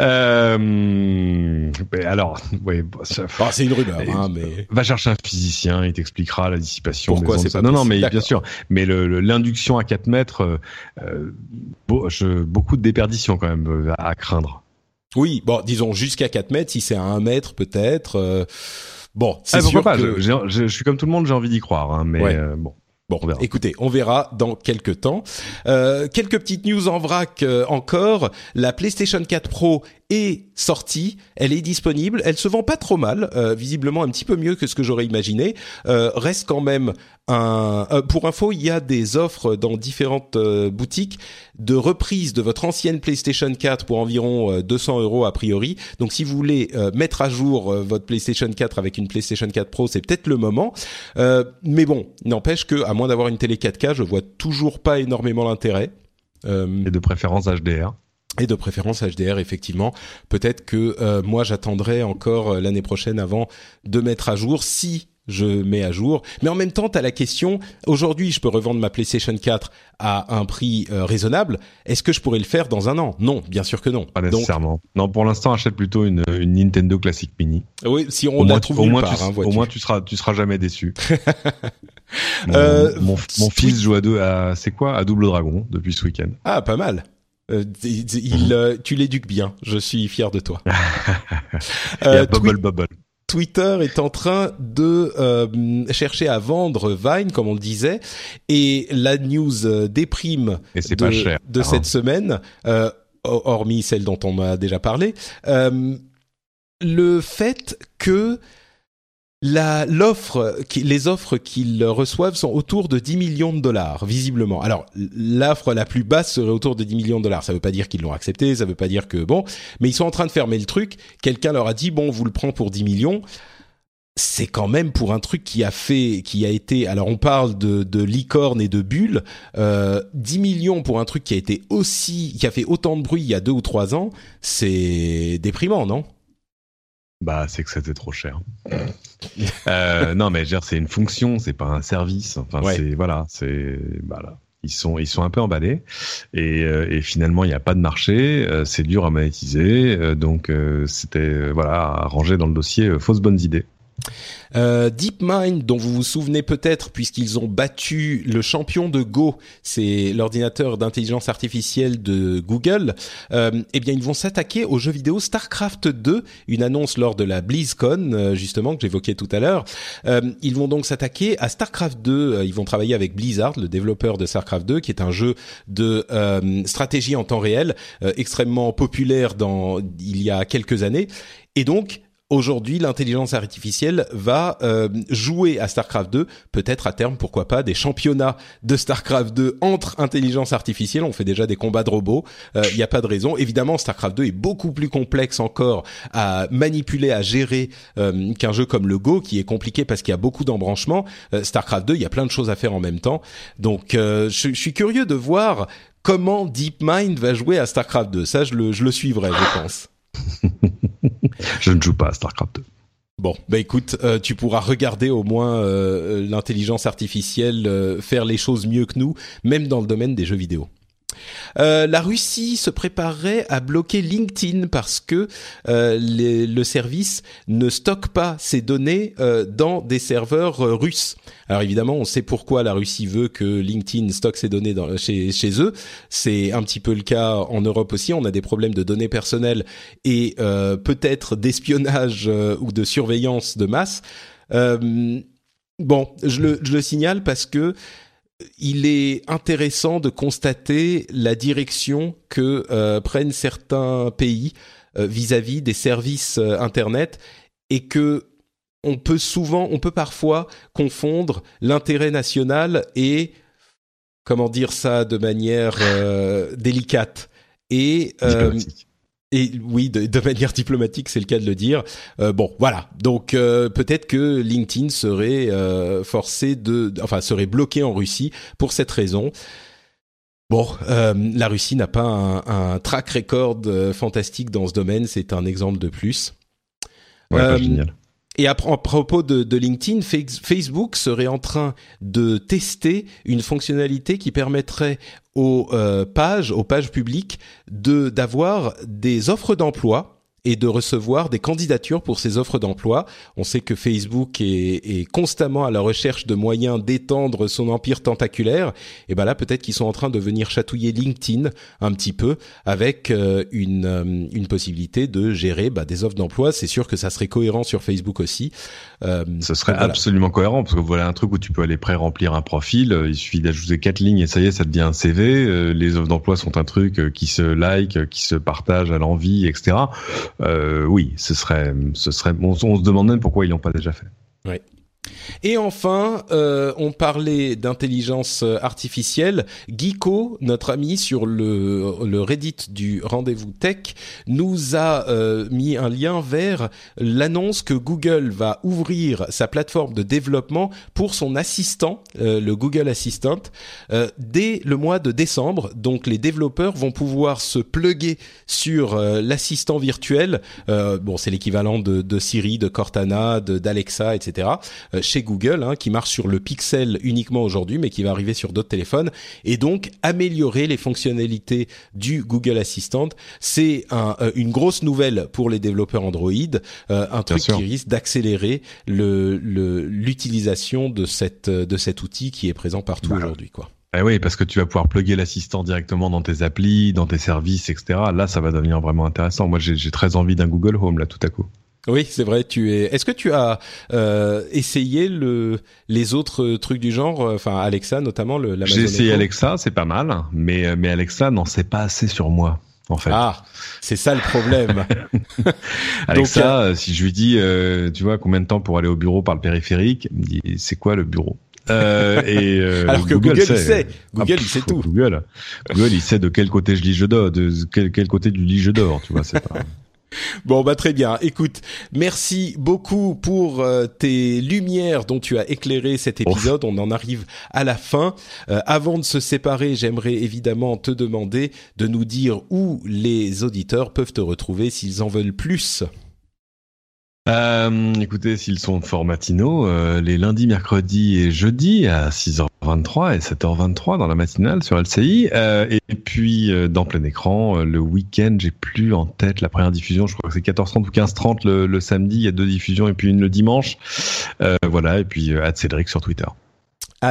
euh, mais alors, ouais, bon, ça- Enfin, c'est une rumeur, hein, mais Va chercher un physicien, il t'expliquera la dissipation. Pourquoi c'est pas Non, non, mais bien sûr. Mais le- le- l'induction à 4 mètres, euh, beau- je- beaucoup de déperdition quand même à craindre. Oui, bon, disons jusqu'à 4 mètres, si c'est à 1 mètre peut-être. euh, bon, c'est Ah, sûr pas que... je, je- je- je suis comme tout le monde, j'ai envie d'y croire, hein, mais Ouais. euh, bon. Bon, on verra. écoutez, on verra dans quelques temps. Euh, quelques petites news en vrac euh, encore. La PlayStation 4 Pro est sortie, elle est disponible, elle se vend pas trop mal, euh, visiblement un petit peu mieux que ce que j'aurais imaginé. Euh, reste quand même un. euh, pour info, il y a des offres dans différentes euh, boutiques de reprise de votre ancienne PlayStation 4 pour environ euh, 200 euros a priori. Donc si vous voulez euh, mettre à jour euh, votre PlayStation 4 avec une PlayStation 4 Pro, c'est peut-être le moment. Euh, mais bon, n'empêche que à moins d'avoir une télé 4K, je vois toujours pas énormément l'intérêt. Euh, Et de préférence HDR. Et de préférence HDR effectivement. Peut-être que euh, moi j'attendrai encore euh, l'année prochaine avant de mettre à jour si je mets à jour. Mais en même temps, tu as la question, aujourd'hui je peux revendre ma PlayStation 4 à un prix euh, raisonnable. Est-ce que je pourrais le faire dans un an? Non, bien sûr que non. Pas Donc, nécessairement. Non, pour l'instant, achète plutôt une, une Nintendo Classic Mini. oui, si on au, la moins, trouve au, nulle moins, part, tu, hein, au moins, tu seras, tu seras jamais déçu. mon, Euh, mon, mon fils joue à deux, à, c'est quoi? À Double Dragon depuis ce week-end. Ah, pas mal. Euh, il, il, euh, tu l'éduques bien. Je suis fier de toi. Euh, a Bubble Bubble. Twitter est en train de euh, chercher à vendre Vine, comme on le disait, et la news déprime Et de, pas cher. de hein. cette semaine, euh, ho- hormis celle dont on m'a déjà parlé, euh, le fait que l'offre, les offres qu'ils reçoivent sont autour de 10 millions de dollars, visiblement. Alors, l'offre la plus basse serait autour de 10 millions de dollars. Ça veut pas dire qu'ils l'ont accepté, ça veut pas dire que bon, mais ils sont en train de fermer le truc. Quelqu'un leur a dit bon, on vous le prend pour 10 millions. C'est quand même pour un truc qui a fait, qui a été. Alors on parle de, de licorne et de bulles. Euh, 10 millions pour un truc qui a été aussi, qui a fait autant de bruit il y a deux ou trois ans, c'est déprimant, non? Bah, c'est que c'était trop cher. euh, non, mais je veux dire, c'est une fonction, c'est pas un service. Enfin, Ouais. c'est voilà, c'est voilà. Ils sont ils sont un peu emballés et, euh, et finalement il n'y a pas de marché, euh, c'est dur à monétiser, euh, donc euh, c'était voilà à ranger dans le dossier fausses bonnes idées. Euh, DeepMind, dont vous vous souvenez peut-être, puisqu'ils ont battu le champion de Go, c'est l'ordinateur d'intelligence artificielle de Google. Euh, eh bien, ils vont s'attaquer au jeu vidéo Starcraft 2, une annonce lors de la BlizzCon, euh, justement que j'évoquais tout à l'heure. Ils vont donc s'attaquer à Starcraft 2. Euh, Ils vont travailler avec Blizzard, le développeur de Starcraft 2, qui est un jeu de stratégie en temps réel, extrêmement populaire dans il y a quelques années, et donc Aujourd'hui, l'intelligence artificielle va euh, jouer à StarCraft 2, peut-être à terme, pourquoi pas, des championnats de StarCraft 2 entre intelligence artificielle. On fait déjà des combats de robots, il n'y a pas de raison. Évidemment, StarCraft 2 est beaucoup plus complexe encore à manipuler, à gérer euh, qu'un jeu comme le Go, qui est compliqué parce qu'il y a beaucoup d'embranchements. Euh, StarCraft 2, il y a plein de choses à faire en même temps. Donc, euh, je, je suis curieux de voir comment DeepMind va jouer à StarCraft 2. Ça, je le, je le suivrai, je pense. Je ne joue pas à Starcraft 2. Bon, bah écoute, euh, tu pourras regarder au moins euh, l'intelligence artificielle euh, faire les choses mieux que nous, même dans le domaine des jeux vidéo. Euh, la Russie se préparerait à bloquer LinkedIn parce que euh, le service ne stocke pas ses données euh, dans des serveurs russes. Alors évidemment, on sait pourquoi la Russie veut que LinkedIn stocke ses données chez, chez eux. C'est un petit peu le cas en Europe aussi. On a des problèmes de données personnelles et peut-être d'espionnage ou de surveillance de masse. Bon, je le, je le signale parce que il est intéressant de constater la direction que euh, prennent certains pays euh, vis-à-vis des services euh, internet et que on peut souvent, on peut parfois confondre l'intérêt national et comment dire ça de manière délicate et. Et oui, de, de manière diplomatique, c'est le cas de le dire. Euh, bon, voilà. Donc euh, peut-être que LinkedIn serait euh, forcé de, enfin serait bloqué en Russie pour cette raison. Bon, la Russie n'a pas un, un track record fantastique dans ce domaine. C'est un exemple de plus. Ouais, pas génial. Et à, pro- à propos de, LinkedIn, Face- Facebook serait en train de tester une fonctionnalité qui permettrait aux euh, pages, aux pages publiques, de d'avoir des offres d'emploi et de recevoir des candidatures pour ces offres d'emploi. On sait que Facebook est, est, constamment à la recherche de moyens d'étendre son empire tentaculaire. Et ben là, peut-être qu'ils sont en train de venir chatouiller LinkedIn un petit peu avec euh, une, euh, une possibilité de gérer bah, des offres d'emploi. C'est sûr que ça serait cohérent sur Facebook aussi. Euh, Ce serait voilà. absolument cohérent parce que voilà un truc où tu peux aller pré-remplir un profil. Il suffit d'ajouter quatre lignes et ça y est, ça devient un CV. Les offres d'emploi sont un truc qui se like, qui se partage à l'envie, etc euh, oui, ce serait, ce serait. On, se demande même pourquoi ils l'ont pas déjà fait. Et enfin, euh, on parlait d'intelligence artificielle. Geeko, notre ami sur le, Reddit du rendez-vous tech, nous a euh, mis un lien vers l'annonce que Google va ouvrir sa plateforme de développement pour son assistant, euh, le Google Assistant, euh, dès le mois de décembre. Donc les développeurs vont pouvoir se pluguer sur euh, l'assistant virtuel. Euh, bon, c'est l'équivalent de, de, Siri, de Cortana, d'Alexa, etc chez Google, hein, qui marche sur le Pixel uniquement aujourd'hui, mais qui va arriver sur d'autres téléphones, et donc améliorer les fonctionnalités du Google Assistant. C'est un, euh, une grosse nouvelle pour les développeurs Android, euh, un truc qui risque d'accélérer l'utilisation le, de cette de cet outil qui est présent partout voilà. aujourd'hui, quoi. Eh oui, parce que tu vas pouvoir plugger l'assistant directement dans tes applis, dans tes services, etc. Là, ça va devenir vraiment intéressant. Moi, j'ai très envie d'un Google Home là, tout à coup. Oui, c'est vrai. Tu es. Est-ce que tu as euh, essayé le les autres trucs du genre, euh, enfin Alexa notamment le. J'ai essayé Alexa, c'est pas mal, mais mais Alexa n'en sait pas assez sur moi. En fait. Ah, c'est ça le problème. Alexa, Donc, euh, si je lui dis, euh, tu vois, combien de temps pour aller au bureau par le périphérique, il me dit, c'est quoi le bureau? Euh, et euh, alors que Google, Google sait, il sait, Google ah, il sait tout. Google, Google il sait de quel côté je lis je dors, de quel, quel côté du lit je dors, tu vois, c'est pas. Bon bah très bien. Écoute, merci beaucoup pour euh, tes lumières dont tu as éclairé cet épisode. Ouf. On en arrive à la fin. Euh, avant de se séparer, j'aimerais évidemment te demander de nous dire où les auditeurs peuvent te retrouver s'ils en veulent plus. Euh, écoutez, s'ils sont fort matinaux, euh, les lundis, mercredis et jeudis à 6h23 et 7h23 dans la matinale sur LCI. Euh, et puis euh, dans plein écran, euh, le week-end, j'ai plus en tête la première diffusion. Je crois que c'est 14h30 ou 15h30 le, le, samedi. Il y a deux diffusions et puis une le dimanche. Euh, voilà. Et puis à Cédric sur Twitter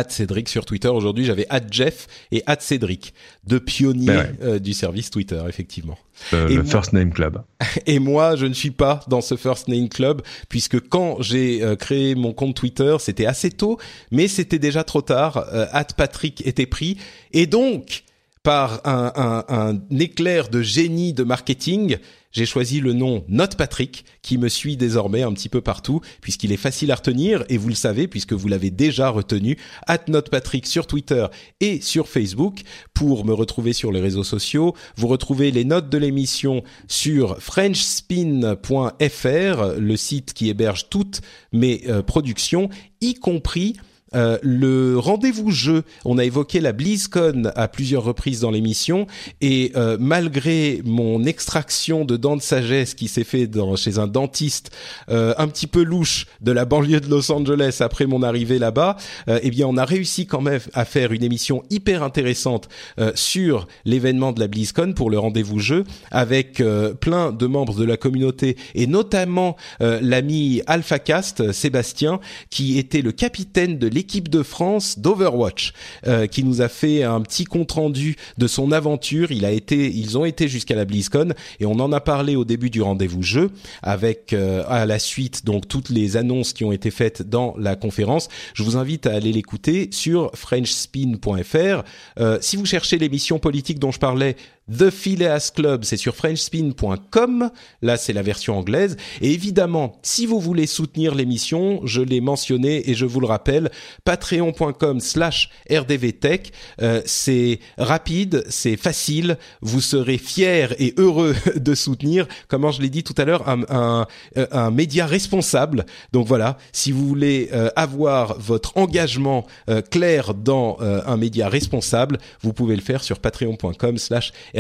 Cédric sur Twitter. Aujourd'hui, j'avais Jeff et Cédric, deux pionniers ben ouais. euh, du service Twitter, effectivement. Euh, le moi, First Name Club. Et moi, je ne suis pas dans ce First Name Club, puisque quand j'ai euh, créé mon compte Twitter, c'était assez tôt, mais c'était déjà trop tard. Euh, Patrick était pris. Et donc, par un, éclair de génie de marketing, j'ai choisi le nom Note Patrick qui me suit désormais un petit peu partout puisqu'il est facile à retenir et vous le savez puisque vous l'avez déjà retenu at Note Patrick sur Twitter et sur Facebook pour me retrouver sur les réseaux sociaux. Vous retrouvez les notes de l'émission sur frenchspin.fr, le site qui héberge toutes mes euh, productions, y compris euh, le rendez-vous jeu, on a évoqué la BlizzCon à plusieurs reprises dans l'émission et euh, malgré mon extraction de dents de sagesse qui s'est fait dans, chez un dentiste euh, un petit peu louche de la banlieue de Los Angeles après mon arrivée là-bas, euh, eh bien on a réussi quand même à faire une émission hyper intéressante euh, sur l'événement de la BlizzCon pour le rendez-vous jeu avec plein de membres de la communauté et notamment l'ami AlphaCast Sébastien qui était le capitaine de l'équipe de France d'Overwatch euh, qui nous a fait un petit compte rendu de son aventure. Il a été, ils ont été jusqu'à la BlizzCon et on en a parlé au début du rendez-vous jeu avec euh, à la suite donc toutes les annonces qui ont été faites dans la conférence. Je vous invite à aller l'écouter sur frenchspin.fr. Euh, si vous cherchez l'émission politique dont je parlais, The Phileas Club, c'est sur frenchspin.com. Là, c'est la version anglaise. Et évidemment, si vous voulez soutenir l'émission, je l'ai mentionné et je vous le rappelle, patreon.com slash rdvtech. Euh, c'est rapide, c'est facile. Vous serez fiers et heureux de soutenir, comment je l'ai dit tout à l'heure, un, un, média responsable. Donc voilà, si vous voulez euh, avoir votre engagement euh, clair dans euh, un média responsable, vous pouvez le faire sur patreon.com slash RDVTech.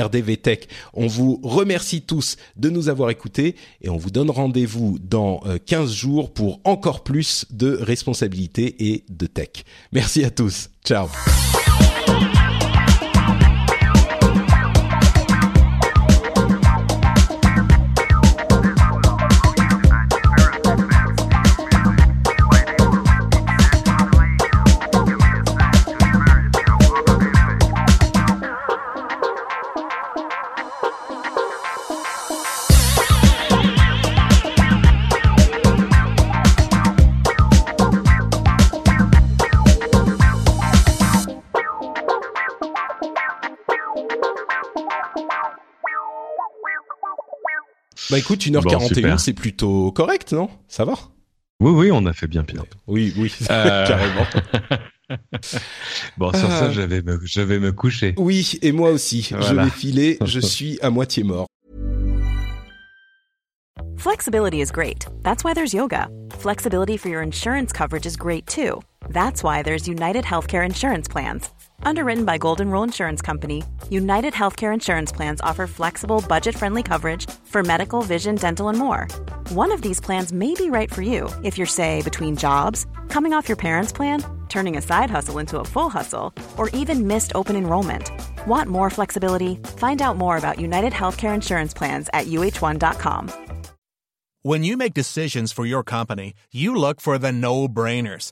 On vous remercie tous de nous avoir écoutés et on vous donne rendez-vous dans 15 jours pour encore plus de responsabilité et de tech. Merci à tous. Ciao. Bah écoute, 1h41, c'est plutôt correct, non? Ça va? Oui, oui, on a fait bien pire. Oui, oui, euh... carrément. bon, sur ça, ah. je vais, me, je vais me coucher. Oui, et moi aussi. Voilà. Je vais filer, je suis à moitié mort. Flexibility is great. That's why there's yoga. Flexibility for your insurance coverage is great too. That's why there's United Healthcare Insurance Plans. Underwritten by Golden Rule Insurance Company, United Healthcare Insurance Plans offer flexible, budget friendly coverage for medical, vision, dental, and more. One of these plans may be right for you if you're, say, between jobs, coming off your parents' plan, turning a side hustle into a full hustle, or even missed open enrollment. Want more flexibility? Find out more about United Healthcare Insurance Plans at uh1.com. When you make decisions for your company, you look for the no brainers.